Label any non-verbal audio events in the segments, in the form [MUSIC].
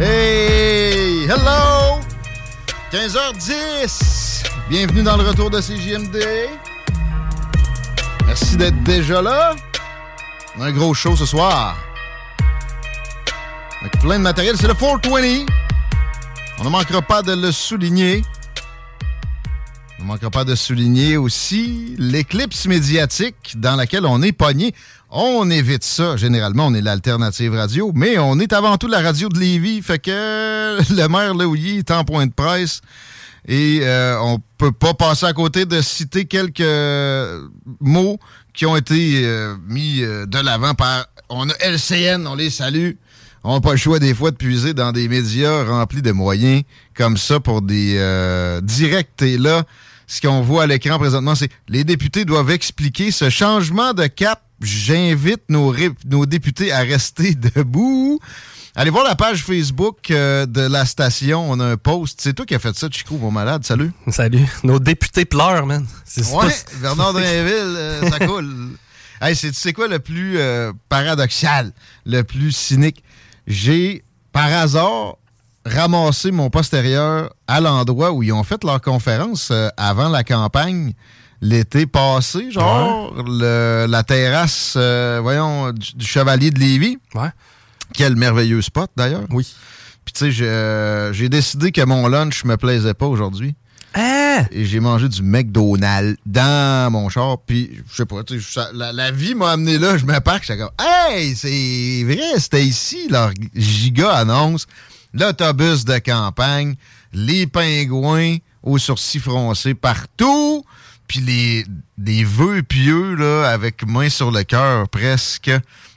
Hey! Hello! 15h10! Bienvenue dans le retour de CJMD. Merci d'être déjà là. On a un gros show ce soir. Avec plein de matériel. C'est le 420. On ne manquera pas de le souligner. On ne manquera pas de souligner aussi l'éclipse médiatique dans laquelle on est pogné. On évite ça. Généralement, on est l'alternative radio, mais on est avant tout la radio de Lévis. Fait que [LAUGHS] le maire Léouilly est en point de presse. Et euh, on peut pas passer à côté de citer quelques mots qui ont été euh, mis euh, de l'avant par... On a LCN, on les salue. On n'a pas le choix des fois de puiser dans des médias remplis de moyens comme ça pour des euh, directs. Et là, ce qu'on voit à l'écran présentement, c'est les députés doivent expliquer ce changement de cap. J'invite nos, députés à rester [LAUGHS] debout. Allez voir la page Facebook euh, de la station. On a un post. C'est toi qui as fait ça, Chico, mon malade. Salut. Salut. Nos députés pleurent, man. Ouais, Bernard Drinville, euh, ça [LAUGHS] coule. Hey, c'est, tu sais quoi le plus euh, paradoxal, le plus cynique? J'ai, par hasard, ramassé mon postérieur à l'endroit où ils ont fait leur conférence euh, avant la campagne l'été passé, genre le- la terrasse, euh, voyons, du, du Chevalier de Lévis. Ouais. Quel merveilleux spot, d'ailleurs. Oui. Puis tu sais, j'ai, euh, décidé que mon lunch me plaisait pas aujourd'hui Ah! et j'ai mangé du McDonald's dans mon char. Puis, je sais pas, ça- la vie m'a amené là. Je me parque, j'étais comme, hey, c'est vrai, c'était ici, leur giga annonce. L'autobus de campagne, les pingouins aux sourcils froncés partout. Puis les, vœux pieux, là, avec main sur le cœur presque,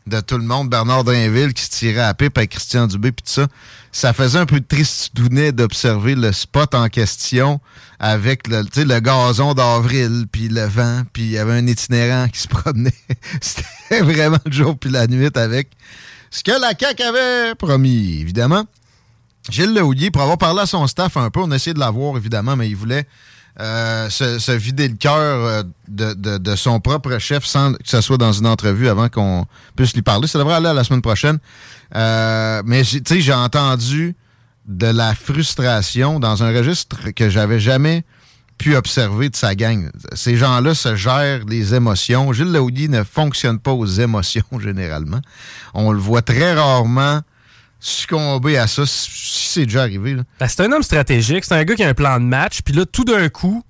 de tout le monde. Bernard Drinville qui se tirait à pipe avec Christian Dubé, puis tout ça. Ça faisait un peu de tristounet d'observer le spot en question avec le, le gazon d'avril, puis le vent, puis il y avait un itinérant qui se promenait. [LAUGHS] C'était vraiment le jour puis la nuit avec ce que la CAQ avait promis, évidemment. Gilles Lehouillier, pour avoir parlé à son staff un peu, on a essayé de l'avoir, évidemment, mais il voulait euh, se, se vider le cœur euh, de, de- son propre chef sans que ce soit dans une entrevue avant qu'on puisse lui parler. Ça devrait aller à la semaine prochaine. Euh, mais tu sais, j'ai entendu de la frustration dans un registre que j'avais jamais pu observer de sa gang. Ces gens-là se gèrent les émotions. Gilles Lehouillier ne fonctionne pas aux émotions [LAUGHS] généralement. On le voit très rarement succomber à ça, si c'est déjà arrivé. là. Ben, c'est un homme stratégique, c'est un gars qui a un plan de match, puis là, tout d'un coup,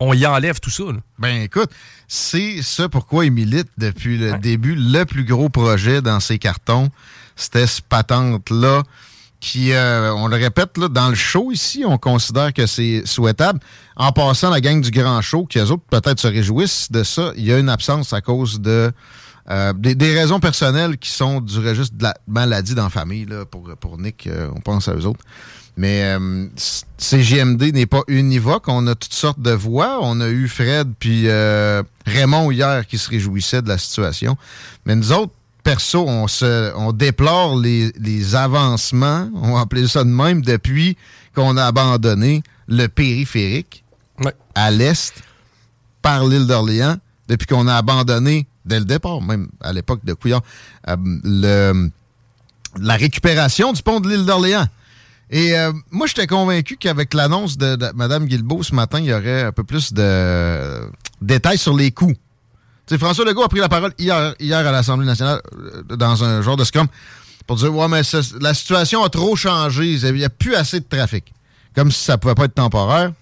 on y enlève tout ça. là. Ben écoute, c'est ça pourquoi il milite depuis le début. Le plus gros projet dans ses cartons, c'était ce patente-là qui, euh, on le répète, là, dans le show ici, on considère que c'est souhaitable. En passant, la gang du Grand Show, qui eux autres peut-être se réjouissent de ça, il y a une absence à cause de Euh, des, des raisons personnelles qui sont du registre de la maladie dans la famille. Là, pour, pour Nick, euh, on pense à eux autres. Mais euh, CGMD n'est pas univoque. On a toutes sortes de voix. On a eu Fred puis euh, Raymond hier qui se réjouissait de la situation. Mais nous autres, perso, on, se, on déplore les, les avancements, on va appeler ça de même, depuis qu'on a abandonné le périphérique Ouais. à l'est par l'île d'Orléans, depuis qu'on a abandonné, dès le départ, même à l'époque de Couillard, euh, la récupération du pont de l'île d'Orléans. Et euh, moi, j'étais convaincu qu'avec l'annonce de, Mme Guilbeault ce matin, il y aurait un peu plus de détails sur les coûts. François Legault a pris la parole hier, à l'Assemblée nationale euh, dans un genre de scrum pour dire Ouais, mais la situation a trop changé, il n'y a plus assez de trafic. Comme si ça pouvait pas être temporaire.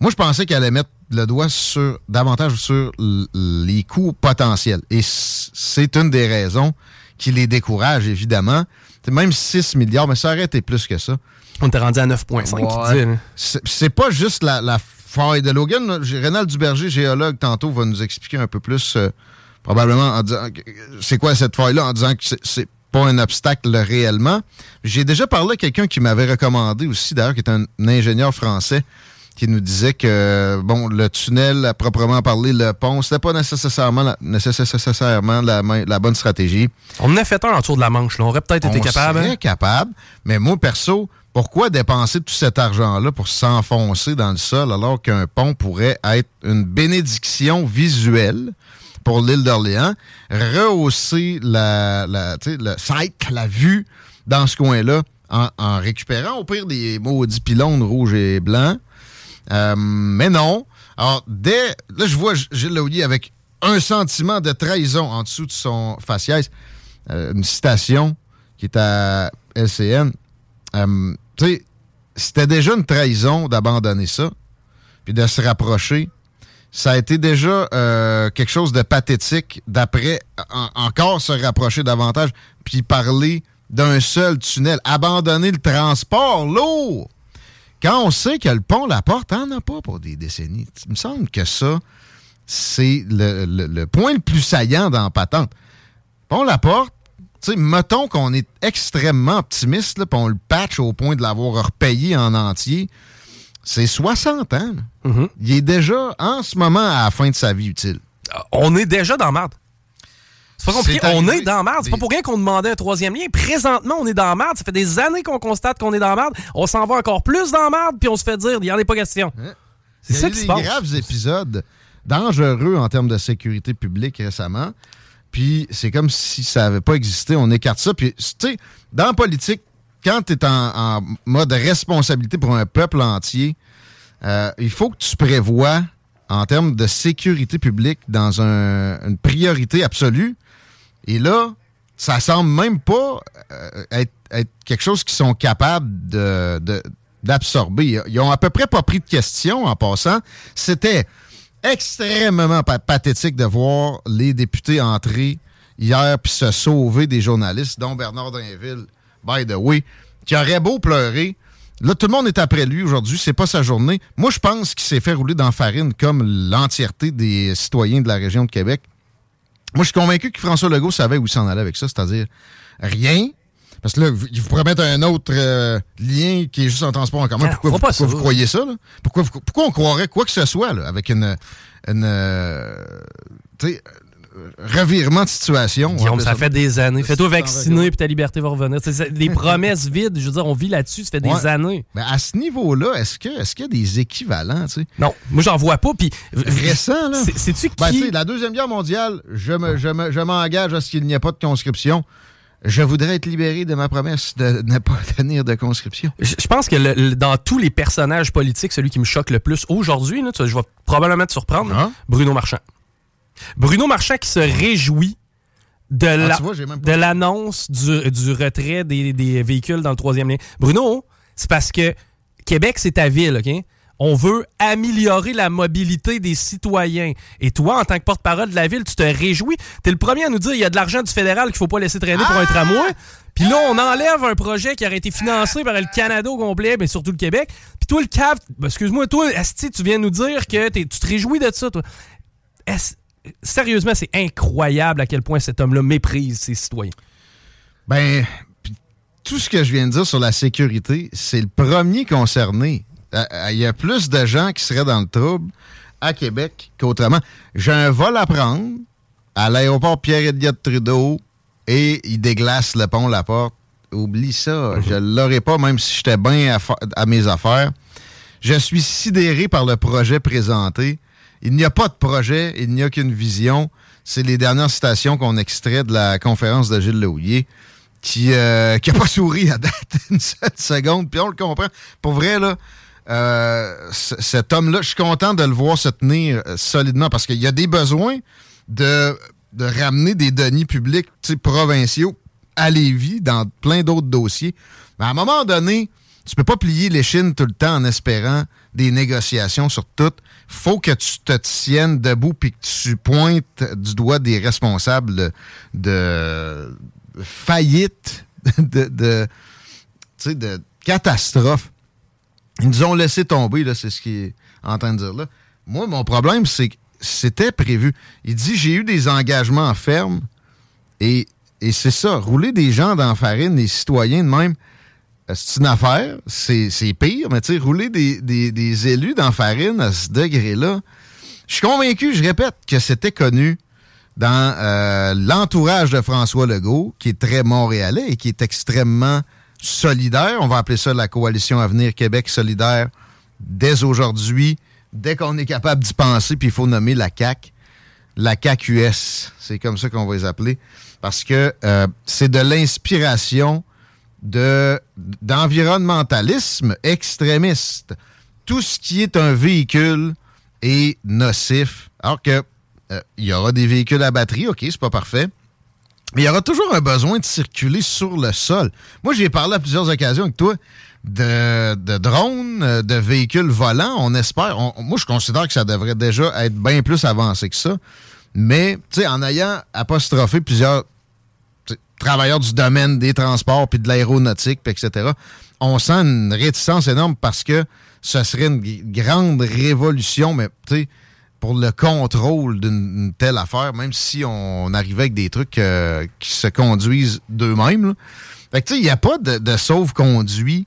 Moi, je pensais qu'elle allait mettre le doigt sur davantage sur les coûts potentiels. Et c'est une des raisons qui les décourage, évidemment. C'est même 6 milliards, mais ça aurait été plus que ça. On était rendu à 9,5, Ouais. là. C'est pas juste la, la faille de Logan. Rénal Duberger, géologue, tantôt, va nous expliquer un peu plus, euh, probablement, en disant c'est quoi cette faille-là, en disant que c'est- c'est pas un obstacle réellement. J'ai déjà parlé à quelqu'un qui m'avait recommandé aussi, d'ailleurs, qui est un, ingénieur français, qui nous disait que, bon, le tunnel, à proprement parler, le pont, c'était pas nécessairement la, nécessairement la, bonne stratégie. On en a fait un en tour de la Manche. Là. On aurait peut-être été On capable. serait hein. capable. Mais moi, perso, pourquoi dépenser tout cet argent-là pour s'enfoncer dans le sol alors qu'un pont pourrait être une bénédiction visuelle pour l'île d'Orléans, rehausser la, la, le site, la vue dans ce coin-là en, en récupérant au pire des maudits pylônes rouges et blancs. Euh, mais non. Alors, dès. Là, je vois Gilles Laulier avec un sentiment de trahison en dessous de son faciès. Euh, une citation qui est à LCN. Euh, tu sais, c'était déjà une trahison d'abandonner ça, puis de se rapprocher. Ça a été déjà quelque chose de pathétique d'après en- encore se rapprocher davantage, puis parler d'un seul tunnel, abandonner le transport lourd. Quand on sait que le pont La Porte n'en a pas pour des décennies, il me semble que ça, c'est le, le- le point le plus saillant dans la patente. Pont La Porte, tu sais, mettons qu'on est extrêmement optimiste, là, puis on le patch au point de l'avoir repayé en entier. C'est 60 ans. Mhm. Il est déjà, en ce moment, à la fin de sa vie utile. On est déjà dans la merde. C'est pas compliqué. On est dans merde. C'est pas Des- pour rien qu'on demandait un troisième lien. Présentement, on est dans merde. Ça fait des années qu'on constate qu'on est dans merde. On s'en va encore plus dans merde, puis on se fait dire, il n'y en a pas question. C'est Il y a ça eu qui se des passe. graves épisodes dangereux en termes de sécurité publique récemment. Puis c'est comme si ça n'avait pas existé. On écarte ça. Puis, tu sais, dans la politique, quand tu es en, en mode responsabilité pour un peuple entier, euh, il faut que tu prévois en termes de sécurité publique dans un- une priorité absolue. Et là, ça semble même pas euh, être, quelque chose qu'ils sont capables de- de- d'absorber. Ils ont à peu près pas pris de questions en passant. C'était extrêmement pa- pathétique de voir les députés entrer hier puis se sauver des journalistes, dont Bernard Drinville, by the way, qui aurait beau pleurer. Là, tout le monde est après lui aujourd'hui. C'est pas sa journée. Moi, je pense qu'il s'est fait rouler dans la farine comme l'entièreté des citoyens de la région de Québec. Moi, je suis convaincu que François Legault savait où il s'en allait avec ça, c'est-à-dire rien. Parce que là, vous- il vous promettent un autre euh, lien qui est juste en transport en commun. Ah, Pourquoi, vous, pourquoi ça. vous croyez ça? Là? Pourquoi, vous- pourquoi on croirait quoi que ce soit là, avec une, une tu sais, euh, revirement de situation? Guillaume, ça fait des années. Fais-toi vacciner, puis ta liberté va revenir. C'est- c'est des [LAUGHS] promesses vides. Je veux dire, on vit là-dessus, ça fait des années. Ben, à ce niveau-là, est-ce que est-ce qu'il y a des équivalents? tu sais? Non, moi, j'en vois pas. Puis, Récent, là? C'est- Sais-tu qui? Ben, la Deuxième Guerre mondiale, je me- je me- je m'engage à ce qu'il n'y ait pas de conscription. Je voudrais être libéré de ma promesse de ne pas [LAUGHS] tenir de conscription. Je je pense que le- le- dans tous les personnages politiques, celui qui me choque le plus aujourd'hui, là, tu vois, je vais probablement te surprendre, Ah. Bruno Marchand. Bruno Marchand qui se réjouit de Ah, tu l'annonce du, du retrait des, des véhicules dans le troisième lien. Bruno, c'est parce que Québec, c'est ta ville, OK? On veut améliorer la mobilité des citoyens. Et toi, en tant que porte-parole de la ville, tu te réjouis. T'es le premier à nous dire il y a de l'argent du fédéral qu'il faut pas laisser traîner pour un tramway. Puis là, on enlève un projet qui aurait été financé par le Canada au complet, mais surtout le Québec. Puis toi, le CAV, ben, excuse-moi, toi, Asti, tu viens nous dire que tu te réjouis de ça, toi. Sérieusement, c'est incroyable à quel point cet homme-là méprise ses citoyens. Ben, tout ce que je viens de dire sur la sécurité, c'est le premier concerné. Euh, euh, Il y a plus de gens qui seraient dans le trouble à Québec qu'autrement. J'ai un vol à prendre à l'aéroport Pierre-Éliott Trudeau et il déglace le pont La Porte. Oublie ça. Je l'aurais pas, même si j'étais bien à mes affaires. Je suis sidéré par le projet présenté. Il n'y a pas de projet, il n'y a qu'une vision. C'est les dernières citations qu'on extrait de la conférence de Gilles Lehouillier, qui n'a pas [LAUGHS] souri à date [LAUGHS] une seule seconde, puis on le comprend. Pour vrai, là, euh, cet homme-là, je suis content de le voir se tenir euh, solidement parce qu'il y a des besoins de, ramener des deniers publics provinciaux à Lévis dans plein d'autres dossiers. Mais à un moment donné, tu peux pas plier les chines tout le temps en espérant des négociations sur tout. faut que tu te tiennes debout puis que tu pointes du doigt des responsables de, faillite, [LAUGHS] de, catastrophe. Ils nous ont laissé tomber, là, c'est ce qu'il est en train de dire là. Moi, mon problème, c'est que c'était prévu. Il dit j'ai eu des engagements fermes et, et c'est ça, rouler des gens dans la farine, des citoyens de même, c'est une affaire, c'est pire, mais tu sais, rouler des, élus dans farine à ce degré-là, je suis convaincu, je répète, que c'était connu dans euh, l'entourage de François Legault, qui est très montréalais et qui est extrêmement solidaire. On va appeler ça la coalition Avenir Québec solidaire dès aujourd'hui, dès qu'on est capable d'y penser, puis il faut nommer la CAC, la CAC-US, c'est comme ça qu'on va les appeler, parce que euh, c'est de l'inspiration de d'environnementalisme extrémiste. Tout ce qui est un véhicule est nocif. Alors que euh, il y aura des véhicules à batterie, ok, c'est pas parfait. Mais il y aura toujours un besoin de circuler sur le sol. Moi, j'ai parlé à plusieurs occasions avec toi de, de drones, euh, de véhicules volants. On espère. moi, je considère que ça devrait déjà être bien plus avancé que ça. Mais, tu sais, en ayant apostrophé plusieurs travailleurs du domaine des transports puis de l'aéronautique, etc., on sent une réticence énorme parce que ce serait une grande révolution, mais tu sais, pour le contrôle d'une une telle affaire, même si on arrivait avec des trucs euh, qui se conduisent d'eux-mêmes. Fait que tu sais, il n'y a pas de, de sauve-conduit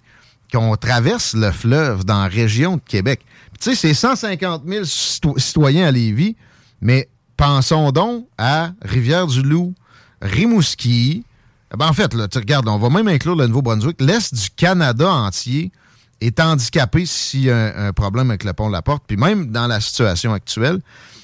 qu'on traverse le fleuve dans la région de Québec. Tu sais, c'est 150 000 cito- citoyens à Lévis, mais pensons donc à Rivière-du-Loup, Rimouski. Eh ben, en fait, là, tu regardes, on va même inclure le Nouveau-Brunswick. L'Est du Canada entier est handicapé s'il y a un, un problème avec le pont de la Porte. Puis même dans la situation actuelle,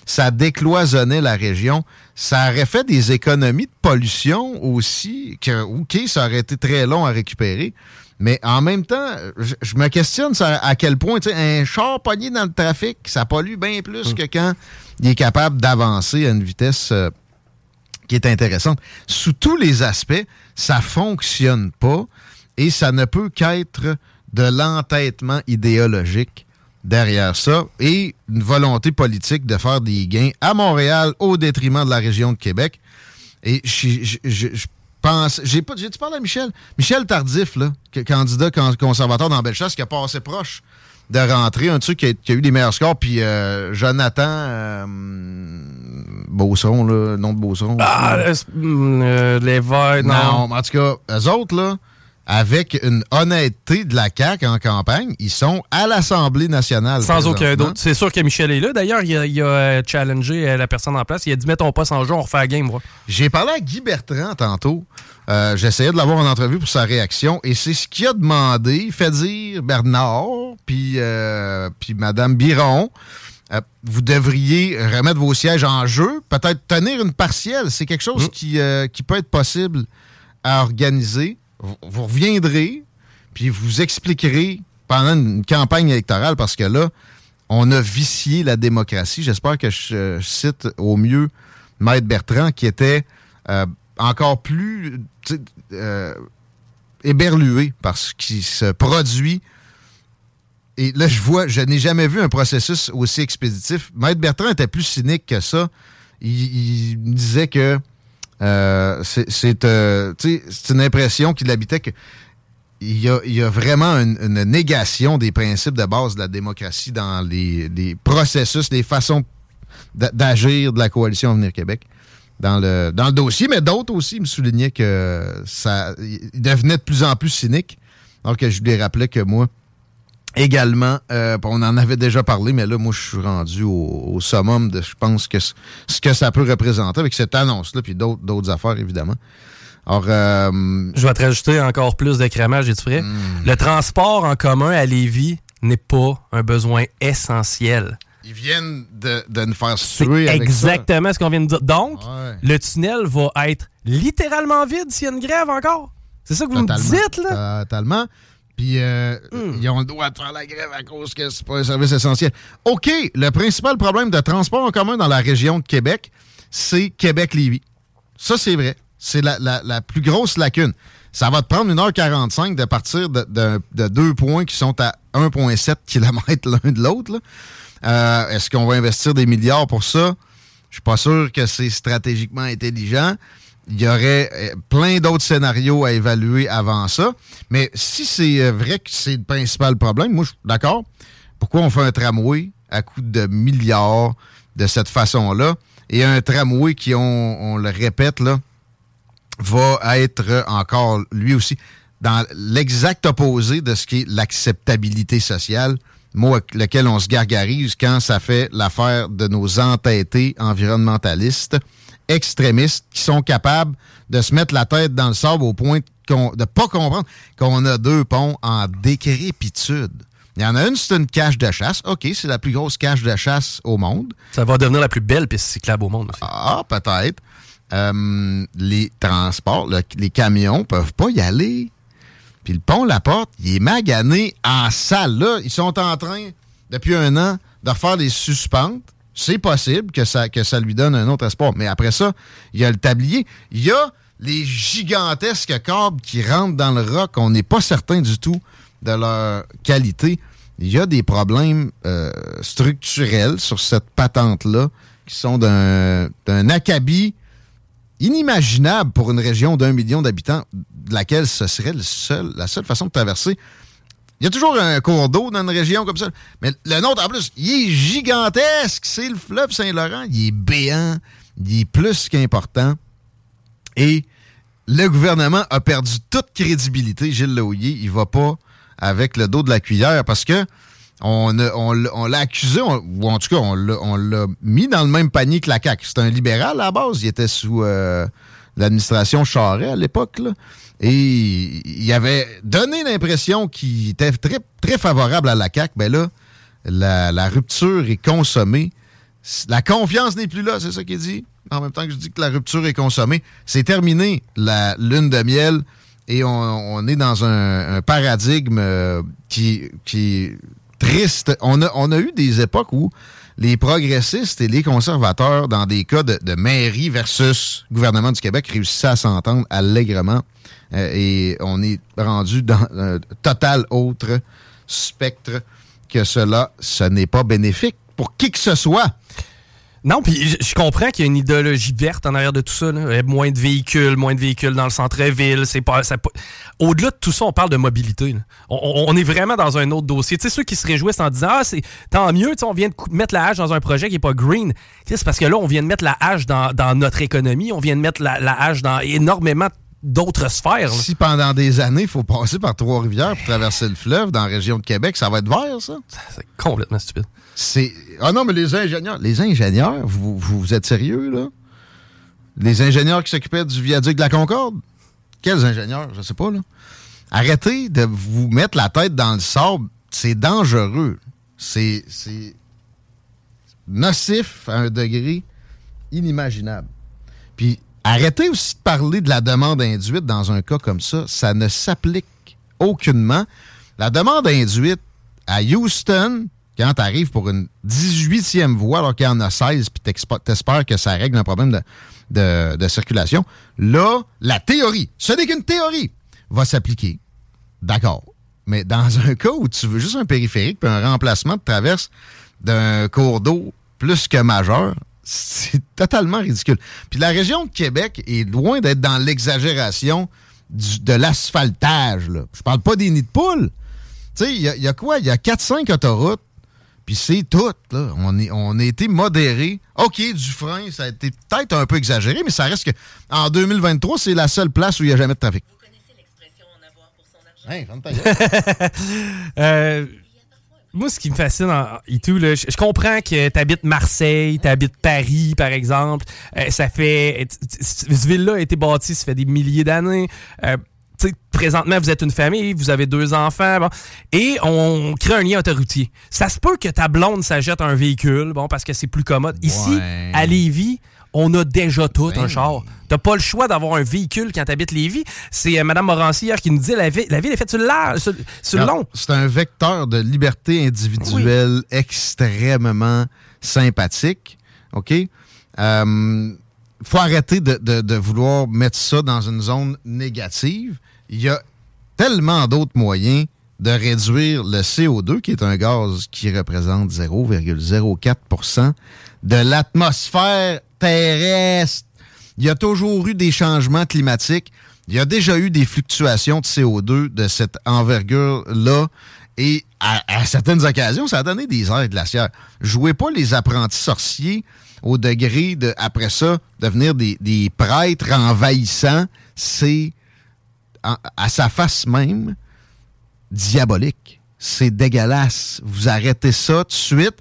ça décloisonnait la région. Ça aurait fait des économies de pollution aussi, que, OK, ça aurait été très long à récupérer. Mais en même temps, je, je me questionne à quel point un char pogné dans le trafic, ça pollue bien plus que quand il est capable d'avancer à une vitesse euh, qui est intéressante. Sous tous les aspects, ça fonctionne pas et ça ne peut qu'être de l'entêtement idéologique derrière ça et une volonté politique de faire des gains à Montréal au détriment de la région de Québec. Et je, pense. J'ai pas. J'ai-tu parlé à Michel? Michel Tardif, là, candidat con- conservateur dans Bellechasse, qui a passé proche de rentrer, un truc qui a, qui a eu des meilleurs scores, puis euh, Jonathan euh, Beauceron, là, nom de Beauceron. Ah, euh, les verts, non. Non, mais en tout cas, eux autres, là, avec une honnêteté de la CAQ en campagne, ils sont à l'Assemblée nationale. Sans aucun doute. C'est sûr que Michel est là. D'ailleurs, il a, il a, euh, challengé euh, la personne en place. Il a dit Mets ton poste en jeu, on refait la game. J'ai parlé à Guy Bertrand tantôt. Euh, J'essayais de l'avoir en entrevue pour sa réaction et c'est ce qu'il a demandé. Il fait dire Bernard, puis euh, puis Madame Biron, euh, vous devriez remettre vos sièges en jeu, peut-être tenir une partielle. C'est quelque chose qui, euh, qui peut être possible à organiser. Vous, reviendrez, puis vous expliquerez pendant une campagne électorale, parce que là, on a vicié la démocratie. J'espère que je, cite au mieux Maître Bertrand, qui était euh, encore plus euh, éberlué par ce qui se produit. Et là, je vois, je n'ai jamais vu un processus aussi expéditif. Maître Bertrand était plus cynique que ça. Il, il disait que euh, euh, c'est une impression qu'il habitait que il y, a, vraiment une, négation des principes de base de la démocratie dans les, les processus, les façons d'agir de la coalition Avenir Québec dans le, dans le dossier, mais d'autres aussi me soulignaient que ça il devenait de plus en plus cynique. Alors que je lui rappelais que moi, également, euh, on en avait déjà parlé, mais là, moi, je suis rendu au, summum de, je pense, que ce que ça peut représenter avec cette annonce-là, puis d'autres affaires, évidemment. Alors, euh, je vais te rajouter encore plus de crémage, es-tu prêt? Hmm. Le transport en commun à Lévis n'est pas un besoin essentiel. Ils viennent de, de nous faire suer avec exactement ce qu'on vient de dire. Donc, le tunnel va être littéralement vide s'il y a une grève encore. C'est ça que vous me dites, là? Totalement. Puis euh, hmm. ils ont le droit de faire la grève à cause que c'est pas un service essentiel. OK, le principal problème de transport en commun dans la région de Québec, c'est Québec-Lévis. Ça, c'est vrai. C'est la, plus grosse lacune. Ça va te prendre 1h45 de partir de, deux points qui sont à 1,7 km l'un de l'autre. Euh, est-ce qu'on va investir des milliards pour ça? Je suis pas sûr que c'est stratégiquement intelligent il y aurait euh, plein d'autres scénarios à évaluer avant ça. Mais si c'est euh, vrai que c'est le principal problème, moi, je suis d'accord. Pourquoi on fait un tramway à coût de milliards de cette façon-là? Et un tramway qui, on, le répète, là, va être encore, lui aussi, dans l'exact opposé de ce qui est l'acceptabilité sociale, mot avec lequel on se gargarise quand ça fait l'affaire de nos entêtés environnementalistes extrémistes qui sont capables de se mettre la tête dans le sable au point de ne pas comprendre qu'on a deux ponts en décrépitude. Il y en a une, c'est une cache de chasse. OK, c'est la plus grosse cache de chasse au monde. Ça va devenir la plus belle piste cyclable au monde aussi. Ah, peut-être. Euh, les transports, les camions peuvent pas y aller. Puis le pont La Porte, il est magané en salle. Là, ils sont en train, depuis un an, de refaire des suspentes c'est possible que ça, que ça lui donne un autre espoir. Mais après ça, il y a le tablier. Il y a les gigantesques câbles qui rentrent dans le roc. On n'est pas certain du tout de leur qualité. Il y a des problèmes euh, structurels sur cette patente-là qui sont d'un acabit inimaginable pour une région d'un million d'habitants, de laquelle ce serait le seul, la seule façon de traverser il y a toujours un cours d'eau dans une région comme ça. Mais le nôtre, en plus, il est gigantesque. C'est le fleuve Saint-Laurent. Il est béant. Il est plus qu'important. Et le gouvernement a perdu toute crédibilité. Gilles Laouillet, il va pas avec le dos de la cuillère parce que on, l'a accusé, ou en tout cas, on l'a mis dans le même panier que la CAQ. C'est un libéral à la base. Il était sous euh, l'administration Charest à l'époque. Et il avait donné l'impression qu'il était très, très favorable à la CAQ. Ben là, la, rupture est consommée. La confiance n'est plus là, c'est ça qu'il dit. En même temps que je dis que la rupture est consommée, c'est terminé la lune de miel et on, est dans un, paradigme euh, qui, qui est triste. On a, on a eu des époques où les progressistes et les conservateurs, dans des cas de, mairie versus gouvernement du Québec, réussissaient à s'entendre allègrement. Euh, et on est rendu dans un total autre spectre que cela. Ce n'est pas bénéfique pour qui que ce soit. Non, puis je comprends qu'il y a une idéologie verte en arrière de tout ça. Moins de véhicules, moins de véhicules dans le centre-ville. C'est pas, Au-delà de tout ça, on parle de mobilité. On, est vraiment dans un autre dossier. Tu sais, ceux qui se réjouissent en disant Ah, c'est tant mieux, on vient de mettre la hache dans un projet qui n'est pas green. C'est parce que là, on vient de mettre la hache dans, notre économie, on vient de mettre la, hache dans énormément d'autres sphères. Si pendant des années, il faut passer par Trois-Rivières pour traverser le fleuve dans la région de Québec, ça va être vert, ça? C'est complètement stupide. C'est. Ah non, mais les ingénieurs. Les ingénieurs, vous, vous, êtes sérieux, là? Les ingénieurs qui s'occupaient du viaduc de la Concorde? Quels ingénieurs? Je sais pas, là. Arrêtez de vous mettre la tête dans le sable. C'est dangereux. C'est nocif à un degré inimaginable. Puis Arrêtez aussi de parler de la demande induite dans un cas comme ça. Ça ne s'applique aucunement. La demande induite à Houston, quand tu arrives pour une 18e voie alors qu'il y en a 16, puis t'espères que ça règle un problème de, circulation, là, la théorie, ce n'est qu'une théorie, va s'appliquer. D'accord. Mais dans un cas où tu veux juste un périphérique puis un remplacement de traverse d'un cours d'eau plus que majeur, c'est totalement ridicule. Puis la région de Québec est loin d'être dans l'exagération de l'asphaltage. Je parle pas des nids de poules. Tu sais, il y, a quoi? Il y a 4-5 autoroutes, Puis c'est tout, là. On, est, on a été modéré. OK, du frein, ça a été peut-être un peu exagéré, mais ça reste que en 2023, c'est la seule place où il n'y a jamais de trafic. Vous connaissez l'expression en avoir pour son argent? [LAUGHS] euh, moi, ce qui me fascine et tout, là, je, comprends que tu habites Marseille, tu habites Paris, par exemple. Euh, ça fait. Cette ville-là a été bâtie, ça fait des milliers d'années. Euh, présentement, vous êtes une famille, vous avez deux enfants, et on crée un lien autoroutier. Ça se peut que ta blonde s'achète un véhicule, bon, parce que c'est plus commode. Ici, à Lévis, on a déjà tout un char. T'as pas le choix d'avoir un véhicule quand t'habites Lévis. C'est euh, Mme Morancy hier qui nous dit la, ville, la ville est faite sur le, long. C'est un vecteur de liberté individuelle extrêmement sympathique. OK? Euh, faut arrêter de, de, vouloir mettre ça dans une zone négative. Il y a tellement d'autres moyens de réduire le CO2, qui est un gaz qui représente 0,04% de l'atmosphère terrestre. Il y a toujours eu des changements climatiques. Il y a déjà eu des fluctuations de CO2 de cette envergure-là. Et à, certaines occasions, ça a donné des airs glaciaires. Jouez pas les apprentis sorciers au degré de, après ça, devenir des, des prêtres envahissants. C'est à sa face même diabolique. C'est dégueulasse. Vous arrêtez ça tout de suite.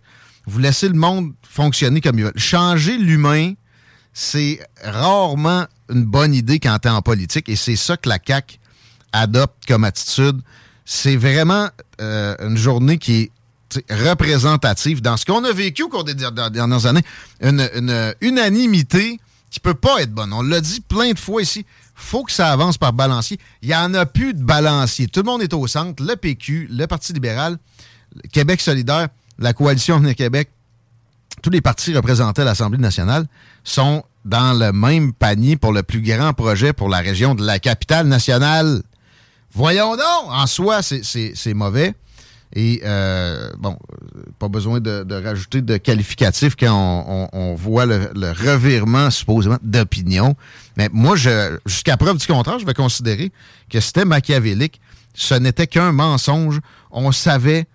Vous laissez le monde fonctionner comme il veut. Changer l'humain, c'est rarement une bonne idée quand tu es en politique et c'est ça que la CAQ adopte comme attitude. C'est vraiment euh, une journée qui est représentative dans ce qu'on a vécu au cours des dernières années. Une, une unanimité qui peut pas être bonne. On l'a dit plein de fois ici faut que ça avance par balancier. Il n'y en a plus de balancier. Tout le monde est au centre. Le PQ, le Parti libéral, Québec solidaire, la Coalition Avenir Québec, tous les partis représentés à l'Assemblée nationale sont dans le même panier pour le plus grand projet pour la région de la capitale nationale. Voyons donc! En soi, c'est mauvais. Et euh, bon, pas besoin de, rajouter de qualificatif quand on, voit le, revirement supposément d'opinion. Mais moi, jusqu'à preuve du contraire, je vais considérer que c'était machiavélique. Ce n'était qu'un mensonge. On savait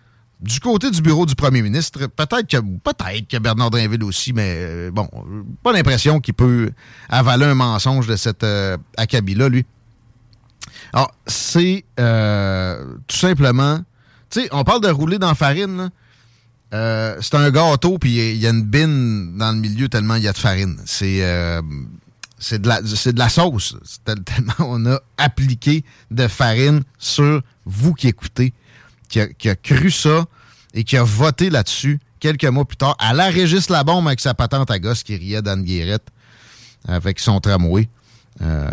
du côté du bureau du premier ministre, peut-être que peut-être que Bernard Drinville aussi, mais euh, bon, pas l'impression qu'il peut avaler un mensonge de cet euh, acabit-là, lui. Alors, c'est euh, tout simplement tu sais, on parle de rouler dans farine. Euh, c'est un gâteau, puis il y a une bine dans le milieu tellement il y a de farine. C'est euh, c'est de, la, de la sauce. Tellement on a appliqué de farine sur vous qui écoutez, qui a, cru ça et qui a voté là-dessus quelques mois plus tard à la Régis Labombe avec sa patente à gosse qui riait d'Anne Guérette avec son tramway. Euh,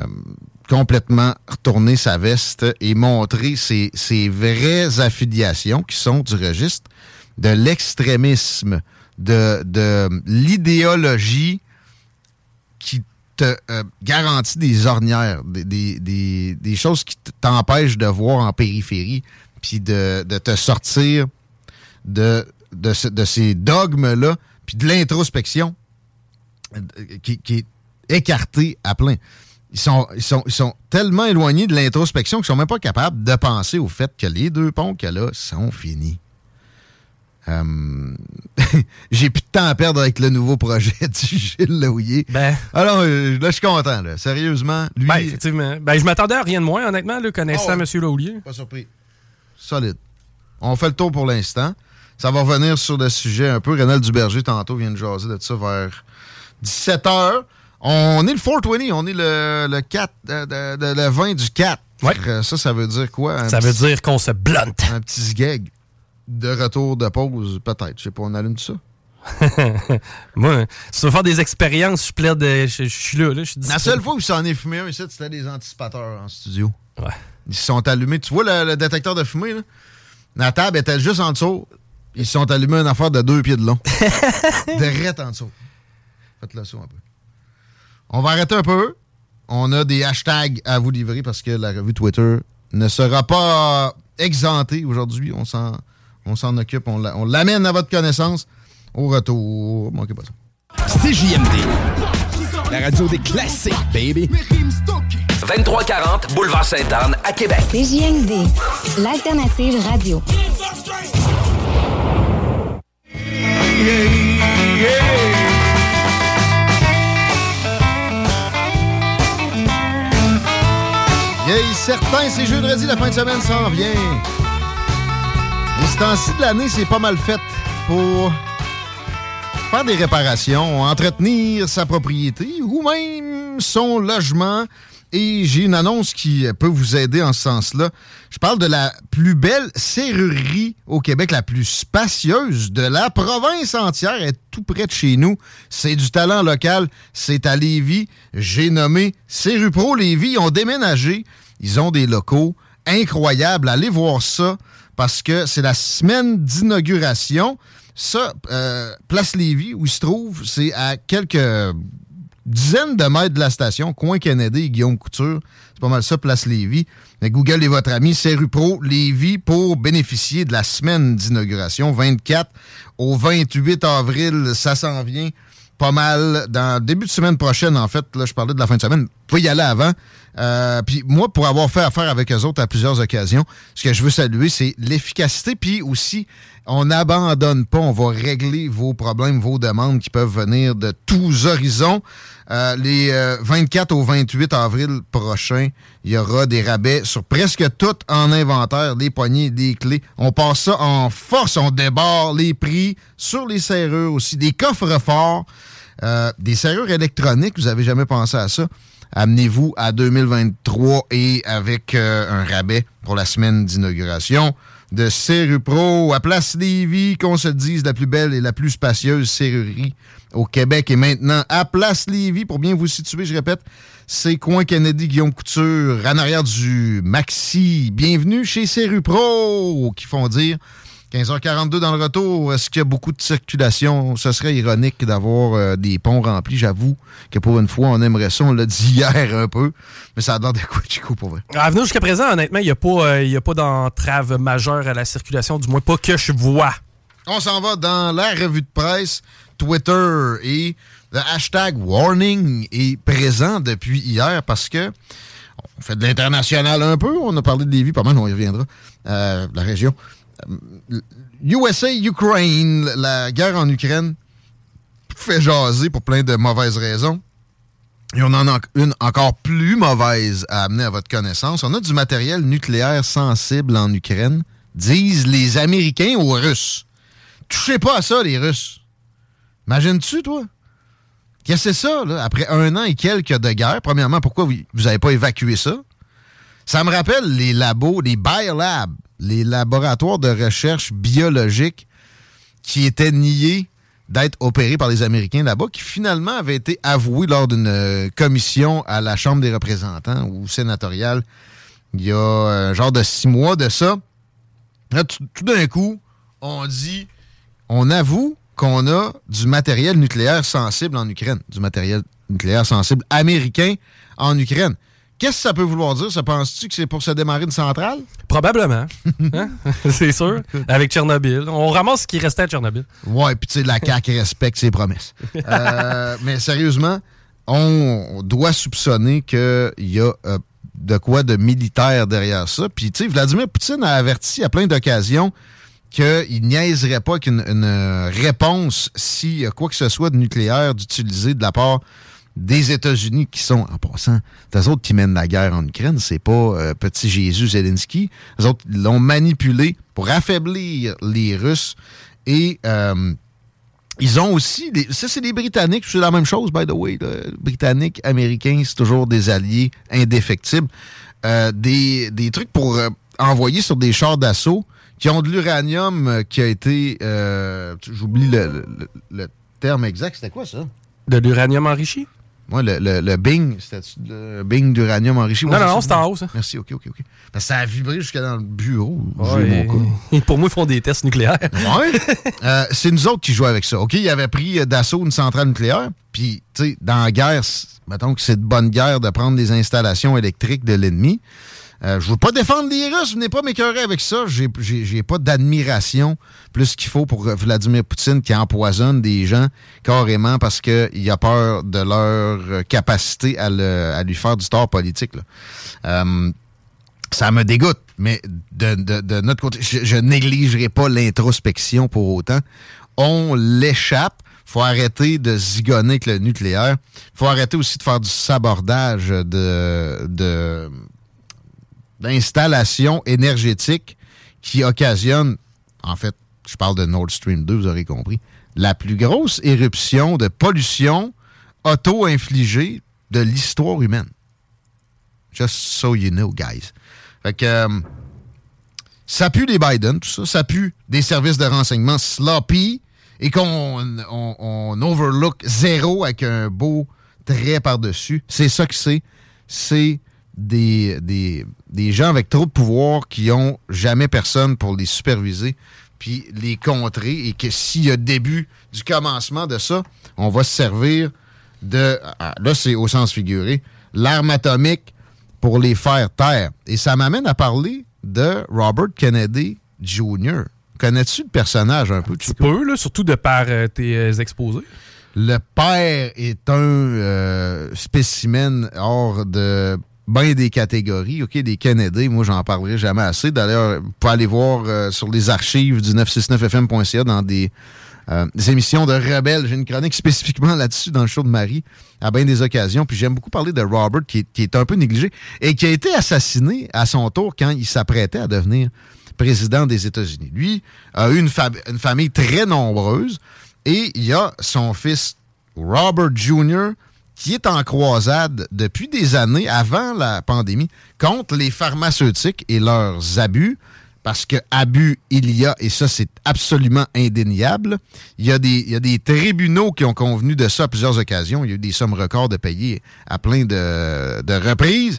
complètement retourner sa veste et montrer ses, vraies affiliations qui sont du registre de l'extrémisme, de, l'idéologie qui te euh, garantit des ornières, des, choses qui t'empêchent de voir en périphérie, puis de, te sortir de, de, de ces dogmes-là, puis de l'introspection euh, qui, qui est écartée à plein ils sont, ils sont, ils sont tellement éloignés de l'introspection qu'ils sont même pas capables de penser au fait que les deux ponts qu'il y a là sont finis. Euh, [LAUGHS] j'ai plus de temps à perdre avec le nouveau projet [LAUGHS] du Gilles Laouillet. Ben, Alors, euh, là, je suis content. Là. Sérieusement, lui... Ben, effectivement. Ben, je m'attendais à rien de moins, honnêtement, là, connaissant oh, M. Laouillet. Pas surpris. Solide. On fait le tour pour l'instant. Ça va revenir sur le sujet un peu. Rénal Duberger, tantôt, vient de jaser de ça vers 17 h on est le 420, on est le, le 4, le 20 du 4. Ouais. Ça, ça veut dire quoi? ça veut dire qu'on se blunte. Un petit gag de retour de pause, peut-être. Je sais pas, on allume ça? [LAUGHS] Moi, si tu veux faire des expériences, je plaide, je, suis là. là La seule fois où ça en est fumé un c'était des anticipateurs en studio. Ouais. Ils se sont allumés. Tu vois le, détecteur de fumée, là? La table était juste en dessous. Ils se sont allumés une affaire de deux pieds de long. [LAUGHS] de en dessous. Faites-le ça un peu. On va arrêter un peu. On a des hashtags à vous livrer parce que la revue Twitter ne sera pas exemptée aujourd'hui. On s'en, on s'en occupe. On, l'amène à votre connaissance au retour. Manquez pas ça. CJMD. La radio des classiques, baby. 2340 Boulevard Sainte-Anne à Québec. CJMD. L'alternative radio. Yeah, certain, c'est jeudi, la fin de semaine s'en vient. Et ce temps-ci de l'année, c'est pas mal fait pour faire des réparations, entretenir sa propriété ou même son logement. Et j'ai une annonce qui peut vous aider en ce sens-là. Je parle de la plus belle serrurerie au Québec, la plus spacieuse de la province entière. Est tout près de chez nous. C'est du talent local. C'est à Lévis. J'ai nommé Serrupro Lévis. Ils ont déménagé. Ils ont des locaux incroyables. Allez voir ça parce que c'est la semaine d'inauguration. Ça, euh, Place Lévis, où il se trouve, c'est à quelques dizaines de mètres de la station, coin Kennedy, Guillaume Couture. C'est pas mal ça, Place Lévis. Mais Google est votre ami, c'est rue Pro Lévis pour bénéficier de la semaine d'inauguration, 24 au 28 avril. Ça s'en vient pas mal dans début de semaine prochaine, en fait. Là, je parlais de la fin de semaine. Vous y aller avant. Euh, puis moi, pour avoir fait affaire avec eux autres à plusieurs occasions, ce que je veux saluer, c'est l'efficacité. Puis aussi, on n'abandonne pas. On va régler vos problèmes, vos demandes qui peuvent venir de tous horizons. Euh, les 24 au 28 avril prochain, il y aura des rabais sur presque tout en inventaire, les poignées, des clés. On passe ça en force, on débarre les prix sur les serrures aussi, des coffres forts, euh, des serrures électroniques. Vous avez jamais pensé à ça? Amenez-vous à 2023 et avec euh, un rabais pour la semaine d'inauguration de Serrupro à Place Lévis, qu'on se dise la plus belle et la plus spacieuse serrurerie au Québec. Et maintenant, à Place Lévis, pour bien vous situer, je répète, c'est Coin Kennedy, Guillaume Couture, en arrière du Maxi. Bienvenue chez Serrupro, qui font dire 15h42 dans le retour. Est-ce qu'il y a beaucoup de circulation? Ce serait ironique d'avoir euh, des ponts remplis. J'avoue que pour une fois, on aimerait ça. On l'a dit [LAUGHS] hier un peu. Mais ça a l'air de quoi, Chico, pour vrai? À venir jusqu'à présent, honnêtement, il n'y a pas, euh, pas d'entrave majeure à la circulation, du moins pas que je vois. On s'en va dans la revue de presse, Twitter et le hashtag warning est présent depuis hier parce que on fait de l'international un peu. On a parlé de Lévis, pas mal, on y reviendra. Euh, la région. USA, Ukraine, la guerre en Ukraine fait jaser pour plein de mauvaises raisons. Et on en a une encore plus mauvaise à amener à votre connaissance. On a du matériel nucléaire sensible en Ukraine, disent les Américains aux Russes. Touchez pas à ça, les Russes. Imagines-tu, toi? Qu'est-ce que c'est ça, là? Après un an et quelques de guerre, premièrement, pourquoi vous n'avez pas évacué ça? Ça me rappelle les labos, les biolabs les laboratoires de recherche biologique qui étaient niés d'être opérés par les Américains là-bas, qui finalement avaient été avoués lors d'une euh, commission à la Chambre des représentants ou sénatoriale il y a un genre de six mois de ça. Là, tout, d'un coup, on dit, on avoue qu'on a du matériel nucléaire sensible en Ukraine, du matériel nucléaire sensible américain en Ukraine. Qu'est-ce que ça peut vouloir dire? Ça penses-tu que c'est pour se démarrer une centrale? Probablement. [LAUGHS] Hein? [LAUGHS] c'est sûr. Avec Tchernobyl. On ramasse ce qui restait à Tchernobyl. Ouais, puis tu sais, la CAQ respecte ses promesses. [LAUGHS] Euh, mais sérieusement, on doit soupçonner qu'il y a euh, de quoi de militaire derrière ça. Puis tu sais, Vladimir Poutine a averti à plein d'occasions qu'il niaiserait pas qu'une réponse, si quoi que ce soit de nucléaire, d'utiliser de la part des États-Unis qui sont, en passant, les autres qui mènent la guerre en Ukraine, c'est pas euh, petit Jésus Zelensky. Les autres l'ont manipulé pour affaiblir les Russes et euh, ils ont aussi, ça c'est les Britanniques, c'est la même chose, by the way. Britanniques, Américains, c'est toujours des alliés indéfectibles. Euh, des, trucs pour envoyer sur des chars d'assaut qui ont de l'uranium qui a été, j'oublie le terme exact, c'était quoi ça? De l'uranium enrichi? Moi, le, le, Bing, c'était le Bing d'uranium enrichi. Non, non, non, c'est en haut, ça. Merci, OK, OK, OK. Parce que ça a vibré jusqu'à dans le bureau. et, pour moi, ils font des tests nucléaires. oui. Euh, c'est nous autres qui jouons avec ça. OK, ils avaient pris d'assaut une centrale nucléaire. Puis, tu sais, dans la guerre, mettons que c'est de bonne guerre de prendre des installations électriques de l'ennemi. Euh, je veux pas défendre les Russes, venez pas m'écœurer avec ça. J'ai pas d'admiration plus qu'il faut pour Vladimir Poutine qui empoisonne des gens carrément parce qu'il a peur de leur capacité à, lui faire du tort politique. Euh, ça me dégoûte, mais de, notre côté, je, je négligerai pas l'introspection pour autant. on l'échappe. faut arrêter de zigonner avec le nucléaire. faut arrêter aussi de faire du sabordage de, de d'installations énergétiques qui occasionnent, en fait, je parle de Nord Stream 2, vous aurez compris, la plus grosse éruption de pollution auto-infligée de l'histoire humaine. Just so you know, guys. Fait que euh, ça pue les Biden, tout ça. Ça pue des services de renseignement sloppy et qu'on on, overlook zéro avec un beau trait par-dessus. C'est ça que c'est. C'est des, des, des gens avec trop de pouvoir qui ont jamais personne pour les superviser puis les contrer et que s'il y a début du commencement de ça, on va se servir de, ah, là c'est au sens figuré, l'arme atomique pour les faire taire. Et ça m'amène à parler de Robert Kennedy Jr. Connais-tu le personnage un peu? Tu peux, là, surtout de par euh, tes euh, exposés. Le père est un euh, spécimen hors de bien des catégories, OK, des Kennedy, moi j'en parlerai jamais assez. D'ailleurs, vous pouvez aller voir euh, sur les archives du 969fm.ca dans des, euh, des, émissions de rebelles. J'ai une chronique spécifiquement là-dessus dans le show de Marie à bien des occasions. Puis j'aime beaucoup parler de Robert qui est, un peu négligé et qui a été assassiné à son tour quand il s'apprêtait à devenir président des États-Unis. Lui a eu une, une famille très nombreuse et il y a son fils Robert Jr., qui est en croisade depuis des années avant la pandémie contre les pharmaceutiques et leurs abus. Parce que abus, il y a, et ça, c'est absolument indéniable. Il y, a des, il y a des tribunaux qui ont convenu de ça à plusieurs occasions. Il y a eu des sommes records de payer à plein de, de reprises.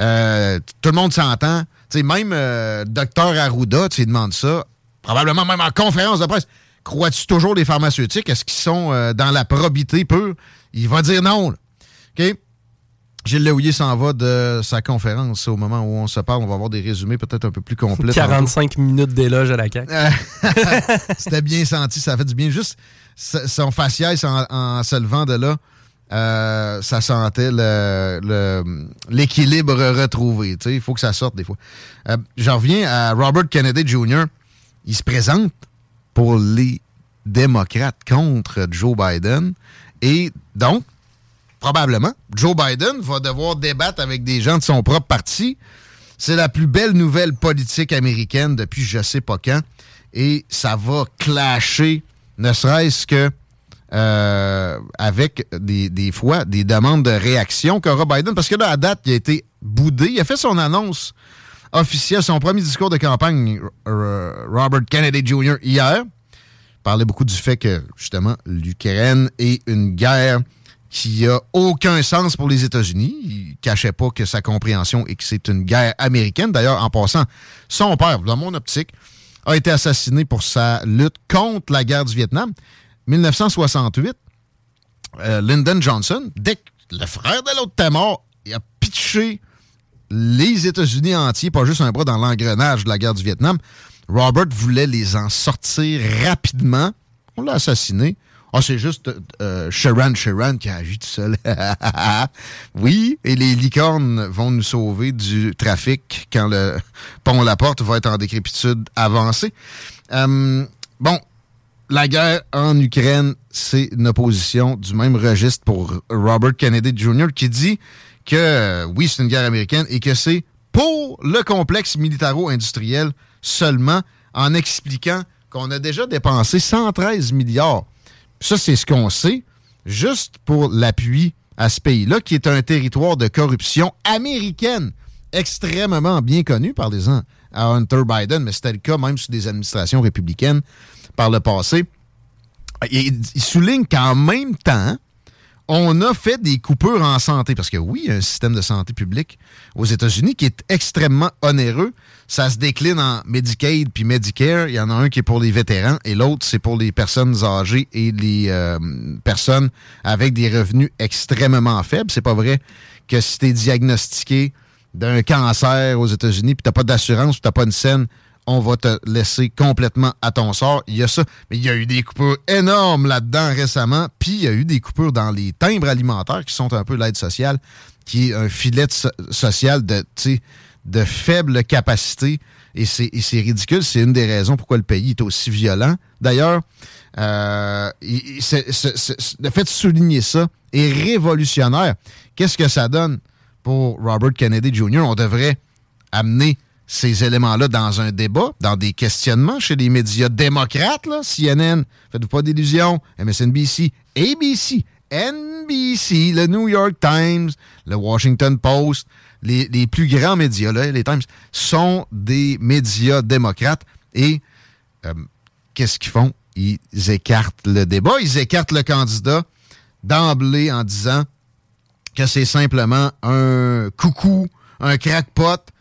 Euh, tout le monde s'entend. même euh, docteur Arruda, tu demandes ça, probablement même en conférence de presse. Crois-tu toujours les pharmaceutiques? Est-ce qu'ils sont euh, dans la probité pure? Il va dire non. OK? Gilles Léouillet s'en va de sa conférence. Au moment où on se parle, on va avoir des résumés peut-être un peu plus complets. 45 minutes d'éloge à la CAQ. [LAUGHS] C'était bien senti, ça fait du bien. Juste son faciès en, se levant de là, euh, ça sentait l'équilibre le, retrouvé. Il faut que ça sorte des fois. Euh, J'en reviens à Robert Kennedy Jr. Il se présente pour les démocrates contre Joe Biden. Et donc, probablement, Joe Biden va devoir débattre avec des gens de son propre parti. C'est la plus belle nouvelle politique américaine depuis je sais pas quand. Et ça va clasher, ne serait-ce que euh, avec des, des, fois des demandes de réaction qu'aura Biden. Parce que là, à date, il a été boudé. Il a fait son annonce officielle, son premier discours de campagne, Robert Kennedy Jr., hier. Parlait beaucoup du fait que, justement, l'Ukraine est une guerre qui a aucun sens pour les États-Unis. Il cachait pas que sa compréhension est que c'est une guerre américaine. D'ailleurs, en passant, son père, dans mon optique, a été assassiné pour sa lutte contre la guerre du Vietnam. 1968, euh, Lyndon Johnson, dès que le frère de l'autre était mort, il a pitché les États-Unis entiers, pas juste un bras dans l'engrenage de la guerre du Vietnam. Robert voulait les en sortir rapidement. On l'a assassiné. Ah, c'est juste euh, Sharon Sharon qui a agi tout seul. [LAUGHS] oui, et les licornes vont nous sauver du trafic quand le pont La Porte va être en décrépitude avancée. Euh, bon, la guerre en Ukraine, c'est une opposition du même registre pour Robert Kennedy Jr. qui dit que oui, c'est une guerre américaine et que c'est pour le complexe militaro-industriel seulement en expliquant qu'on a déjà dépensé 113 milliards ça, c'est ce qu'on sait, juste pour l'appui à ce pays-là, qui est un territoire de corruption américaine extrêmement bien connu, par les à Hunter Biden, mais c'était le cas même sous des administrations républicaines par le passé. il souligne qu'en même temps, on a fait des coupures en santé. Parce que oui, il y a un système de santé publique aux États-Unis qui est extrêmement onéreux. Ça se décline en Medicaid puis Medicare. Il y en a un qui est pour les vétérans et l'autre, c'est pour les personnes âgées et les euh, personnes avec des revenus extrêmement faibles. C'est pas vrai que si tu es diagnostiqué d'un cancer aux États-Unis puis t'as pas d'assurance ou t'as pas une scène, on va te laisser complètement à ton sort. Il y a ça. Mais il y a eu des coupures énormes là-dedans récemment. Puis il y a eu des coupures dans les timbres alimentaires qui sont un peu l'aide sociale, qui est un filet social de, faible capacité Et c'est ridicule. C'est une des raisons pourquoi le pays est aussi violent. D'ailleurs, euh, le fait de souligner ça est révolutionnaire. Qu'est-ce que ça donne pour Robert Kennedy Jr.? On devrait amener ces éléments-là dans un débat, dans des questionnements chez les médias démocrates, là, CNN, faites-vous pas d'illusions, MSNBC, ABC, NBC, le New York Times, le Washington Post, les, plus grands médias, là, les Times, sont des médias démocrates et euh, qu'est-ce qu'ils font? Ils écartent le débat, ils écartent le candidat d'emblée en disant que c'est simplement un coucou, un crackpot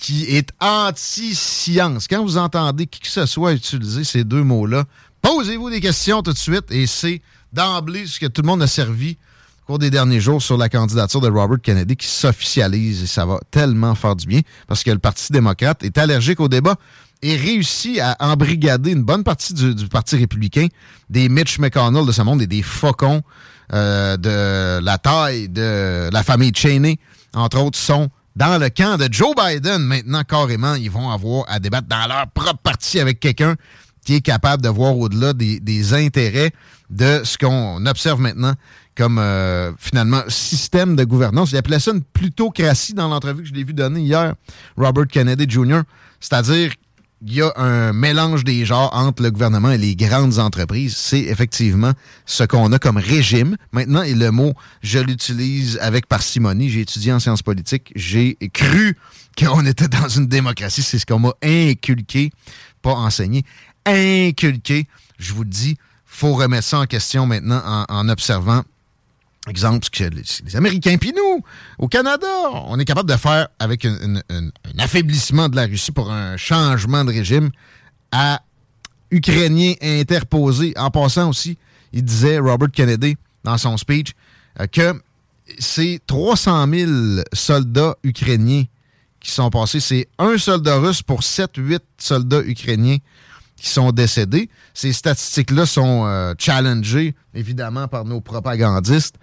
qui est anti-science. Quand vous entendez qui que ce soit utiliser ces deux mots-là, posez-vous des questions tout de suite et c'est d'emblée ce que tout le monde a servi au cours des derniers jours sur la candidature de Robert Kennedy qui s'officialise et ça va tellement faire du bien parce que le Parti démocrate est allergique au débat et réussit à embrigader une bonne partie du, Parti républicain, des Mitch McConnell de ce monde et des faucons euh, de la taille de la famille Cheney, entre autres, sont dans le camp de Joe Biden. Maintenant, carrément, ils vont avoir à débattre dans leur propre parti avec quelqu'un qui est capable de voir au-delà des, intérêts de ce qu'on observe maintenant comme euh, finalement système de gouvernance. Il appelait ça une plutocratie dans l'entrevue que je l'ai vu donner hier, Robert Kennedy Jr. C'est-à-dire il y a un mélange des genres entre le gouvernement et les grandes entreprises. C'est effectivement ce qu'on a comme régime. Maintenant, et le mot, je l'utilise avec parcimonie. J'ai étudié en sciences politiques. J'ai cru qu'on était dans une démocratie. C'est ce qu'on m'a inculqué, pas enseigné. Inculqué. Je vous dis, faut remettre ça en question maintenant en, en observant exemple, ce que les, les Américains, puis nous, au Canada, on est capable de faire avec un, affaiblissement de la Russie pour un changement de régime à Ukrainiens interposés. En passant aussi, il disait, Robert Kennedy, dans son speech, euh, que c'est 300 000 soldats ukrainiens qui sont passés. C'est un soldat russe pour 7-8 soldats ukrainiens qui sont décédés. Ces statistiques-là sont euh, challengées, évidemment, par nos propagandistes.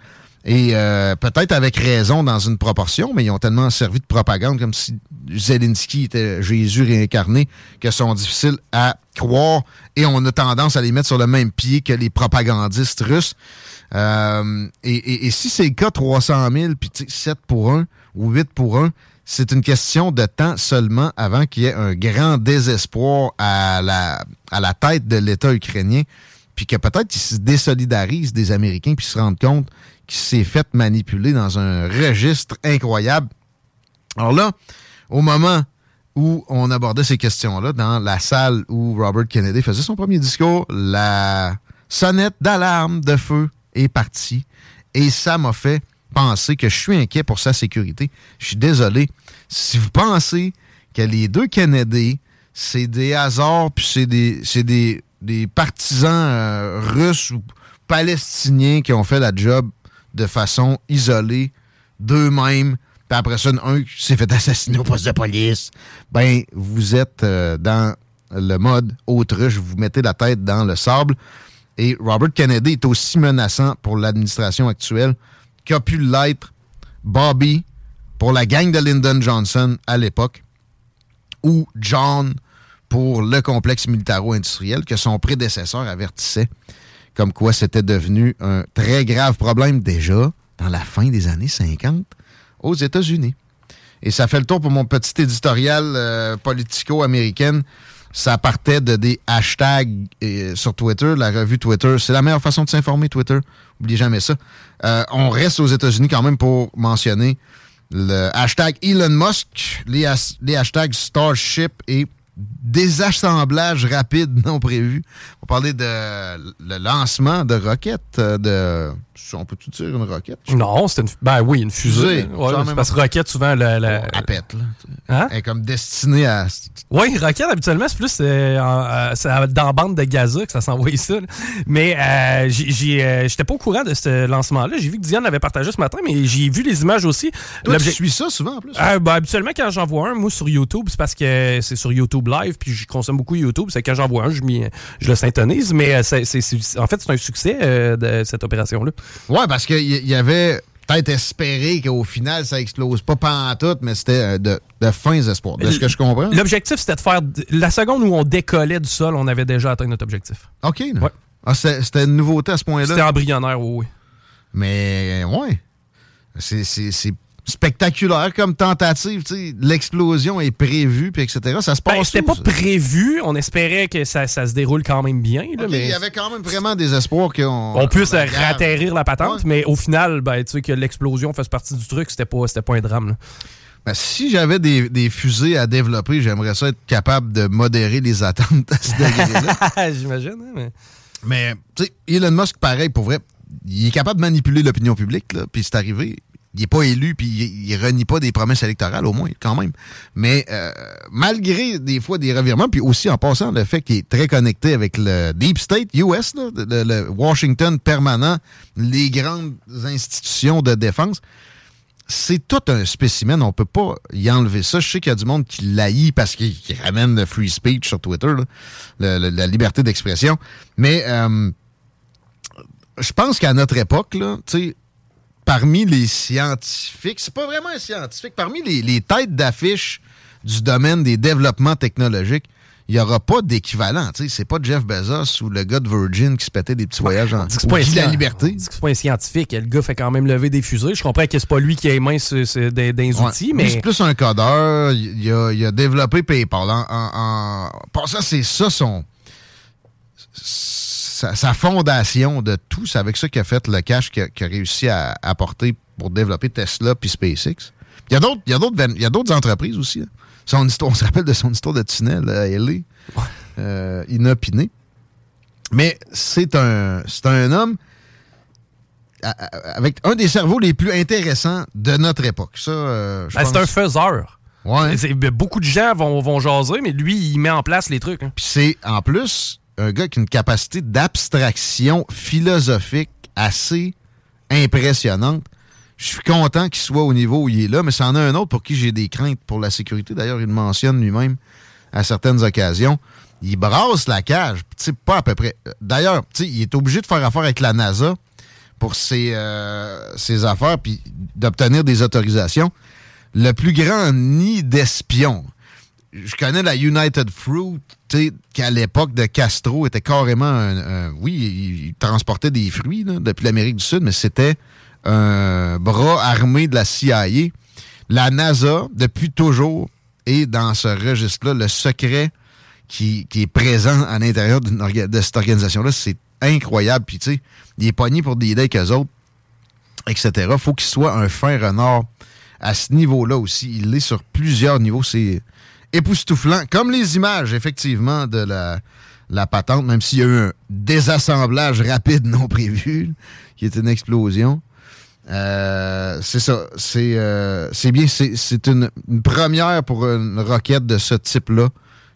Et euh, peut-être avec raison dans une proportion, mais ils ont tellement servi de propagande comme si Zelensky était Jésus réincarné que sont difficiles à croire. Et on a tendance à les mettre sur le même pied que les propagandistes russes. Euh, et, et- si c'est le cas, 300 000, puis tu sais, 7 pour 1 ou 8 pour 1, c'est une question de temps seulement avant qu'il y ait un grand désespoir à la, à tête de l'État ukrainien, puis que peut-être qu'ils se désolidarisent des Américains, puis se rendent compte qu'il s'est fait manipuler dans un registre incroyable. Alors là, au moment où on abordait ces questions-là, dans la salle où Robert Kennedy faisait son premier discours, la sonnette d'alarme de feu est partie. Et ça m'a fait penser que je suis inquiet pour sa sécurité. Je suis désolé. Si vous pensez que les deux Kennedy, c'est des hasards, puis c'est des, des, des partisans euh, russes ou palestiniens qui ont fait la job de façon isolée d'eux-mêmes, puis après ça, un qui s'est fait assassiner au poste de police, ben, vous êtes euh, dans le mode autruche, vous mettez la tête dans le sable. Et Robert Kennedy est aussi menaçant pour l'administration actuelle qu'a pu l'être Bobby pour la gang de Lyndon Johnson à l'époque, ou John pour le complexe militaro-industriel que son prédécesseur avertissait comme quoi c'était devenu un très grave problème déjà dans la fin des années 50 aux États-Unis. Et ça fait le tour pour mon petit éditorial euh, politico-américaine. Ça partait de des hashtags euh, sur Twitter, la revue Twitter. C'est la meilleure façon de s'informer, Twitter. N'oubliez jamais ça. Euh, on reste aux États-Unis quand même pour mentionner le hashtag Elon Musk, les, has- les hashtags Starship et désassemblage rapide non prévu. On parler de le lancement de roquettes, euh, de... On peut-tu dire une roquette? Non, c'était une. Ben oui, une fusée. Fusée. Ouais, même- parce que Rocket, souvent, la. la- Elle pète, là. Hein? Elle est comme destinée à... Oui, Rocket, habituellement, c'est plus euh, en- euh, dans la bande de Gaza que ça s'envoie ça. là. Mais euh, euh, j'étais pas au courant de ce lancement-là. J'ai vu que Diane l'avait partagé ce matin, mais j'ai vu les images aussi. Toi, tu suis ça souvent, en plus? Euh, ben, habituellement, quand j'en vois un, moi, sur YouTube, c'est parce que c'est sur YouTube Live, puis je consomme beaucoup YouTube. C'est quand j'en vois un, je, je le syntonise. Mais c'est- en fait, c'est un succès euh, de cette opération-là. Ouais, parce qu'il y, y avait peut-être espérer qu'au final, ça explose pas pantoute, mais c'était euh, de, de fins espoirs. De ce que je comprends. L'objectif, c'était de faire. La seconde où on décollait du sol, on avait déjà atteint notre objectif. OK. Ouais. Ah, c'était une nouveauté à ce point-là? C'était embryonnaire, oui. Mais, ouais. C'est spectaculaire comme tentative. L'explosion est prévue, puis etc. Ça se passe Ben, c'était où, pas ça? prévu. On espérait que ça, ça se déroule quand même bien. là, mais Il y avait quand même vraiment des espoirs qu'on... on puisse ratterrir la patente, Ouais. mais au final, ben, tu sais que l'explosion fasse partie du truc, c'était pas, c'était pas un drame. là. Ben, si j'avais des, des fusées à développer, j'aimerais ça être capable de modérer les attentes à ce degré-là. [LAUGHS] J'imagine. hein, mais... Mais, tu sais, Elon Musk, pareil, pour vrai, il est capable de manipuler l'opinion publique, là, puis c'est arrivé. Il n'est pas élu, puis il, il renie pas des promesses électorales, au moins, quand même. Mais euh, malgré des fois des revirements, puis aussi en passant le fait qu'il est très connecté avec le Deep State US, le, Washington permanent, les grandes institutions de défense, c'est tout un spécimen. On peut pas y enlever ça. Je sais qu'il y a du monde qui l'haït parce qu'il ramène le free speech sur Twitter, la liberté d'expression. Mais euh, je pense qu'à notre époque, tu sais, parmi les scientifiques, c'est pas vraiment un scientifique, parmi les, les têtes d'affiche du domaine des développements technologiques, il n'y aura pas d'équivalent. C'est pas Jeff Bezos ou le gars de Virgin qui se pétait des petits voyages en c'est pas la liberté. c'est pas un scientifique. Le gars fait quand même lever des fusées. Je comprends que c'est pas lui qui a les mains des, des Ouais. outils, mais c'est plus un codeur. Il, a, il a développé PayPal. En, en, en passant, c'est ça son. Sa, sa fondation de tout. C'est avec ça qu'il a fait le cash qu'il a, réussi à apporter pour développer Tesla puis SpaceX. Il y a d'autres, il y a entreprises aussi. là. Son histoire, on se rappelle de son histoire de tunnel à LA, euh, inopiné. Mais c'est un, c'est un homme à- à- avec un des cerveaux les plus intéressants de notre époque. Ça, euh, ben, c'est un faiseur. Ouais. Ben, Beaucoup de gens vont, vont jaser, mais lui, il met en place les trucs. hein. Puis c'est en plus un gars qui a une capacité d'abstraction philosophique assez impressionnante. Je suis content qu'il soit au niveau où il est là, mais c'en a un autre pour qui j'ai des craintes pour la sécurité. D'ailleurs, il le mentionne lui-même à certaines occasions. Il brasse la cage, sais, pas à peu près. D'ailleurs, il est obligé de faire affaire avec la NASA pour ses, euh, ses affaires puis d'obtenir des autorisations. Le plus grand nid d'espions. Je connais la United Fruit, sais, qu'à l'époque de Castro était carrément un. oui, il, transportait des fruits depuis l'Amérique du Sud, mais c'était un bras armé de la CIA. La NASA, depuis toujours, est dans ce registre-là. Le secret qui, qui est présent à l'intérieur de cette organisation-là, c'est incroyable. Puis, tu sais, il est pogné pour des idées avec eux autres, etc. faut qu'il soit un fin renard à ce niveau-là aussi. Il l'est sur plusieurs niveaux. C'est époustouflant. Comme les images, effectivement, de la, la patente, même s'il y a eu un désassemblage rapide non prévu, qui est une explosion. Euh, c'est ça. C'est euh, bien. C'est c'est une, une première pour une roquette de ce type-là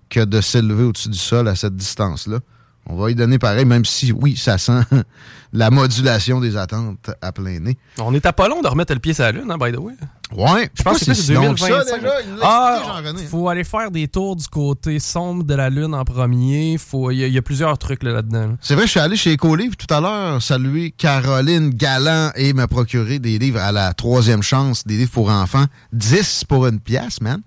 que de s'élever au-dessus du sol à cette distance-là. On va y donner pareil, même si, oui, ça sent [LAUGHS] la modulation des attentes à plein nez. On est à pas long de remettre le pied sur la Lune, hein, by the way. Ouais, Je pense que c'est si long que ça, 2025. déjà. Il Ah, expliqué, faut aller faire des tours du côté sombre de la Lune en premier. Il y, a- il y a plusieurs trucs là, là-dedans. là. C'est vrai, je suis allé chez Écolivre tout à l'heure saluer Caroline Galland et me procurer des livres à la troisième chance, des livres pour enfants. 10 pour une pièce, man.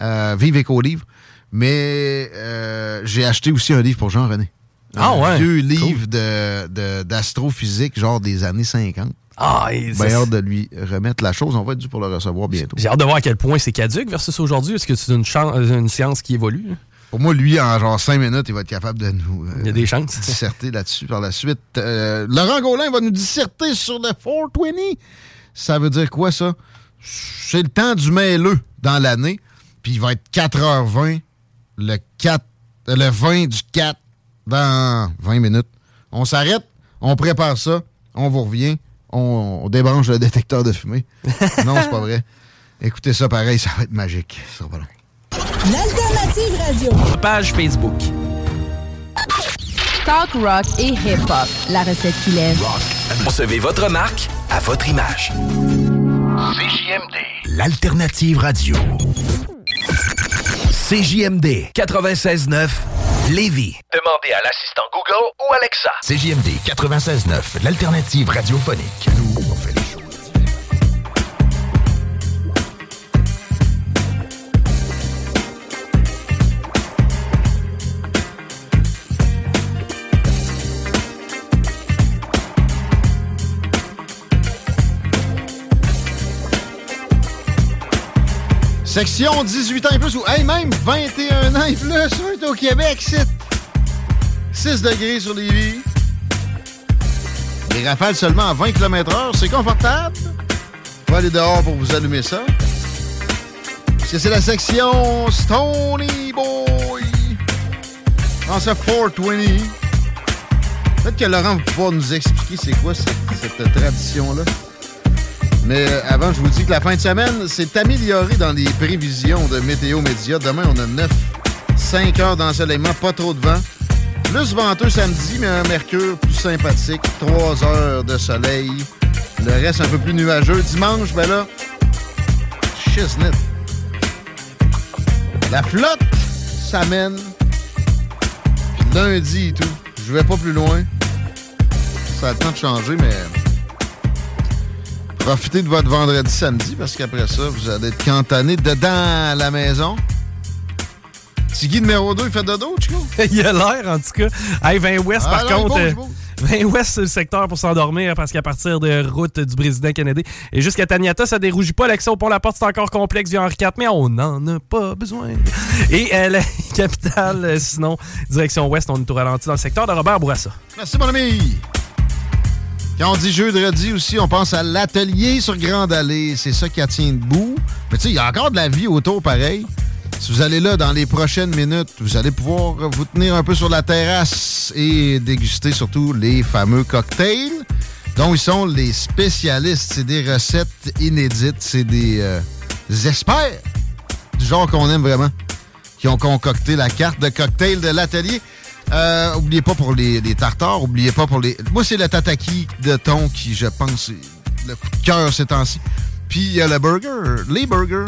Euh, vive Écolivre. Mais euh, j'ai acheté aussi un livre pour Jean-René. Ah un ouais, vieux cool. livre de- de- d'astrophysique, genre des années 50. Ah, Bien hâte de lui remettre la chose. On va être dû pour le recevoir bientôt. J'ai hâte de voir à quel point c'est caduque versus aujourd'hui. Est-ce que c'est une, une science qui évolue? là? Pour moi, lui, en genre 5 minutes, il va être capable de nous euh, Il y a des chances. [LAUGHS] disserter là-dessus par la suite. Euh, Laurent Gaulin va nous disserter sur le 420. Ça veut dire quoi, ça? C'est le temps du mêleux dans l'année. Puis il va être 4h20 le 4, euh, le 20 du 4 dans 20 minutes. On s'arrête, on prépare ça, on vous revient, on, on débranche le détecteur de fumée. [LAUGHS] non, c'est pas vrai. Écoutez ça pareil, ça va être magique. Ça va pas long. L'alternative radio. Page Facebook. Talk rock et hip-hop. La recette qui lève. Recevez votre marque à votre image. CJMD, l'alternative radio. CJMD 96.9 Lévis. Demandez à l'assistant Google ou Alexa. CJMD 96.9, l'alternative radiophonique. Section 18 ans et plus, ou hey, même 21 ans et plus, est au Québec, c'est 6 degrés sur les vies. Les rafales seulement à 20 km/h, c'est confortable. On va aller dehors pour vous allumer ça. Parce que c'est la section Stony Boy. Dans ce 420. Peut-être que Laurent va pouvoir nous expliquer c'est quoi cette tradition-là. Mais euh, avant, je vous dis que la fin de semaine s'est améliorée dans les prévisions de Météo Média. Demain, on a 9, 5 heures d'ensoleillement, pas trop de vent. Plus venteux samedi, mais un mercure plus sympathique. 3 heures de soleil. Le reste un peu plus nuageux. Dimanche, ben là, shiznit. La flotte s'amène. Puis lundi et tout. Je vais pas plus loin. Ça a le temps de changer, mais profitez de votre vendredi samedi parce qu'après ça, vous allez être cantonné dedans la maison. Tigui numéro 2, il fait dodo, Chico? [LAUGHS] il a l'air, en tout cas. Hey, 20 Ouest, Ah, par non, il contre. bouge, euh, il bouge. 20 Ouest, c'est le secteur pour s'endormir parce qu'à partir de route du président Kennedy et jusqu'à Taniata, ça dérougit pas. L'accès au pont La Porte, c'est encore complexe via Henri IV, mais on n'en a pas besoin. Et euh, la [LAUGHS] capitale, euh, sinon, direction ouest, on est au ralenti dans le secteur de Robert Bourassa. Merci, mon ami. Quand on dit jeudi aussi, on pense à l'atelier sur Grande Allée. C'est ça qui a tient debout. Mais tu sais, il y a encore de la vie autour pareil. Si vous allez là dans les prochaines minutes, vous allez pouvoir vous tenir un peu sur la terrasse et déguster surtout les fameux cocktails dont ils sont les spécialistes. C'est des recettes inédites. C'est des, euh, des experts du genre qu'on aime vraiment qui ont concocté la carte de cocktail de l'atelier. Euh, oubliez pas pour les, les tartares, oubliez pas pour les. Moi, c'est le tataki de thon qui, je pense, le coup de cœur ces temps-ci. Puis il y a le burger, les burgers.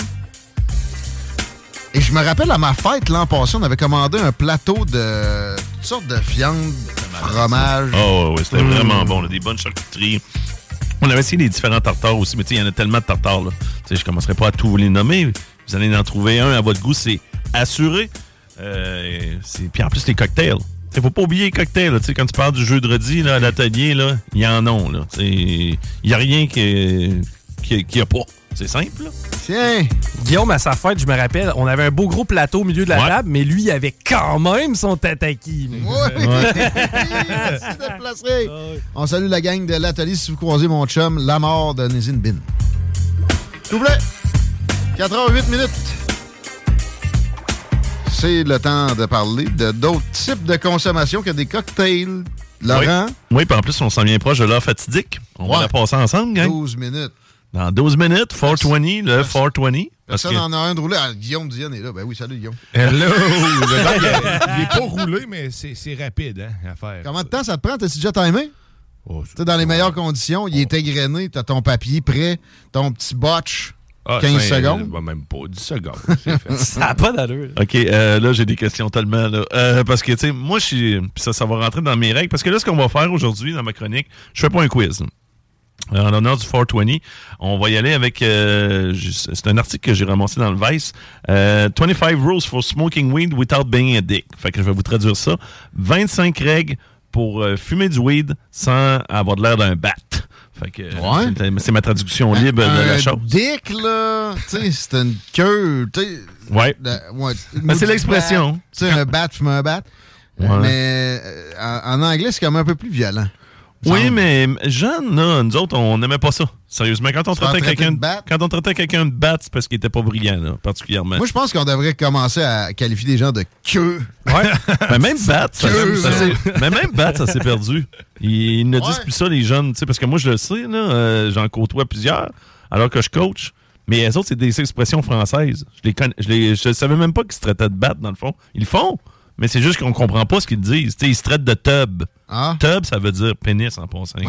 Et je me rappelle à ma fête l'an passé, on avait commandé un plateau de toutes sortes de viande, fromage. Oh, ouais, c'était Mm. vraiment bon. là, des bonnes charcuteries. On avait essayé les différents tartares aussi, mais tu sais, il y en a tellement de tartares. Là. Tu sais, je commencerai pas à tous vous les nommer. Vous allez en trouver un à votre goût, c'est assuré. Euh, Puis en plus, les cocktails. Il faut pas oublier les cocktails. sais, Quand tu parles du jeudi là, à l'atelier, là, il y en a. Il n'y a rien qui qui qui a pas. C'est simple. là. Tiens! Guillaume, à sa fête, je me rappelle, on avait un beau gros plateau au milieu de la Ouais. table, mais lui, il avait quand même son tataki. Ouais. [LAUGHS] Merci d'être placé. On salue la gang de l'atelier si vous croisez mon chum, la mort de Nézine Bin. S'il vous plaît, 4h08 minutes. C'est le temps de parler de d'autres types de consommation que des cocktails. Laurent, Oui, oui puis en plus, on s'en vient proche de l'heure fatidique. On Ouais. va la passer ensemble, gang. 12 minutes. Dans 12 minutes, 420, le 420. Parce Personne que- n'en a un de roulé. Ah, Guillaume Dion est là. Ben oui, salut Guillaume. Hello! [LAUGHS] Le temps, il est- il est pas [LAUGHS] roulé, mais c'est rapide hein, à faire. Comment de temps ça te prend? T'as-tu déjà timé? Oh, dans les meilleures conditions, il est égrené, t'as ton papier prêt, ton petit botch, ah, 15 cinq- secondes? bah, même pas 10 secondes. [LAUGHS] fait. Ça n'a pas d'allure. OK, euh, là, j'ai des questions tellement. Là. Euh, parce que, tu sais, moi, je suis. puis Ça, ça va rentrer dans mes règles. Parce que là, ce qu'on va faire aujourd'hui dans ma chronique, je fais pas un quiz. Euh, En l'honneur du 420, on va y aller avec. euh, c'est un article que j'ai ramassé dans le Vice. Euh, 25 rules for smoking weed without being a dick. Fait que je vais vous traduire ça. 25 règles pour euh, fumer du weed sans avoir de l'air d'un bat. Euh, Ouais. c'est- ma traduction libre de la chose. dick, là, tu sais, c'est une queue. Ouais. ouais, Ben, c'est l'expression. bat, Tu sais, un bat fume un bat. Ouais. Mais euh, en, en anglais, c'est comme un peu plus violent. Oui, mais jeune, là, nous autres, on n'aimait pas ça. Sérieusement, quand on traitait quelqu'un de bat? quand on traitait quelqu'un de bat, c'est parce qu'il était pas brillant, là, particulièrement. Moi, je pense qu'on devrait commencer à qualifier les gens de queue. Ouais. mais même [LAUGHS] bat, ça, mais même bat, ça s'est perdu. Ils, ils ne disent plus ça, les jeunes, tu sais, parce que moi, je le sais, là, euh, j'en côtoie plusieurs, alors que je coach. Mais les autres, c'est des expressions françaises. Je les connais, je, les, je savais même pas qu'ils se traitaient de bat, dans le fond. Ils le font, mais c'est juste qu'on comprend pas ce qu'ils disent. Tu sais, ils se traitent de tub. Ah. Tub, ça veut dire pénis en passant. Ouais.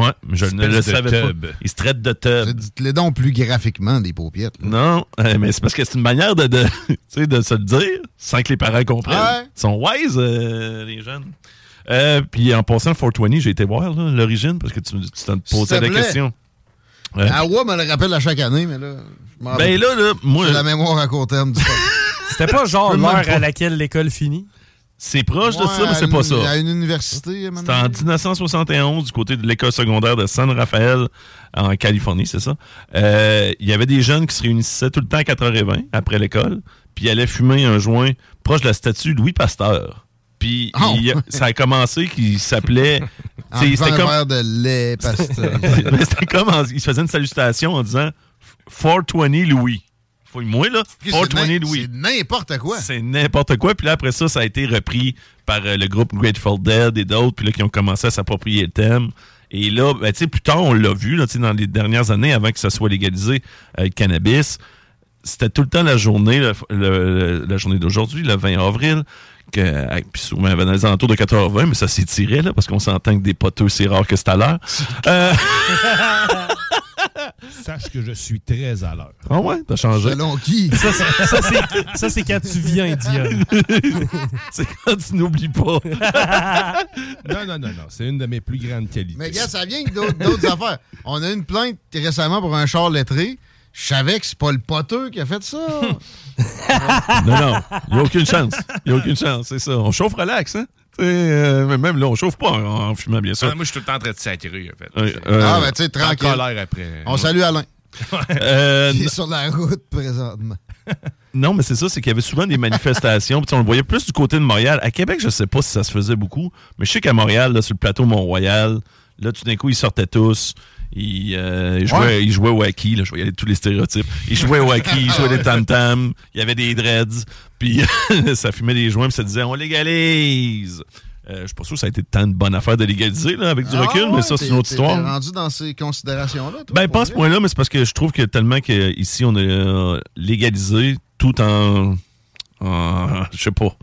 Ouais, mais je ne le savais tub. pas. Ils se traitent de tub. Dites-les donc plus graphiquement des paupiètes. là. Non, euh, mais c'est parce que c'est une manière de, de, [LAUGHS] tu sais, de se le dire sans que les parents comprennent. Ouais. Ils sont wise, euh, les jeunes. Euh, puis en passant le 420, j'ai été voir l'origine parce que tu, tu t'en posais la question. Ouais. Awa me le rappelle à chaque année, mais là, je m'en Ben là, là, moi, J'ai la mémoire à court terme. du. [LAUGHS] C'était pas genre l'heure à laquelle l'école finit? C'est proche de ça, mais c'est pas ça. À une université, C'était en 1971 du côté de l'école secondaire de San Rafael en Californie, c'est ça. Euh, Il y avait des jeunes qui se réunissaient tout le temps à 4h20 après l'école, puis allaient fumer un joint proche de la statue Louis Pasteur. Puis Oh! il- ça a commencé qu'il s'appelait... [LAUGHS] C'était un comme... verre de lait [LAUGHS] pasteurisé. Mais c'était comme en- il se faisait une salutation en disant 420 Louis. Fouille-moi là, C'est 420 n'im- Louis. C'est n'importe quoi. C'est n'importe quoi. Puis là, après ça, ça a été repris par euh, le groupe Grateful Dead et d'autres, puis là, qui ont commencé à s'approprier le thème. Et là, ben, tu sais, plus tard, on l'a vu, là, tu sais, dans les dernières années, avant que ça soit légalisé, euh, le cannabis, c'était tout le temps la journée, le- le- la journée d'aujourd'hui, le 20 avril, que, puis souvent, dans les alentours de 4h20, mais ça s'étirait, là, parce qu'on s'entend que des poteux, c'est rare que c'est à l'heure. Euh, [LAUGHS] [LAUGHS] Sache que je suis très à l'heure. Ah ouais, t'as changé? Selon qui? Ça, c'est- ça, quand tu viens, Diane. [LAUGHS] c'est quand tu n'oublies pas. [LAUGHS] Non, non, non, non. C'est une de mes plus grandes qualités. Mais gars, ça vient d'autres d'autres affaires. On a eu une plainte récemment pour un char lettré. Je savais que c'est pas le poteux qui a fait ça. [LAUGHS] Non, non, il n'y a aucune chance. Il n'y a aucune chance, c'est ça. On chauffe relax, hein? Euh, mais même là, on chauffe pas en, en fumant, bien sûr. Ah, moi, je suis tout le temps en train de sacrer, en fait. Euh, euh, ah, ben tu sais, En tranquille. colère après. On salue Alain. [LAUGHS] [LAUGHS] Euh, Qui est sur la route présentement. [LAUGHS] non, mais c'est ça, c'est qu'il y avait souvent des manifestations. Puis, on le voyait plus du côté de Montréal. À Québec, je sais pas si ça se faisait beaucoup, mais je sais qu'à Montréal, là, sur le plateau Mont-Royal, là, tout d'un coup, ils sortaient tous. Ils, euh, ils jouaient, Ouais. ils jouaient au hockey, là, je vais y aller de tous les stéréotypes. Ils jouaient au hockey, ils jouaient des tam-tams, il y avait des dreads, puis [LAUGHS] ça fumait des joints, puis ça disait « on légalise ». Euh, je suis pas sûr que ça a été tant de bonne affaire de légaliser là, avec du Ah recul, mais ça, c'est une autre histoire. rendu dans ces considérations-là, Ben, pas à ce point-là, mais c'est parce que je trouve que tellement qu'ici, on a légalisé tout en, en je sais pas,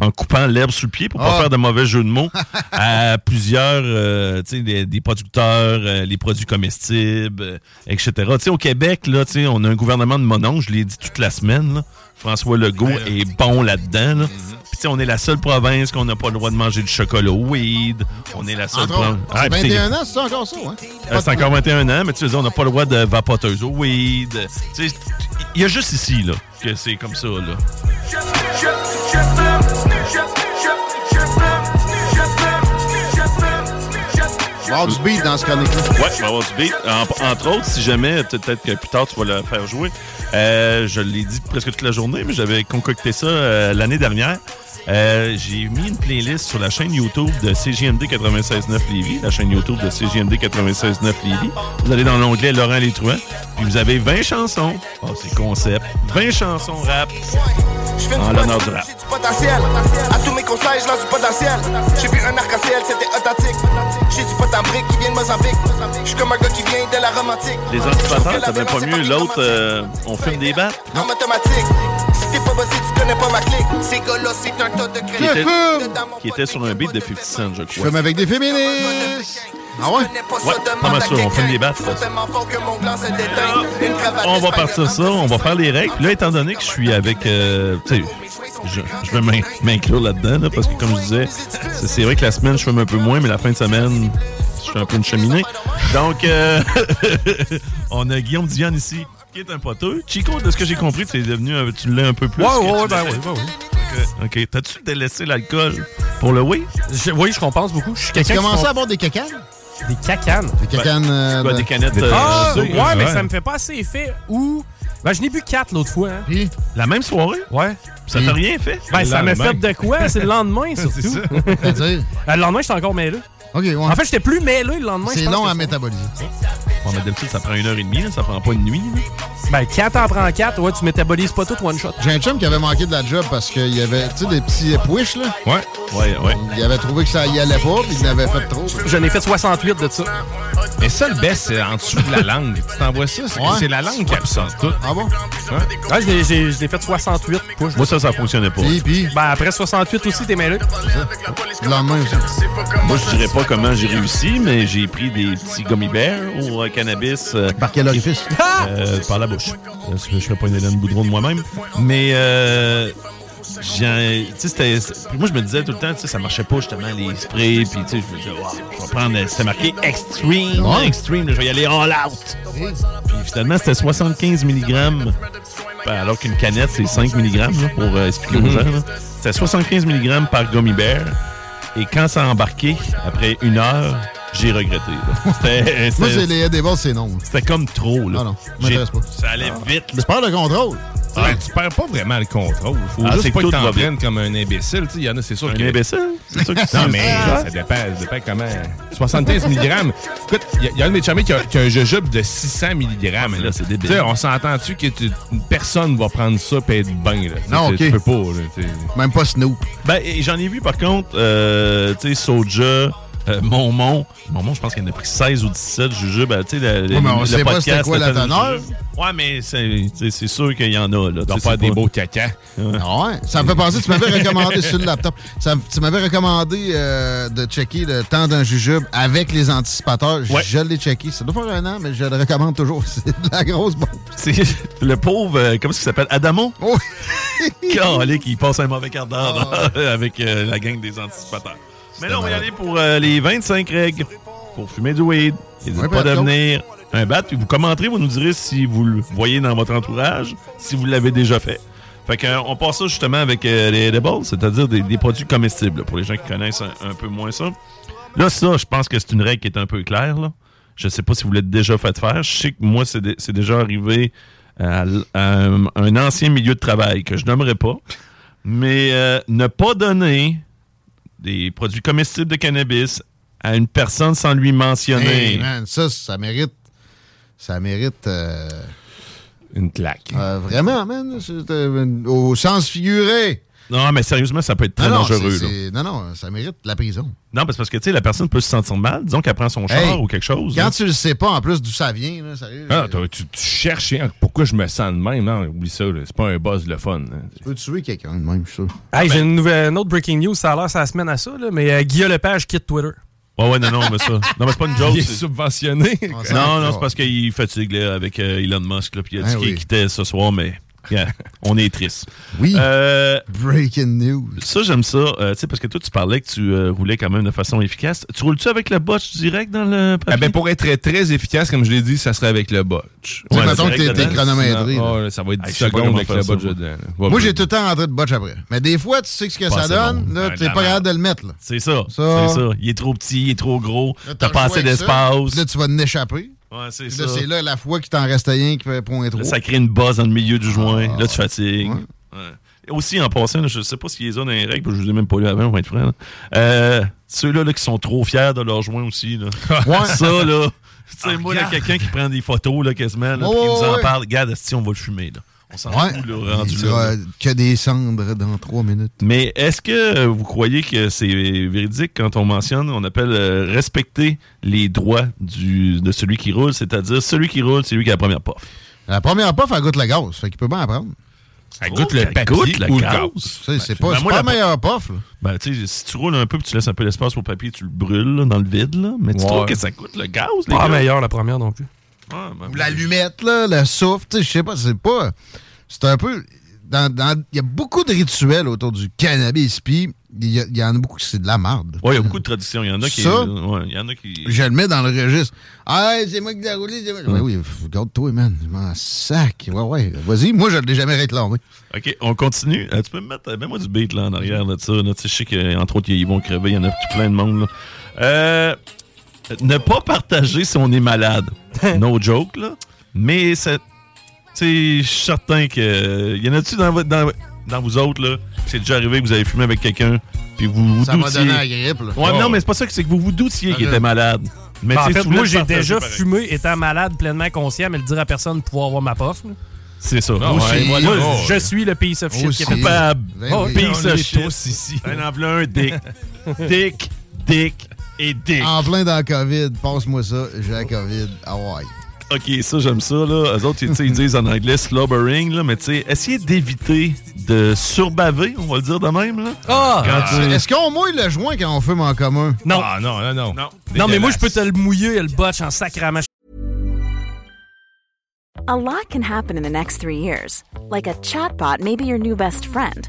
en coupant l'herbe sous le pied pour pas Ah. faire de mauvais jeux de mots à [LAUGHS] plusieurs, euh, tu sais, des, des producteurs, euh, les produits comestibles, euh, etc. Tu sais, au Québec, là, tu sais, on a un gouvernement de mononcle, je l'ai dit toute la semaine, là. François Legault est bon là-dedans, là. Puis, tu sais, on est la seule province qu'on n'a pas le droit de manger du chocolat au weed. On est la seule province. c'est Ah, puis, tu sais, 21 ans, c'est encore ça, hein? euh, c'est encore 21 ans, mais tu veux dire, on n'a pas le droit de vapoteuse au weed. Tu sais, il y a juste ici, là, que c'est comme ça, là. Va du beat dans ce chronique-là. Ouais, il va avoir du beat. En- entre autres, si jamais, peut-être que plus tard, tu vas le faire jouer. Euh, je l'ai dit presque toute la journée, mais j'avais concocté ça euh, l'année dernière. Euh, j'ai mis une playlist sur la chaîne YouTube de CGMD 96.9 Lévis, la chaîne YouTube de CGMD 96.9 Lévis. Vous allez dans l'onglet Laurent Les Truands, puis vous avez 20 chansons. Oh, c'est concept. 20 chansons rap en l'honneur du rap. du potentiel. À tous mes conseils, je lance du potentiel. J'ai vu un arc-en-ciel, c'était authentique. J'ai du pot en brique qui vient de Mozambique. Je suis comme un gars qui vient de la romantique. Les anticipateurs, ça va pas mieux. L'autre, euh, on filme des battes? En automatique. Si t'es pas bossé, tu connais pas ma clique. Ces gars-là, c'est un tas de était, qui était sur un beat de 50 Cent, je Je crois. fume avec des féministes. Ah ouais? Ouais, pas mal sûr, on fait des battes. ça. On va partir ça, on va faire les règles. Là, étant donné que je suis avec... euh, tu sais, je, je vais m'in- m'inclure là-dedans, là, parce que comme je disais, c'est vrai que la semaine, je fume un peu moins, mais la fin de semaine, je suis un peu une cheminée. Donc, euh, [LAUGHS] on a Guillaume Diane ici, qui est un poteux. Chico, de ce que j'ai compris, tu es devenu, un- tu l'es un peu plus. Ouais, ouais, ben oui, ben oui. OK. T'as-tu délaissé l'alcool pour le oui? Je- oui, je compense beaucoup. Je suis quelqu'un font à boire des cacanes? Des cacanes. Des cacanes. euh, Ben, des canettes... euh, Ah, ouais, mais ça me fait pas assez effet. Ou. Ben, je n'ai bu quatre l'autre fois. Hein. Puis, La même soirée? Ouais. Ça t'a rien fait? Ben, ça m'a fait de quoi? C'est le lendemain, [LAUGHS] surtout. C'est ça. c'est-à-dire. [LAUGHS] Euh, le lendemain, j'étais encore mêlé. OK, ouais. En fait, j'étais plus mêlé le lendemain. c'est long à métaboliser. Bon, mais d'habitude, ça prend une heure et demie, là, ça prend pas une nuit. là. Ben, quand t'en prends quatre, ouais, tu métabolises pas tout one shot. J'ai un chum qui avait manqué de la job parce qu'il y avait, tu sais, des petits push, là. Ouais. Ouais, ouais. Il avait trouvé que ça y allait pas, puis il en avait fait trop. J'en ai fait 68 de ça. Mais ça, le best, c'est en dessous de la langue. Tu t'envoies ça, c'est Ouais. la langue qui absorbe tout. Ah bon? Ouais, je l'ai- j'ai je l'ai fait 68 push. Moi, ça, ça fonctionnait pas. Puis, puis, Ben, après 68 aussi, t'es mêlé. le lendemain aussi. Moi, je dirais pas comment j'ai réussi, mais j'ai pris des petits gummy bears au euh, cannabis euh, Par quel orifice? [LAUGHS] euh, par la bouche. Parce que je fais pas une Hélène Boudreau de moi-même. Mais, j'ai- moi, je me disais tout le temps, tu sais, ça marchait pas, justement, les sprays. Puis, tu sais, je me disais, Wow, je vais prendre, c'était marqué extreme, Ouais. extreme, je vais y aller all out. Puis, finalement, c'était 75 mg Ben, alors qu'une canette, c'est 5 mg là, pour euh, expliquer aux Mhm. gens. C'était 75 mg par gummy bear. Et quand ça a embarqué, après une heure, j'ai regretté. là. C'était- Moi, c'était- c'est les Edibles, c'est non. C'était comme trop. Là. Ah non, m'intéresse pas. Ça allait vite. là. Tu perds le contrôle. Ben, tu perds pas vraiment le contrôle. Faut Ah, juste que pas que tout t'en prennes comme un imbécile. Il y en a, c'est sûr Un que... imbécile? C'est sûr que tu Non, mais ça. ça dépend, ça dépend comment. 75 mg. Écoute, il y, y a un de mes chummies qui a, qui a un jujube de 600 mg. Ah, mais là, c'est débile. Tu sais, on s'entend-tu que tu- une personne va prendre ça et être bien. Là? Non, ok. Tu peux pas. Là. Même pas Snoop. Ben, j'en ai vu par contre, euh, tu sais, Soja, euh, Monmont. Monmont, je pense qu'il en a pris 16 ou 17 jujubes. euh, Tu sais, Ouais, mais on le sait pas c'était podcast, quoi la teneur. Ouais, mais c'est sûr qu'il y en a. Là, faire des pas- beaux caca. Ah ouais. Ça me fait penser, tu m'avais recommandé sur le laptop, ça- tu m'avais recommandé euh, de checker le temps d'un jujube avec les anticipateurs. Ouais. Je l'ai checké. Ça doit faire un an, mais je le recommande toujours. [LAUGHS] C'est de la grosse bombe. C'est le pauvre, euh, comment est-ce qu'il s'appelle? Adamo? Oh. [LAUGHS] Calé qui passe un mauvais quart d'heure Ah. [LAUGHS] avec euh, la gang des anticipateurs. Mais là, on va y aller pour euh, les 25 règles pour fumer du weed. N'hésitez Ouais, pas devenir un bat. Puis vous commenterez, vous nous direz si vous le voyez dans votre entourage, si vous l'avez déjà fait. Fait que, euh, on passe ça justement avec euh, les edibles, c'est-à-dire des, des produits comestibles, là, pour les gens qui connaissent un, un peu moins ça. Là, ça, je pense que c'est une règle qui est un peu claire. Là. Je sais pas si vous l'êtes déjà fait faire. Je sais que moi, c'est dé- c'est déjà arrivé à, un, un ancien milieu de travail que je nommerai pas. Mais euh, ne pas donner des produits comestibles de cannabis à une personne sans lui mentionner. Hey, man, ça, ça mérite. Ça mérite. euh, Une claque. euh, vraiment, man. euh, au sens figuré. Non, mais sérieusement, ça peut être très non, non, dangereux. c'est- là. c'est- non, non, ça mérite la prison. Non, parce que tu sais, la personne peut se sentir mal. Disons qu'elle prend son char Hey, ou quelque chose. Quand là. tu le sais pas, en plus d'où ça vient, là, sérieux. Ah, tu, tu cherches hein, pourquoi je me sens de même. Non, oublie ça. là. C'est pas un buzz le fun. hein. Tu peux tuer quelqu'un de même, je suis sûr. Hey, j'ai une, nouvelle, une autre breaking news, ça a l'air ça semaine à ça, là, mais euh, Guillaume Lepage quitte Twitter. Ouais, ouais, non, non, mais ça. Non, mais c'est pas une joke. Il est c'est- subventionné. Non, non, c'est parce qu'il fatigue là, avec euh, Elon Musk. Là, puis il a dit Ah qu'il oui. quittait ce soir, mais yeah, on est triste. Oui. Euh, Breaking news. ça, j'aime ça. euh, tu sais, parce que toi, tu parlais que tu euh, roulais quand même de façon efficace. Tu roules-tu avec le botch direct dans le papier? Ah ben, pour être très, efficace, comme je l'ai dit, ça serait avec le botch. Ouais, mettons que t'es- chronométré. Là. ah, là, ça va être Ah, 10 je sais pas secondes avec le botch moi. dedans. Moi, j'ai tout le temps rentré de botch après. Mais des fois, tu sais ce que Pas ça donne. bon. Là, t'es pas capable de le mettre. C'est ça. Ça. C'est ça. Il est trop petit, il est trop gros. T'as pas assez d'espace. Là, tu vas en échapper. Ouais, c'est ça. Là, c'est là la fois qu'il t'en reste rien qui fait point trop. Ça crée une base dans le milieu du joint. Ah. Là, tu fatigues. Ouais. Ouais. Et Aussi, en passant, là, je sais pas s'il les a dans les règles, parce que je les ai même pas lu avant, on va être franc. là. Euh, Ceux-là là, qui sont trop fiers de leur joint aussi. Là. [LAUGHS] Ouais. Ça, là. Tu sais, Ah, moi, quelqu'un qui prend des photos là, quasiment, là, puis qui nous en ouais. parle, regarde, si on va le fumer. Là? On s'en Ouais. fout, là, rendu Il là. sera que des cendres dans trois minutes. Mais est-ce que vous croyez que c'est véridique quand on mentionne, on appelle euh, respecter les droits du, de celui qui roule, c'est-à-dire celui qui roule, c'est lui qui a la première puff? La première puff, elle goûte le gaz. Fait qu'il peut bien apprendre. Elle goûte le papier goûte le ou le gaz. c'est pas, ben, moi, pas la- la meilleure puff. Là. Ben, tu sais, si tu roules un peu puis tu laisses un peu d'espace pour le papier, tu le brûles là, dans le vide, là. Mais tu Ouais. trouves que ça coûte le gaz, les Pas gars? meilleure la première non plus. Ben, Ou l'allumette, là, le souffle. Tu sais, je sais pas, c'est pas. C'est un peu. dans- dans- Il y a beaucoup de rituels autour du cannabis, puis il y, en a beaucoup qui c'est de la merde. Ouais, il y a beaucoup de traditions. Il y en a qui. Ça? ouais, y en a qui. Je le mets dans le registre. Ah, c'est moi qui l'ai roulé. c'est moi. Ouais, oui, f- garde-toi, man. Je m'en sac. Ouais, ouais. Vas-y, moi, je ne l'ai jamais réclamé. OK, on continue. Euh, tu peux me mettre. euh, Mets-moi du beat là en arrière là, de ça. Là. Tu sais, je sais qu'entre autres, ils vont crever. Il y en a plein de monde. Là. Euh, ne pas partager si on est malade. [LAUGHS] no joke, là. Mais c'est. Tu sais, je suis certain que. Y en a-tu dans, votre- dans, dans vous autres, là, c'est déjà arrivé que vous avez fumé avec quelqu'un, puis vous vous Ça m'a donné la grippe, là. Ouais, Oh. non, mais c'est pas ça que c'est que vous vous doutiez qu'il était malade. Mais Ben, en fait, moi, j'ai déjà pareil. fumé, étant malade, pleinement conscient, mais le dire à personne de pouvoir avoir ma puff. là. C'est ça. Ah, Moi, ouais. Moi, Oh, je suis le piece of shit Aussi. qui a fait coupable. Ben Oh. Piece on of est shit. tous ici. Un en un dick. [LAUGHS] dick, dick et dick. En plein dans la COVID, passe-moi ça, j'ai la COVID. Ah ouais. OK, ça, j'aime ça. Là. Eux autres, tu sais, ils disent en anglais slobbering, là, mais tu sais, essayez d'éviter de surbaver, on va le dire de même. Là. Ah! Quand tu- Est-ce qu'on mouille le joint quand on fume en commun? Non. Ah, non, non, non. Non. Non, mais moi, je peux te le mouiller et le botch en sacrament. A lot can happen in the next three years. Like a chatbot may be your new best friend.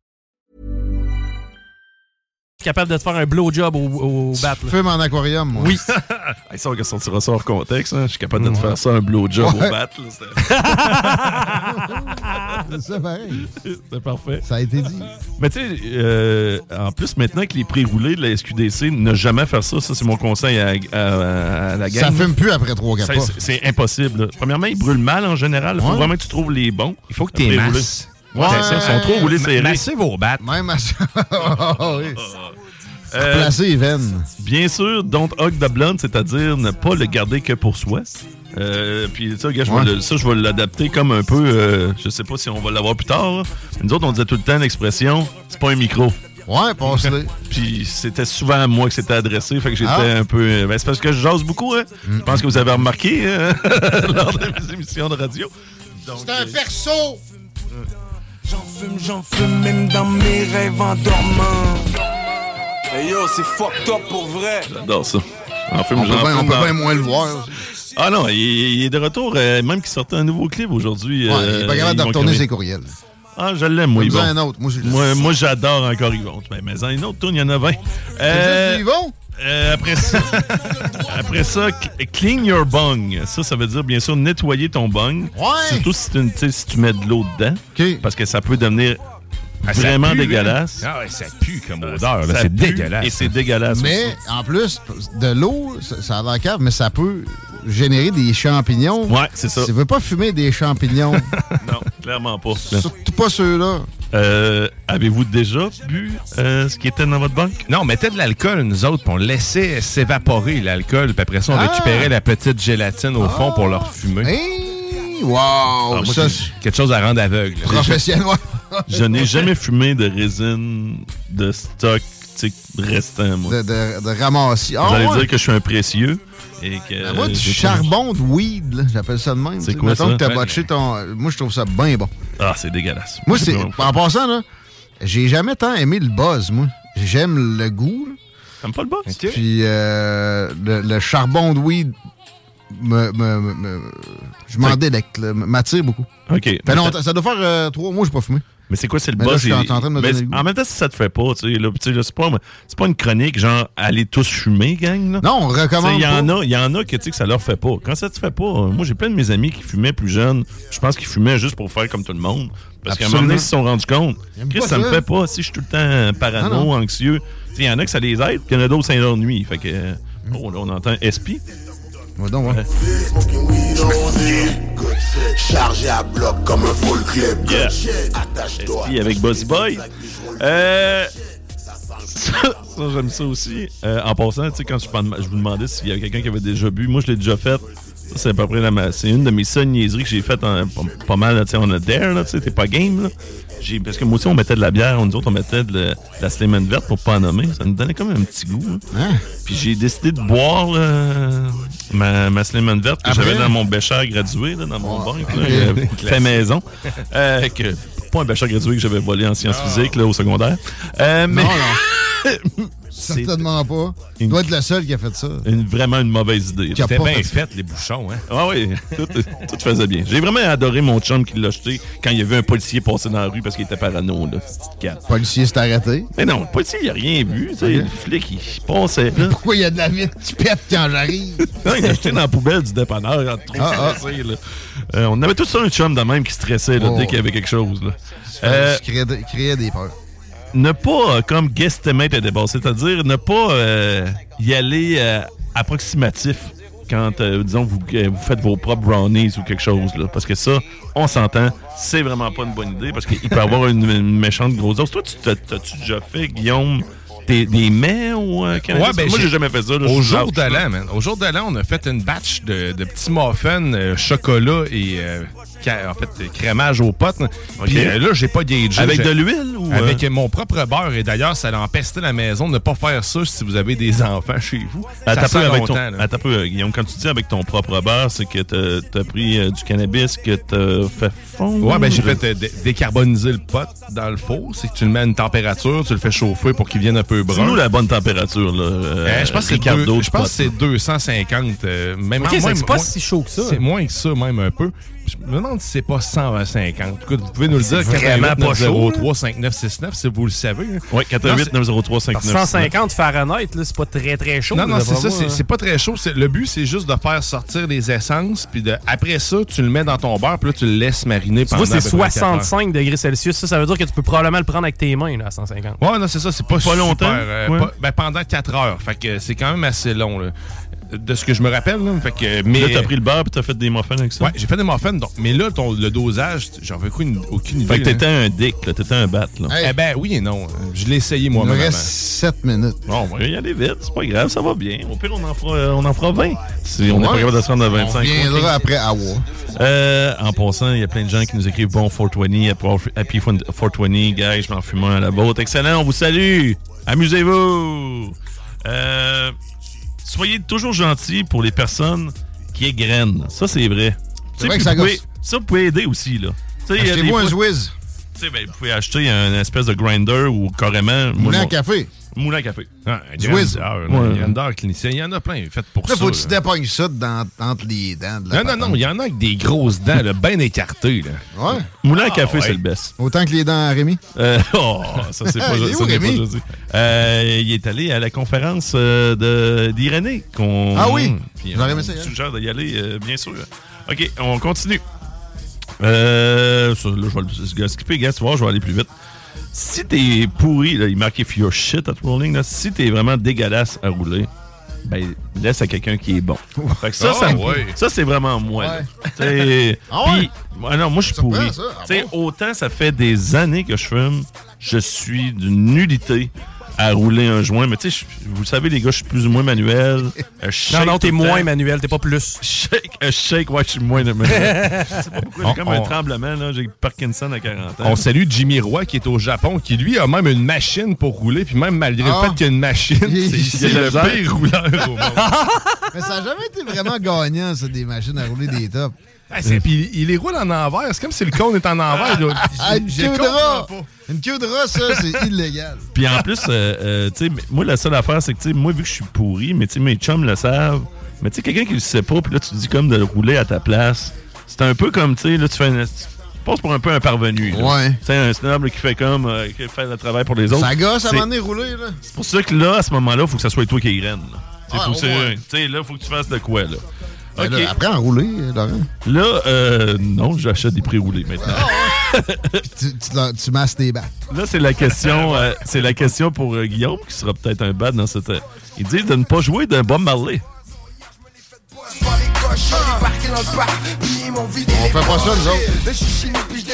Capable de te faire un blowjob au, au bat. là. Fume en aquarium, moi. Oui. [LAUGHS] Hey, ça, on va sortir ça hors contexte. hein. Je suis capable de te faire ça un blowjob Ouais. au bat. [LAUGHS] C'est ça, pareil. C'était parfait. Ça a été dit. Mais tu sais, euh, en plus, maintenant que les pré-roulés de la SQDC, ne jamais faire ça. Ça, c'est mon conseil à, à- à la gang. Ça fume plus après 3 Ça, 4 c'est- C'est impossible. là. Premièrement, ils brûlent mal en général. Il faut Ouais. vraiment que tu trouves les bons. Il faut que t'es masses. Ouais, c'est ça. Ils sont trop roulés serrés. Massez vos battes. Même [LAUGHS] à ça. oui. Euh, Placer les veines. Bien sûr, don't hug the blunt, c'est-à-dire ne pas le garder que pour soi. Euh, puis ça, gars, je vais Ouais. le- ça, je vais l'adapter comme un peu. euh, je sais pas si on va l'avoir plus tard. là. Nous autres, on disait tout le temps l'expression c'est pas un micro. Ouais, passe-le. [LAUGHS] Puis c'était souvent à moi que c'était adressé. Fait que j'étais Ah. un peu. euh, ben, c'est parce que je jase beaucoup, hein. Je pense que vous avez remarqué euh, [LAUGHS] lors de mes émissions de radio. C'est un perso! J'en fume, j'en fume, même dans mes rêves en dormant. Hey yo, c'est fucked up pour vrai. J'adore ça. En film, On peut j'en bien- on fume peut bien moins le voir. Ah non, il, il est de retour, euh, même qu'il sortait un nouveau clip aujourd'hui. Ouais, euh, il est pas capable de retourner ses courriels. Ah, je l'aime, moi, Yvon. un autre. Moi, je- Moi, moi, j'adore encore Yvon. Mais en une autre tourne, il y en a 20. C'est juste du Yvon? Euh, après ça, [LAUGHS] après ça, clean your bung. Ça, ça veut dire, bien sûr, nettoyer ton bung. Ouais. Surtout si, tu- si mets de l'eau dedans. Parce que ça peut devenir Ah, vraiment pue, dégueulasse. hein? Ah ouais, ça pue comme odeur. C'est dégueulasse. Et c'est dégueulasse Mais aussi. en plus, de l'eau, ça, ça a l'air cave, mais ça peut générer des champignons. Ouais, c'est ça. Tu veux pas fumer des champignons, [LAUGHS] Non, clairement pas. surtout pas ceux-là. Euh, Avez-vous déjà bu euh, ce qui était dans votre banque? Non, on mettait de l'alcool, nous autres, puis on laissait s'évaporer l'alcool, puis après ça, on Ah! récupérait la petite gélatine au fond pour leur fumer. Hey, wow! Ah, moi, ça, Quelque chose à rendre aveugle. professionnel. [LAUGHS] Je n'ai jamais fumé de résine de stock tu sais, restant, moi. De, de, de ramassis. Ah, Vous allez ouais. dire que je suis un précieux. Et que, Ben, moi, du j'ai- charbon de weed, là, j'appelle ça de même. C'est quoi Mettons ça? que t'as Ouais. botché ton. Moi, je trouve ça bien bon. Ah, c'est dégueulasse. Moi, c'est. En passant, là, j'ai jamais tant aimé le buzz, moi. J'aime le goût. là. T'aimes pas le boss? Puis euh, le, le charbon de weed me, me, me- me- je m'en délecte, là, m'attire beaucoup. OK. Fait longtemps- ça doit faire euh, trois mois que je pas fumé. Mais c'est quoi, c'est le Mais boss? en il- train de me mais donner le goût. En même temps, si ça te fait pas, tu sais, là, tu sais, là, c'est pas, une chronique genre allez tous fumer, gang. Là. Non, on recommande Il y en a, il y en a que tu sais que ça leur fait pas. Quand ça te fait pas, moi j'ai plein de mes amis qui fumaient plus jeunes. Je pense qu'ils fumaient juste pour faire comme tout le monde. Parce qu'à un moment donné, ils se sont rendus compte. Chris, ça me fait pas. Si je suis tout le temps parano, anxieux. Il y en a que ça les aide, puis il y en a d'autres, ça les ennuie. Fait que, oh, là, on entend SP. Ouais, donc, ouais. Chargé à bloc comme un full club. Yeah. Attache-toi. Avec Bossy Boy? Euh, ça, [LAUGHS] ça, j'aime ça aussi. Euh, en passant, tu sais, quand je, parle- je vous demandais s'il y avait quelqu'un qui avait déjà bu, moi, je l'ai déjà fait. Ça, c'est à peu près la ma- c'est une de mes seules niaiseries que j'ai faites en- pas, pas mal, tu sais, on a dare, là, tu sais, t'es pas game, là. J'ai- Parce que moi aussi, on mettait de la bière, nous autres, on mettait de, la- la verte pour pas en nommer. Ça nous donnait comme un petit goût. hein. Hein? Puis j'ai décidé de boire là, ma, ma Slimane verte que j'avais dans mon bécher gradué, là, dans mon Ouais. banc, là, Ok. euh, [LAUGHS] fait maison. Euh, que, pas un bécher gradué que j'avais volé en sciences physiques là, au secondaire. Euh, mais Non, non. [LAUGHS] Certainement pas. Une- dois être le seul qui a fait ça. une- vraiment une mauvaise idée. A C'était pas bien fait fait, les bouchons, hein? Ah oui, [LAUGHS] tout, tout faisait bien. J'ai vraiment adoré mon chum qui l'a jeté quand il y avait un policier passer dans la rue parce qu'il était parano, là. Le policier s'est arrêté? Mais non, le policier, il a rien vu. tu sais, Ok. Le flic, il passait là. Pourquoi il y a de la vitre qui pète quand j'arrive? [LAUGHS] Non, il l'a jeté dans la poubelle du dépanneur. Ah, stressé, là. Euh, on avait tous un chum de même qui stressait là, Oh. dès qu'il y avait quelque chose. Là. Euh, créais des peurs. Ne pas, euh, comme guesstimate a débat, c'est-à-dire ne pas euh, y aller euh, approximatif quand, euh, disons, vous, euh, vous faites vos propres brownies ou quelque chose. Là, parce que ça, on s'entend, c'est vraiment pas une bonne idée parce qu'il peut y avoir une, une méchante grosse dose. Toi, tu t'as- t'as-tu déjà fait, Guillaume, des, des mets au euh? Ouais, ben, Moi, j'ai jamais fait ça. là, Au jour de l'an, man. Au jour de l'an, on a fait une batch de, de petits muffins, euh, chocolat et euh, en fait euh, crémage aux potes. Puis euh, là, j'ai pas gagé. Avec de l'huile ou, euh? Avec mon propre beurre. Et d'ailleurs, ça a empesté la maison de ne pas faire ça si vous avez des enfants chez vous. Attends ça un peu, sent avec ton, attends peu, euh, Guillaume, quand tu dis avec ton propre beurre, c'est que t'as as pris euh, du cannabis que t'as fait fondre? Ouais, ben j'ai fait euh, dé- décarboniser le pot dans le four. C'est que tu le mets à une température, tu le fais chauffer pour qu'il vienne un peu brun. Dis-nous la bonne température, là. euh, Euh, je pense que c'est Ricardo deux- du je pense pot, que c'est 250. euh, même, Ok, c'est pas si chaud que ça. C'est moins que ça, même un peu. Je me demande si c'est pas 150. Écoute, vous pouvez nous le dire. C'est vraiment pas chaud, 903 5969 si vous le savez. Oui, 88 903 150 Fahrenheit, là, c'est pas très très chaud. Non, non, c'est ça. c'est- hein. C'est pas très chaud. Le but, c'est juste de faire sortir les essences. Puis de, après ça, tu le mets dans ton beurre. Puis là, tu le laisses mariner Tu pendant vois, c'est à peu près quatre heures. 65 degrés Celsius. Ça, ça veut dire que tu peux probablement le prendre avec tes mains là, à 150. Ouais, non, c'est ça. C'est pas, Pas super, longtemps? euh, Ouais. pas- ben, pendant 4 heures. Fait que c'est quand même assez long. là. De ce que je me rappelle. Là. Fait que, mais... Là, t'as pris le beurre puis t'as fait des muffins avec ça? Ouais, j'ai fait des muffins. Donc, mais là, ton, le dosage, j'en avais aucune, aucune idée. Fait que t'étais un dick, là. T'étais un bat, là. Eh ben oui et non. Je l'ai essayé Il me moi-même. reste avant. 7 minutes. Bon, on va y aller vite. C'est pas grave, ça va bien. Au pire, on en fera, euh, on en fera 20. Si on n'est pas capable de se rendre à On 25. reviendra après Awa. Euh, en passant, il y a plein de gens qui nous écrivent bon 420, happy 420, guys, je m'en fume un à la vôtre. Excellent, on vous salue. Amusez-vous. Euh, soyez toujours gentils pour les personnes qui égrènent. Ça, c'est vrai. Sais, vrai que ça gosse. Ça, vous pouvez aider aussi, là. Achetez-vous un Zwiz. Tu sais, ben, vous pouvez acheter un espèce de grinder ou carrément. moi, Moulin à café. Moulin à café. Ah, un grandeur, Ouais. un grandeur clinicien. Il y en a plein fait pour Là, ça. faut que tu là. dépognes ça dans- entre les dents. de la Non, non, non, il y en a avec des grosses dents, là, bien écartées. Là. Ouais. Moulin à café, ouais. c'est le best. Autant que les dents à Rémi. Euh, [LAUGHS] oh, ça c'est pas, [LAUGHS] Il est ça pas. Euh, il est allé à la conférence euh, d'Irénée. qu'on- Ah oui? Puis J'aurais on aimé ça y aller. suggère d'y aller, euh, bien sûr. OK, on continue. Euh, ça, là, je vais le skipper, gars, tu vois, je vais aller plus vite. Si t'es pourri, là, il marque if you're shit at rolling, là, si t'es vraiment dégueulasse à rouler, ben, laisse à quelqu'un qui est bon. Fait que ça, Ah, ça, me- ouais. ça, c'est vraiment moi. Ouais. [LAUGHS] Ah ouais? ouais, non, moi, je suis pourri. Ah Autant ça fait des années que je fume, je suis d'une nullité à rouler un joint. Mais tu sais, je- vous le savez, les gars, je suis plus ou moins manuel. Euh, je Non, shake non, t'es moins manuel, t'es pas plus. [LAUGHS] Shake, euh, shake, ouais, je suis moins de manuel. [LAUGHS] C'est pas pourquoi, j'ai On- comme un tremblement, là. J'ai Parkinson à 40 ans. On salue Jimmy Roy qui est au Japon, qui lui a même une machine pour rouler, puis même malgré Ah. le fait qu'il y a une machine, Il- c'est le pire rouleur au monde. [LAUGHS] Mais ça n'a jamais été vraiment gagnant, ça, des machines à rouler des tops. Ah, c'est- Puis il les roule en envers. C'est comme si le cône est en envers. là. [LAUGHS] Ah, une queue de rat! Une queue de rat, ça, c'est [LAUGHS] illégal. Puis en plus, euh, euh, tu sais, moi, la seule affaire, c'est que, tu sais, moi, vu que je suis pourri, mais tu sais, mes chums le savent. Mais tu sais, quelqu'un qui le sait pas, puis là, tu te dis comme de le rouler à ta place. C'est un peu comme, tu sais, là, tu fais un. Tu passes pour un peu un parvenu. là. Ouais. Tu sais, un snob là, qui fait comme. euh, qui fait le travail pour les autres. Ça gosse à un C'est- moment donné rouler, là. C'est pour ça que là, à ce moment-là, il faut que ça soit toi qui graine. sais, Ah, faut que c'est- ouais. tu sais, là, il faut que tu fasses de quoi, là. Ben là, apprends à rouler, Laurent. Là, euh, non, j'achète des pré-roulés maintenant. Puis tu, tu, masses tes battes. Là, c'est la question, euh, c'est la question pour euh, Guillaume, qui sera peut-être un bad dans cette. euh, il dit de ne pas jouer d'un Bob Marley. On fait pas ça, nous autres.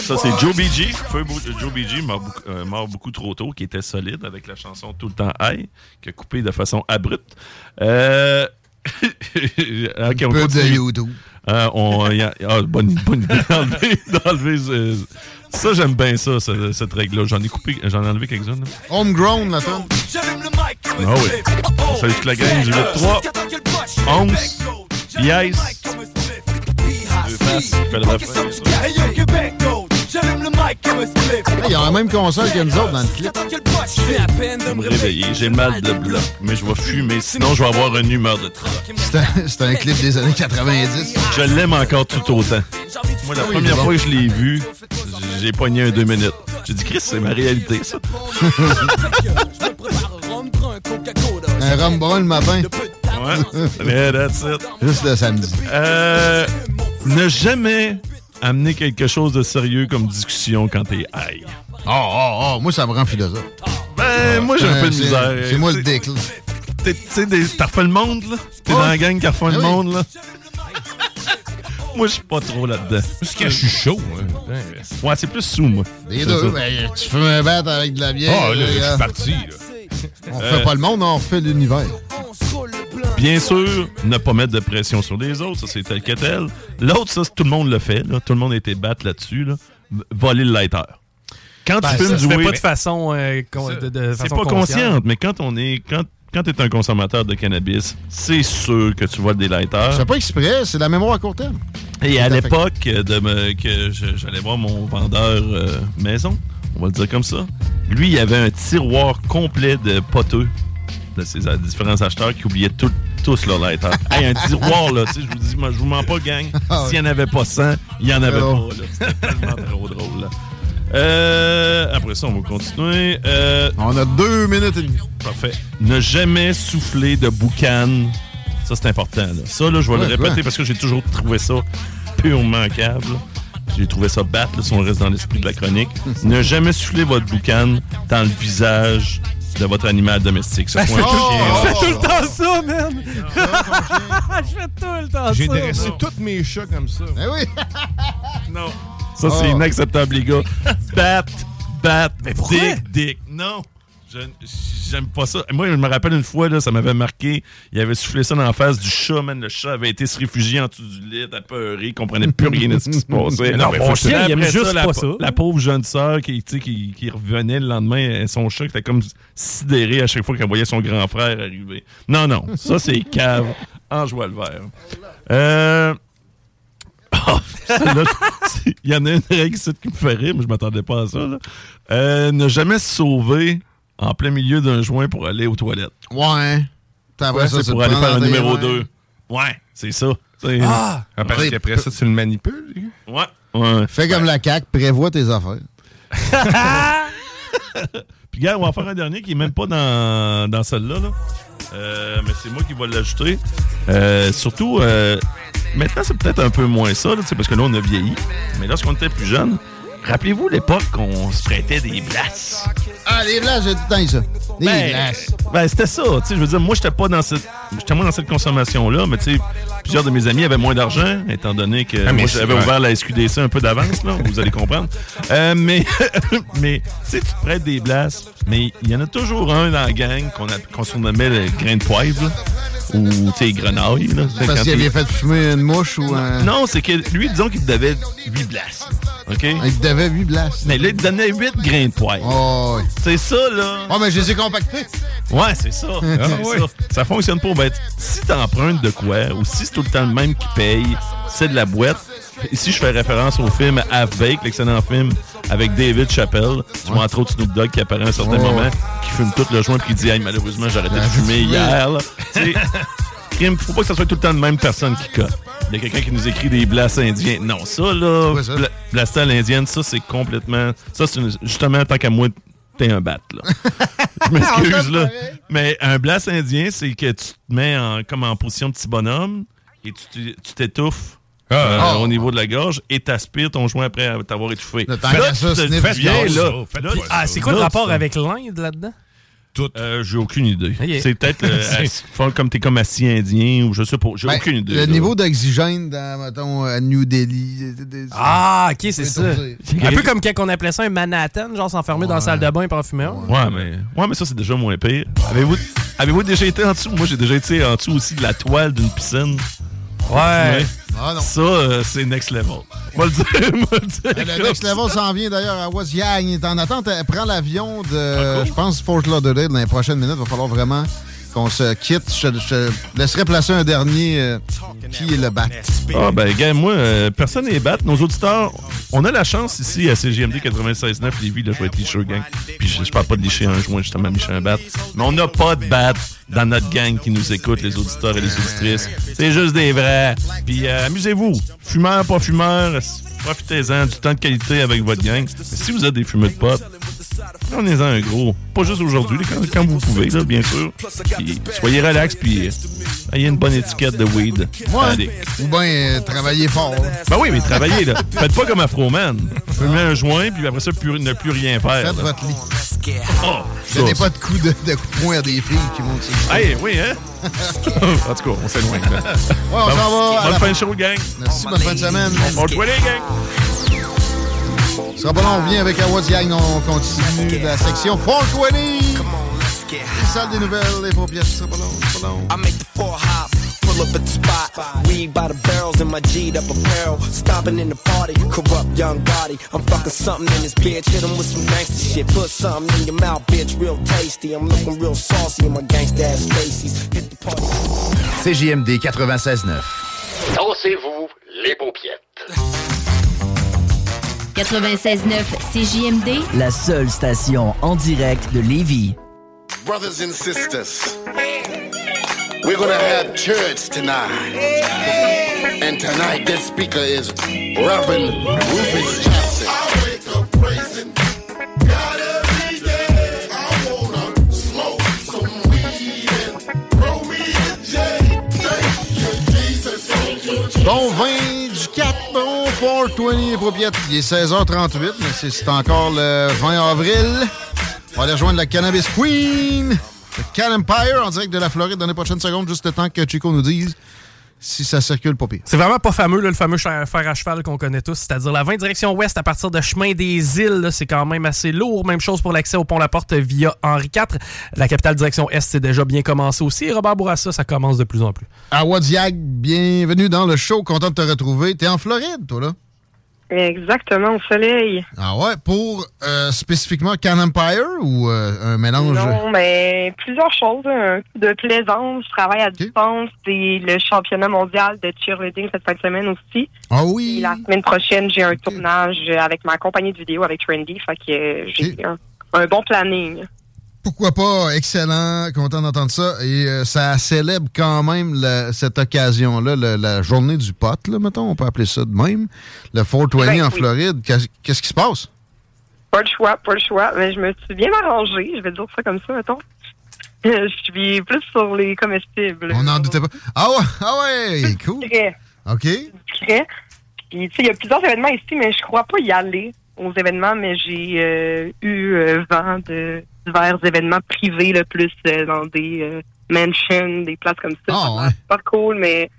Ça, c'est Joe BG. Feu Joe BG mort beaucoup, euh, mort beaucoup trop tôt, qui était solide avec la chanson Tout le temps high, qui a coupé de façon abrupte. Euh... [LAUGHS] ok, on Peu de continue. YouTube. Euh, on, y a- ah, bonne, bonne idée d'enlever, [LAUGHS] d'enlever ce- ça, j'aime bien ça, ce- cette règle-là. J'en ai coupé, j'en ai enlevé quelques-uns. là. Homegrown, la tonne. Ah oui. On salue toute la gang du 8-3. 11. Yes. Deux faces, le refrain. Hey, Ils ont la même console que nous autres dans le clip. Je vais me réveiller. J'ai mal de bloc, mais je vais fumer, sinon je vais avoir une humeur de troc. C'est un, c'est un clip des années 90. Je l'aime encore tout autant. Moi, la Ah oui, première fois que je l'ai vu, j'ai pogné un deux minutes. J'ai dit, Chris, c'est ma réalité, ça. Un rhum brun le matin. Ouais. That's it. Juste le samedi. Euh, ne jamais amener quelque chose de sérieux comme discussion quand t'es high. Oh, oh, oh, moi, ça me rend philosophe. Ben, moi, j'ai un Euh, peu de misère. C'est moi le dick, là. tu sais, t'as refait le monde, là? T'es dans la gang qui a refait le oui. monde, là? moi, je suis pas trop là-dedans. Parce que je suis chaud. hein. Ouais, c'est plus sous, moi. Les deux, ben, tu fais un bat avec de la bière. Ah, là, je suis parti, là. On Euh, fait pas le monde, on refait l'univers. Bien sûr, ne pas mettre de pression sur les autres, ça c'est tel que tel. L'autre, ça, c'est- tout le monde le fait, là. tout le monde a été battre là-dessus. Là. Voler le lighter. Quand Ben, tu ça fumes se du fait weed, pas de façon, euh, de, de c'est façon pas consciente. mais quand on est. Quand, quand tu es un consommateur de cannabis, c'est sûr que tu voles des lighters. Fais pas exprès, c'est la mémoire à court terme. Et à l'époque que j'allais voir mon vendeur euh, maison, on va le dire comme ça, lui, il avait un tiroir complet de poteux de ses différents acheteurs qui oubliaient tout- tous leur lighter. hey, un tiroir, là, tu sais, je vous dis, moi, je vous mens pas, gang. Ah. S'il n'y en avait pas 100, il y en avait Oh. pas, là. C'était tellement trop drôle, là. Euh, après ça, on va continuer. Euh, On a deux minutes et demie. Parfait. Ne jamais souffler de boucan. Ça, c'est important. là. Ça, là, je vais Ouais, le répéter ouais. parce que j'ai toujours trouvé ça purement câble. J'ai trouvé ça battre, si on reste dans l'esprit de la chronique. [LAUGHS] ne jamais souffler votre boucan dans le visage de votre animal domestique. Ce Ben, fais un tout, chien, [LAUGHS] je fais tout le temps ça, man! je fais tout le temps ça. J'ai dressé tous mes chats comme ça. Eh oui! [LAUGHS] Non. Ça, c'est Oh. inacceptable, les gars. Bat, bat, pourquoi? dick, dick. Non. J'aime pas ça. Moi, je me rappelle une fois, là, ça m'avait marqué. Il avait soufflé ça dans la face du chat, man. Le chat avait été se réfugier en dessous du lit, il comprenait plus rien de ce qui se passait. [LAUGHS] Non, mais mon chien, il juste la, pas ça. La pauvre jeune sœur qui, qui, qui revenait le lendemain, son chat qui était comme sidéré à chaque fois qu'elle voyait son grand frère arriver. Non, non. Ça, c'est cave en joie le vert. Euh. [LAUGHS] C'est- Il y en a une règle qui me fait rire, mais je m'attendais pas à ça. là. Euh, ne jamais se sauver en plein milieu d'un joint pour aller aux toilettes. Ouais. Après Ouais, ça, c'est c'est pour aller faire un numéro mains. 2. Ouais, c'est ça. C'est- Ah, parce Ouais. qu'après ça, tu le manipules. Ouais. ouais. Fais comme la CAQ, prévois tes affaires. [LAUGHS] Puis, gars, on va en faire un dernier qui est même pas dans, dans celle-là. là. Euh, mais c'est moi qui vais l'ajouter. Euh, surtout, euh, maintenant, c'est peut-être un peu moins ça, là, parce que là, on a vieilli. Mais lorsqu'on était plus jeune, rappelez-vous l'époque qu'on se prêtait des places. Ah, les blagues, j'ai tout le temps eu ça. Des Ben, ben, c'était ça. Tu sais, je veux dire, moi, j'étais pas dans cette, j'étais moins dans cette consommation-là, mais tu sais, plusieurs de mes amis avaient moins d'argent, étant donné que Ah, mais moi, j'avais ouvert la SQDC un peu d'avance, là, vous allez comprendre. Euh, mais, [LAUGHS] mais, tu sais, tu te prêtes des blasts, mais il y en a toujours un dans la gang qu'on a- qu'on surnommait le grain de poivre, là, ou, tu sais, grenaille, là. Parce qu'il il- avait fait fumer une mouche ou un. Non, c'est que lui, disons qu'il te devait 8 blasts. OK? Il devait 8 blasts. Mais là, il te donnait 8 grains de poivre. Oh, oui. C'est ça, là. Oh, mais je les ai compactés. Ouais, c'est ça. Ouais. ça. Ça fonctionne pas. Ben, si t'empruntes de quoi, ou si c'est tout le temps le même qui paye, c'est de la boîte. Ici, je fais référence au film Half Baked, l'excellent film avec David Chappelle. Tu vois entre autres Snoop Dogg qui apparaît à un certain moment, qui fume tout le joint puis qui dit hey, malheureusement j'ai arrêté de fumer hier. là. Crime, faut pas que ça soit tout le temps la même personne qui cote. Il y a quelqu'un qui nous écrit des blasts indiens. Non, ça là, ça? bla- blaster à l'indienne, ça c'est complètement. Ça c'est une- justement tant qu'à moi t'es un bat là. [LAUGHS] Je m'excuse là. Mais un blast indien, c'est que tu te mets en, comme en position de petit bonhomme et tu tu t'étouffes. euh, Ah. au niveau de la gorge et t'aspires ton joint après t'avoir étouffé. Là, bien, Ah, c'est quoi le rapport avec l'Inde là-dedans? Euh, j'ai aucune idée. C'est peut-être euh, [LAUGHS] comme t'es comme assis indien ou je sais pas. J'ai Ben, aucune idée. Le là. niveau d'oxygène dans, mettons, à New Delhi. Ah, ok, c'est ça. Un peu comme quand on appelait ça un Manhattan, genre s'enfermer dans la salle de bain pour en fumer un. Ouais, mais, ouais, mais ça, c'est déjà moins pire. Avez-vous avez déjà été en dessous? Moi, j'ai déjà été en dessous aussi de la toile d'une piscine. Ouais. Ah non. Ça, euh, c'est next level. Moi le dire, [LAUGHS] moi le dire. Ben, Le next ça. level s'en vient d'ailleurs à Wasiang. Il est en attente. Elle prend l'avion Ah, de, je pense, Fort Lauderdale dans les prochaines minutes. Il va falloir vraiment qu'on se quitte. Je, te laisserai placer un dernier euh, qui est le bat. Ah, ben, gars, moi, euh, personne n'est battre. Nos auditeurs, on a la chance ici à CGMD 96.9 Lévis, là, je vais être gang. Puis je, je parle pas de licher un joint, justement, licher un bat. Mais on n'a pas de bat dans notre gang qui nous écoute, les auditeurs et les auditrices. C'est juste des vrais. Puis euh, amusez-vous. Fumeur, pas fumeur, profitez-en du temps de qualité avec votre gang. Si vous êtes des fumeurs de potes, prenez-en un gros. Pas juste aujourd'hui, quand, quand vous pouvez, là, bien sûr. Puis soyez relax, puis euh, ayez une bonne étiquette de weed. Allez. Ou bien euh, travailler fort. là. Ben oui, mais travaillez, là. Faites pas comme Afroman. Fumez un joint, puis après ça, plus- ne plus rien faire. Faites là. votre lit. Oh, Donnez pas de coups de, de coups de poing à des filles qui le stage. Hey, oui, hein? [LAUGHS] en tout cas, on s'éloigne. là. Ouais, on s'en va. à Bonne fin de show, gang. Merci, bonne fin de semaine. On les gang. Ce sera pas long, on revient avec Awards Gang. On continue la section 420. Les salles des nouvelles, les paupières, ce sera pas long, ce sera pas long. I make the four hop, pull up at the spot. Weed by the barrels in my G'd up apparel. Stopping in the party, corrupt young body. I'm fucking something in this bitch. Hit 'em with some gangster shit. Put something in your mouth, bitch, real tasty. I'm looking real saucy in my gangsta ass Stacy's. Hit the party. CJMD 96.9. Dansez-vous les paupiètes. 96.9 CJMD, La seule station en direct de Lévis. Brothers and sisters, we're gonna have church tonight. And tonight, this speaker is Reverend Rufus Jackson. Bon 20 du 4, bon 420 les paupières. Il est 16h38, mais c'est encore le 20 avril. On va aller rejoindre la Cannabis Queen, le Can Empire, en direct de la Floride dans les prochaines secondes, juste le temps que Chico nous dise si ça circule pas pire. C'est vraiment pas fameux, là, le fameux fer à cheval qu'on connaît tous, c'est-à-dire la 20 direction ouest à partir de chemin des îles. C'est quand même assez lourd. Même chose pour l'accès au pont La Porte via Henri IV. La capitale direction est, c'est déjà bien commencé aussi. Et Robert Bourassa, ça commence de plus en plus. À Wadiag, bienvenue dans le show, content de te retrouver. T'es en Floride, toi, là? Exactement, au soleil. Ah ouais, pour euh, spécifiquement Can Empire ou euh, un mélange? Non, mais plusieurs choses. Coup de plaisance, je travaille à distance. C'est le championnat mondial de cheerleading cette fin de semaine aussi. Ah oui? Et la semaine prochaine, j'ai un tournage avec ma compagnie de vidéo avec Trendy. Fait que euh, j'ai un, un bon planning. Pourquoi pas? Excellent. Content d'entendre ça. Et euh, ça célèbre quand même la- cette occasion-là, la journée du pot, là, mettons, on peut appeler ça de même. Le 420 Ben, en oui. Floride. Qu'est- Qu'est-ce qui se passe? Pas le choix, pas le choix. Mais je me suis bien arrangée, je vais dire ça comme ça, mettons. Je suis plus sur les comestibles. On n'en doutait pas. Ah ouais, ah ouais, cool. Discret. OK. discret. Puis, tu sais, il y a plusieurs événements ici, mais je crois pas y aller aux événements, mais j'ai euh, eu euh, vent de divers événements privés, le plus euh, dans des euh, mansions, des places comme ça. A l'air super cool, mais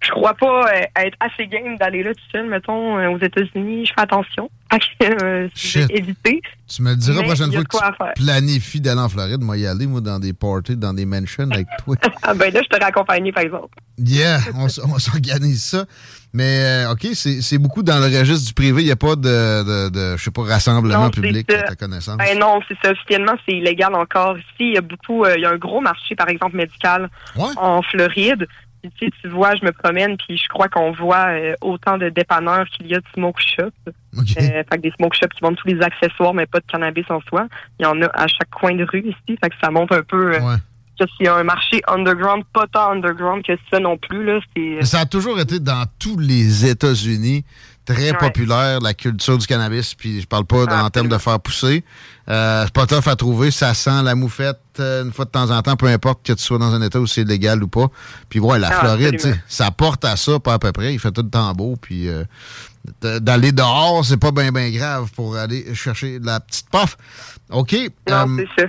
je crois pas euh, être assez game d'aller là tout seul, mettons, aux États-Unis. Je fais attention. [LAUGHS] Éviter. Tu me le diras la prochaine fois que tu planifies d'aller en Floride. Moi, y aller, moi, dans des parties, dans des mansions avec toi. [LAUGHS] Ah ben là, je t'aurais accompagné, par exemple. Yeah, on s'organise ça. Mais, euh, OK, c'est beaucoup dans le registre du privé. Il n'y a pas de, de, de, je sais pas, rassemblement Non, public à ta connaissance. Ben non, c'est ça. Officiellement, c'est illégal encore ici. Il y a beaucoup, euh, il y a un gros marché, par exemple, médical en Floride. Puis, tu sais, tu vois, je me promène, puis je crois qu'on voit euh, autant de dépanneurs qu'il y a de smoke shops. Euh, fait que des smoke shops qui vendent tous les accessoires, mais pas de cannabis en soi. Il y en a à chaque coin de rue ici. Fait que ça montre un peu euh, que s'il y a un marché underground, pas tant underground que ça non plus. Là, Mais ça a toujours été dans tous les États-Unis très Ouais. populaire, la culture du cannabis. Puis je parle pas en termes de faire pousser. Euh, c'est pas tough à trouver. Ça sent la moufette euh, une fois de temps en temps, peu importe que tu sois dans un État où c'est légal ou pas. Puis ouais, la Ah, Floride, ça porte à ça, pas à peu près. Il fait tout le temps beau. Puis euh, d'aller dehors, c'est pas bien ben grave pour aller chercher de la petite puff. OK. Non, euh, c'est ça.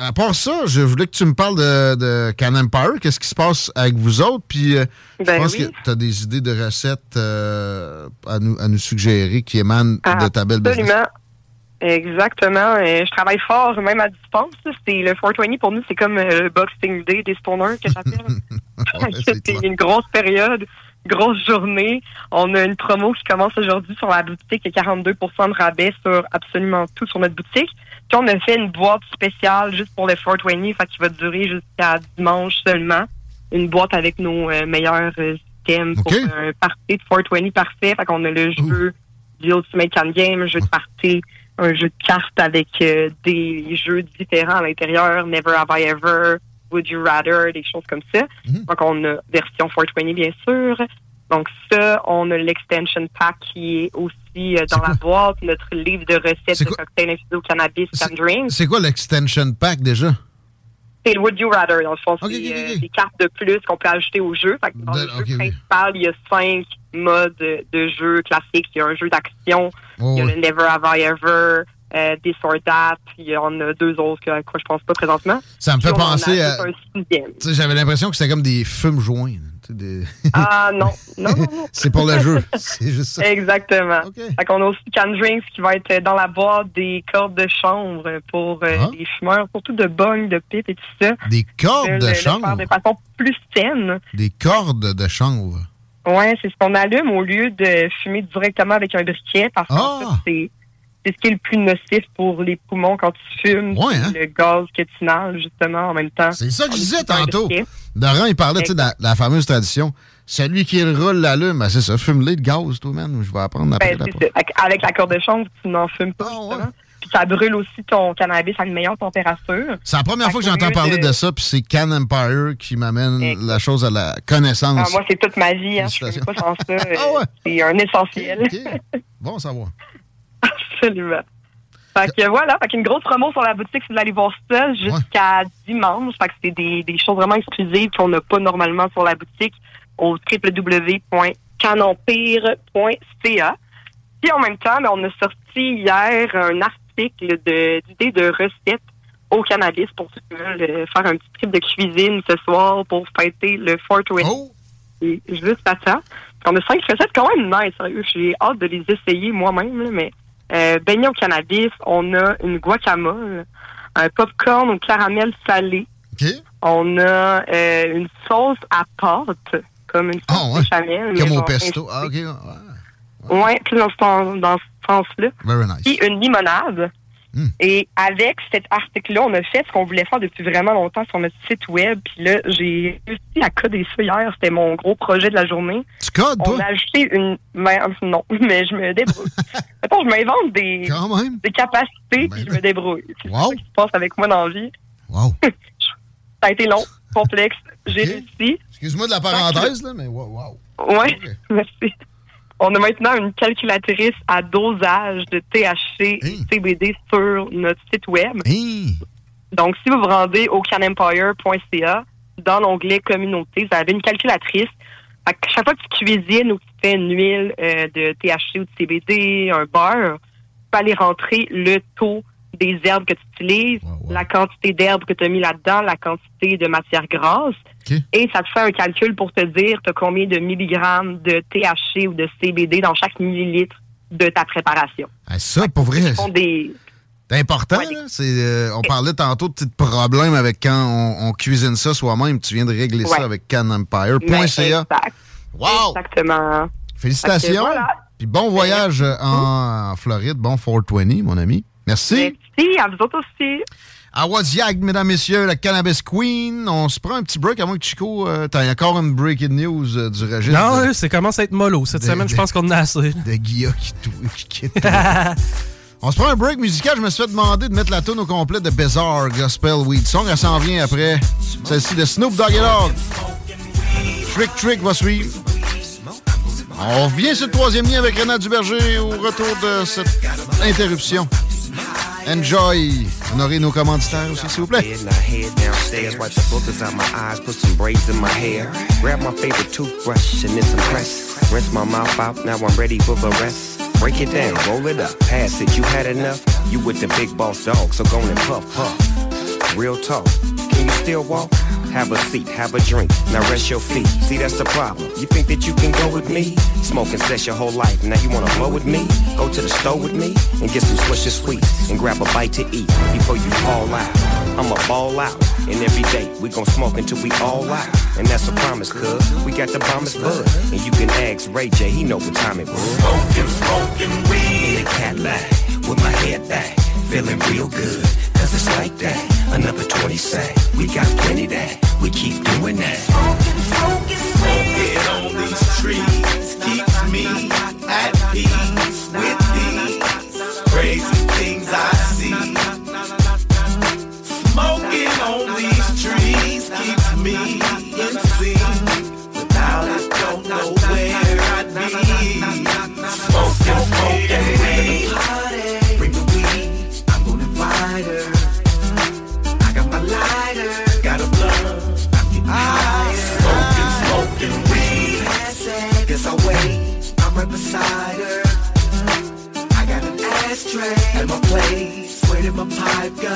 À part ça, je voulais que tu me parles de, de Can Empire. Qu'est-ce qui se passe avec vous autres? Puis, euh, Ben je pense oui. que tu as des idées de recettes euh, à, nous, à nous suggérer qui émanent de ta belle business. Absolument. Exactement. Euh, je travaille fort, même à distance. C'est le 420 pour nous, c'est comme le Boxing Day des stoners que j'appelle. [LAUGHS] [LAUGHS] c'est une grosse période, grosse journée. On a une promo qui commence aujourd'hui sur la boutique, a 42% de rabais sur absolument tout sur notre boutique. Puis on a fait une boîte spéciale juste pour le 420, fait qui va durer jusqu'à dimanche seulement. Une boîte avec nos euh, meilleurs euh, items pour un party de 420 parfait. Fait qu'on a le jeu du Ultimate Can Game, un jeu de party, un jeu de cartes avec euh, des jeux différents à l'intérieur, Never Have I Ever, Would You Rather, des choses comme ça. Donc on a version 420 bien sûr. Donc ça, on a l'extension pack qui est aussi euh, dans la boîte, notre livre de recettes de cocktails infusés au cannabis, can drink. C'est quoi l'extension pack déjà? C'est le Would You Rather, dans le fond. c'est euh, des cartes de plus qu'on peut ajouter au jeu. Fait que dans le jeu principal, il y a cinq modes de jeu classiques. Il y a un jeu d'action, Oh, il y a le Never Have I Ever, euh, This or That, puis il y en a deux autres que- à quoi je pense pas présentement. Ça me fait Puis penser à- J'avais l'impression que c'était comme des fumes joints. des- Ah non, non, non, non. [LAUGHS] C'est pour le jeu. [LAUGHS] C'est juste ça. Exactement. Fait qu'on a aussi Can Drinks qui va être dans la boîte des cordes de chanvre pour euh, Ah. les fumeurs, surtout de bong, de pipe et tout ça. Des cordes de le chanvre? faire de façon plus saine. Des cordes de chanvre. Ouais, c'est ce qu'on allume au lieu de fumer directement avec un briquet parce que Ah! c'est c'est ce qui est le plus nocif pour les poumons quand tu fumes. Ouais, hein? Le gaz quetinal, justement, en même temps. C'est ça que je disais tantôt. Doran, il parlait tu de la, la fameuse tradition. Celui qui le roule l'allume. Ben, c'est ça. Fume-le de gaz, toi, man. Je vais apprendre après. Ben, la. Avec- la corde de chanvre, tu n'en fumes pas, justement. Puis ça brûle aussi ton cannabis à une meilleure température. C'est la première fois que j'entends parler de... ça, puis c'est Can Empire qui m'amène la chose à la connaissance. Ah, moi, c'est toute ma vie. Hein. Je fume pas sans ça. [LAUGHS] euh, C'est un essentiel. Bon, ça va. [LAUGHS] Absolument. Fait que voilà, fait qu'une grosse promo sur la boutique, vous allez voir ça jusqu'à dimanche. Fait que c'est des, des choses vraiment exclusives qu'on n'a pas normalement sur la boutique au www.canempire.ca. Puis en même temps, ben, on a sorti hier un article d'idées de, recettes au cannabis pour ceux qui veulent euh, faire un petit trip de cuisine ce soir pour fêter le 420. Et juste à. Puis on a cinq recettes quand même nice, sérieux. J'ai hâte de les essayer moi-même, mais euh, beignet au cannabis, on a une guacamole, un popcorn au caramel salé. On a euh, une sauce à pâte, comme une sauce béchamel. mais Comme au pesto. Ah, OK. ouais. Puis dans ce, sens- dans ce sens-là. Very nice. Puis une limonade. Et avec cet article-là, on a fait ce qu'on voulait faire depuis vraiment longtemps sur notre site web. Puis là, j'ai réussi à coder ça hier. C'était mon gros projet de la journée. Tu codes, On a ajouté une... ben, non, [LAUGHS] mais je me débrouille. [LAUGHS] Attends, je m'invente des, des capacités puis je me débrouille. C'est ça qui se passe avec moi dans la vie. Wow. [LAUGHS] ça a été long, complexe. J'ai réussi. Excuse-moi de la parenthèse, là, mais wow. wow. Oui, merci. On a maintenant une calculatrice à dosage de THC et CBD sur notre site web. Donc, si vous vous rendez au canempire.ca, dans l'onglet communauté, vous avez une calculatrice. Chaque fois que tu cuisines ou que tu fais une huile euh, de THC ou de CBD, un beurre, tu peux aller rentrer le taux des herbes que tu utilises, la quantité d'herbes que tu as mis là-dedans, la quantité de matière grasse. Et ça te fait un calcul pour te dire tu as combien de milligrammes de THC ou de CBD dans chaque millilitre de ta préparation. Ah, ça, pour vrai, des... c'est important. là. Euh, on parlait tantôt de petits problèmes avec quand on, on cuisine ça soi-même. Tu viens de régler ça avec canempire.ca. Exact. Wow! Exactement. Félicitations. Voilà. Puis bon voyage euh, en Floride. Bon 420, mon ami. Merci. Merci, à vous autres aussi. À Waziag, mesdames, messieurs, la Cannabis Queen. On se prend un petit break, moins que Chico, euh, t'as encore une breaking news euh, du registre. Non, de- ça commence à être mollo. Cette de- semaine, je pense qu'on en a assez. de Guilla qui, [LAUGHS] qui quitte. On se prend un break musical. Je me suis fait demander de mettre la tune au complet de Bizarre Gospel Weed Song. Elle s'en vient après celle-ci de Snoop Dogg et Dogg. Trick Trick va suivre. On revient sur le troisième lien avec Renat Duberger au retour de cette interruption. Enjoy. Honorez nos commanditaires aussi, s'il vous plaît. Head, now head downstairs, wipe the boogers out my eyes, put some braids in my hair. Grab my favorite toothbrush and then some press. Rinse my mouth out, now I'm ready for the rest. Break it down, roll it up, pass it. You had enough? You with the big boss dog, so go and puff, puff. Real talk. Can you still walk? Have a seat, have a drink, now rest your feet. See, that's the problem. You think that you can go with me? Smoking sex your whole life, now you wanna blow with me? Go to the store with me and get some Swisher Sweets and grab a bite to eat before you fall out. I'ma ball out, and every day we gon' smoke until we all out. And that's a promise, cuz we got the bombest bud. And you can ask Ray J, he know what time it was. Smoking, smoking weed in a Cadillac with my head back, feeling real good. It's like that. Another 20 sack, we got plenty that. We keep doing that. Smoking, smoking, smoking on these trees keeps me at peace my pipe go.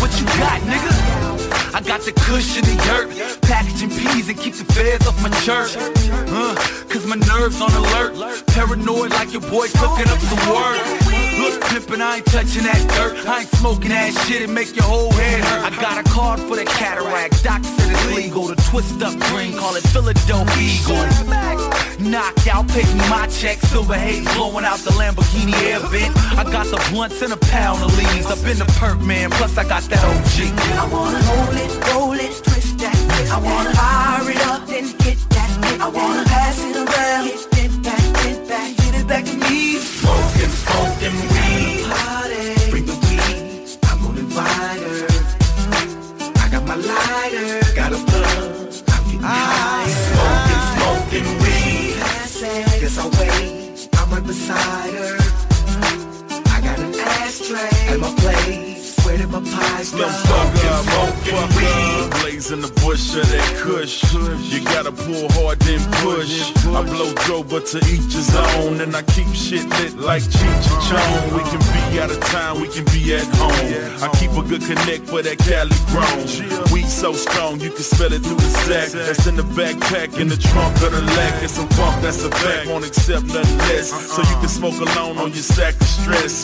What you got, nigga? I got the cushion and dirt, packaging peas and keep the feds off my shirt. Uh, Cause my nerves on alert, paranoid like your boy cooking up the work. Look, pimpin', I ain't touching that dirt. I ain't smoking that shit and make your whole head hurt. I got a card for the cataract, doc said it's legal. to twist up green, call it Philadelphia Eagle. Knockout, me my check, silver haze blowing out the Lamborghini air vent. I got the blunts and a pound of leaves. I've been the perk man, plus I got that OG. I wanna roll it, roll it, twist that. I wanna fire it up, then hit that. I wanna pass it around, hit it back, hit back, get it back to me. Smoking, smoking weed. Guess I'll wait, I'm right beside her. I got an ashtray at my place. Where did my pies go? Fucker, smoking weed. Blazing the bush of that kush. You gotta pull hard, then push. I blow dough, but to each his own. And I keep shit lit like Cheech and Chong. We can be out of town, we can be at home. I keep a good connect for that Cali grown. Weed so strong, you can smell it through the sack. That's in the backpack, in the trunk of the lack. It's some funk, that's a fact. Won't accept nothing less. So you can smoke alone on your sack of stress.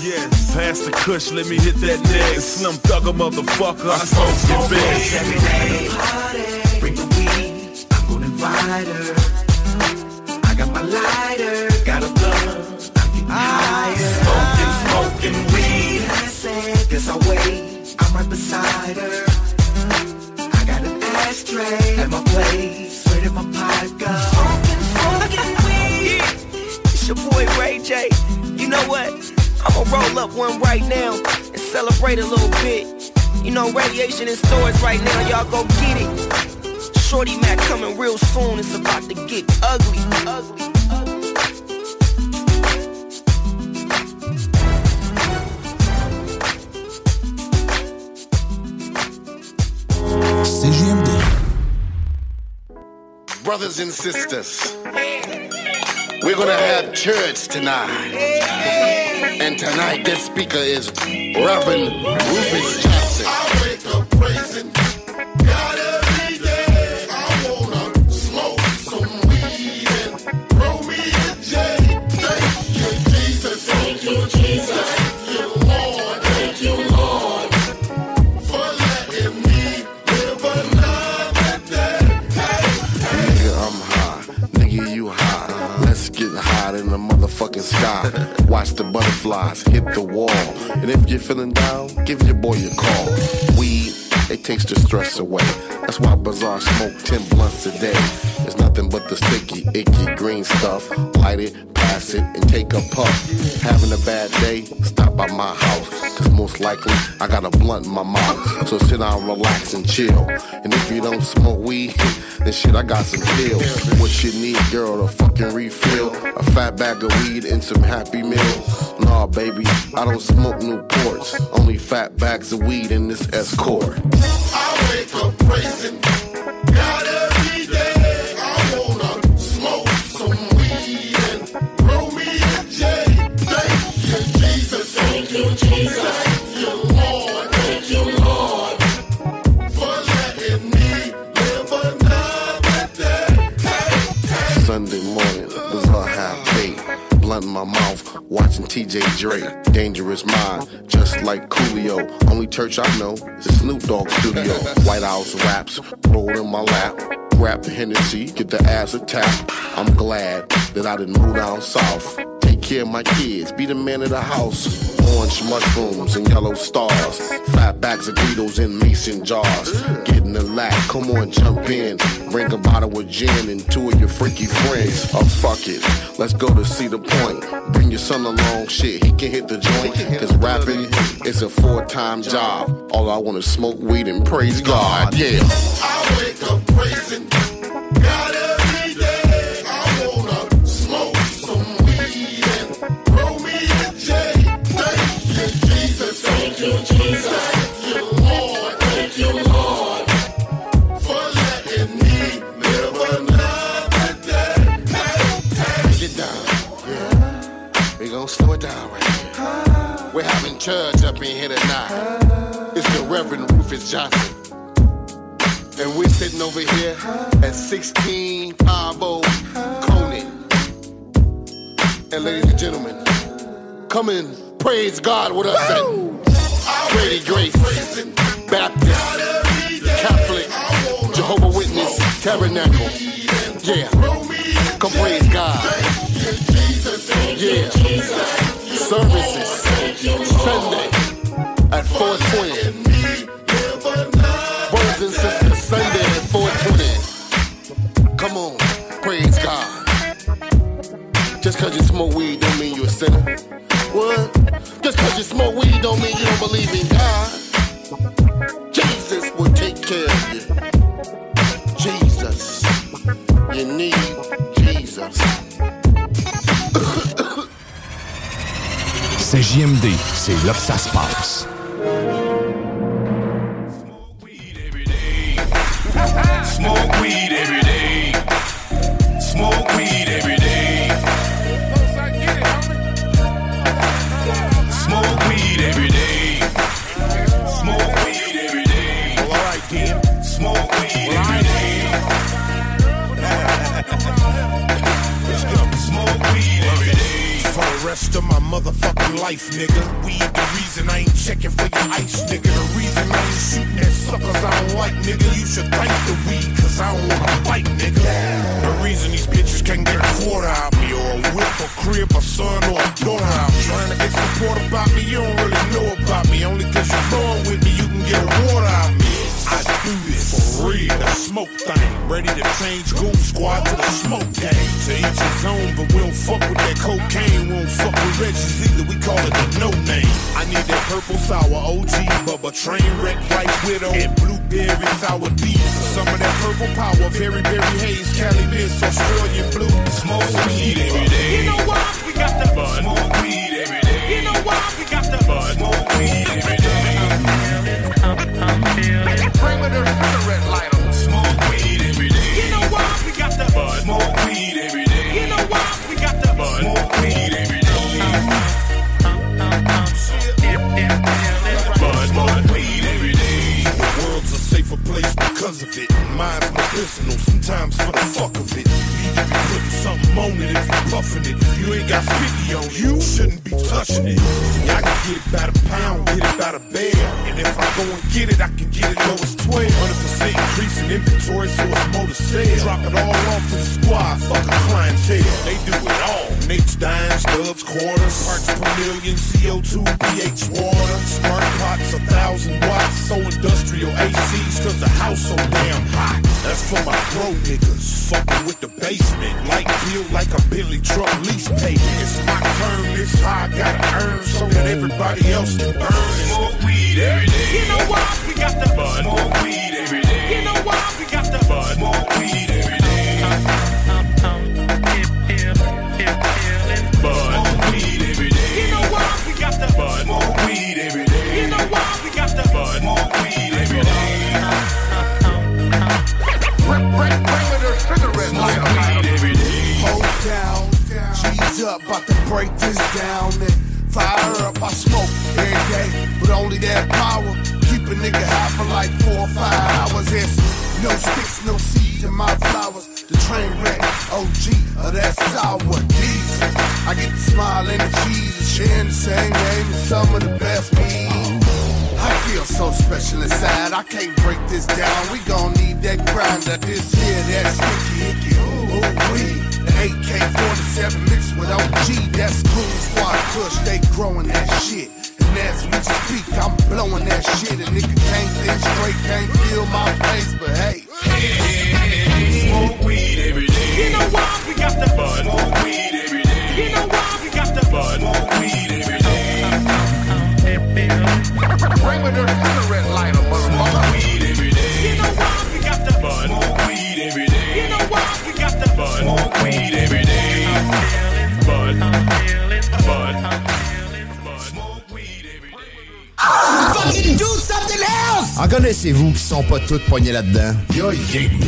Pass the kush, let me hit that next. Slim thugger motherfucker, I smoke your bitch. Every day, party. Bring the weed, I'm gonna invite her. I got my lighter, got a blunt, I'm getting higher. Smoking, smoking weed. Pass it. Guess I'll wait, I'm right beside her. I got an ashtray at my place. Where did my pipe go? It's your boy Ray J. You know what? I'ma roll up one right celebrate a little bit. You know, radiation in stores right now, y'all go get it. Shorty Mac coming real soon, it's about to get ugly, ugly. CJMD. Brothers and sisters, we're gonna have church tonight. And tonight, this speaker is Reverend Rufus Johnson. I wake up praising The butterflies hit the wall. And if you're feeling down, give your boy a call. Weed, it takes the stress away. That's why Bazaar smoke 10 blunts a day. It's nothing but the sticky, icky green stuff. Light it, pass it, and take a puff. Having a bad day, stop by my house. Cause most likely I got a blunt in my mouth. So sit down, relax, and chill. And if you don't smoke weed, then shit, I got some pills. What you need, girl, a fucking refill. A fat bag of weed and some happy meals. Nah, baby, I don't smoke Newports. Only fat bags of weed in this escort. I wake up praising my mouth, watching TJ Drake. Dangerous mind, just like Coolio. Only church I know is Snoop Dogg Studio. White House raps, roll in my lap. Grab the Hennessy, get the ass a tap. I'm glad that I didn't move down south. Take care of my kids, be the man of the house. Orange mushrooms and yellow stars. Fat bags of Guidos in mason jars. Come on, jump in. Bring a bottle of gin and two of your freaky friends. Oh, fuck it, let's go to see the point. Bring your son along, shit, he can hit the joint. Cause rapping is a full time job. All I want is smoke weed and praise God, yeah. I wake up praising We're having church up in here tonight. It's the Reverend Rufus Johnson. And we're sitting over here at 16 Pablo Coney. And ladies and gentlemen, come and praise God with us at Grady Grace, Baptist, Catholic, Jehovah Witness, Tabernacle. Yeah, come praise God. Yeah, services Sunday at 420. Brothers and sisters, Sunday at 420. Come on, praise God. Just cause you smoke weed don't mean you're a sinner. What? Just cause you smoke weed don't mean you don't believe in God. C'est là. Ready to change Goon Squad to the smoke gang. To each his own, but we don't fuck with that cocaine. We don't fuck with Reggie's either, we call it the no name. I need that purple sour OG, Bubba train wreck, white widow, and blueberry sour diesel. Some of that purple power, very, very haze, Cali Mist, Australian blue. Smoke weed every day. You know why we got the bud? Smoke weed every day. You know why we got the bud? Smoke weed every day. Bring me the cigarette lighter. Bud? Smoke weed every day. You know why we got the bud? Smoke weed every day. Smoke weed every day. The world's a safer place because of it. Mine's medicinal, sometimes for the fuck of it. Need to be putting something on it if you puffing it. You ain't got 50 on you, shouldn't be touching it. I can get it by the pound, get it by the bale. And if I go and get it, I can get it low as 12. 100% increase in inventory, so it's more to sell. Drop it all off to the squad, fuck a clientele. They do it all. Nate's dimes, stubs, quarters, parts per million, CO2, pH water, smart pots, a thousand watts, so industrial ACs, cause the house so damn hot. That's for my bro niggas, fucking with the basement, like feel like a Billy truck lease payment. It's my turn, this high, gotta earn so that everybody else can burn. Smoke weed every day. You know why we got the bud? Smoke weed up, about to break this down and fire up. I smoke every day, but only that power. Keep a nigga high for like four or five hours. It's no sticks, no seeds in my flowers. The train wreck, OG of uh, that sour diesel. I get the smile and the cheese and sharing the same name as some of the best meat. I feel so special inside, I can't break this down. We gon' need that grinder, this here, that sticky icky. Ooh, ooh, wee. The AK-47 mixed with OG, that's cool squad kush, they growing that shit. And as we speak, I'm blowing that shit. A nigga can't think straight, can't feel my face, but hey. Smoke weed every day. You know why we got the bud? Smoke weed every day. You know why we got the bud? Smoke weed every day. Bring me the cigarette lighter, got the bud? Smoke weed every day. Fucking do something else! I Connaissez-vous qui sont pas toutes poignées là-dedans?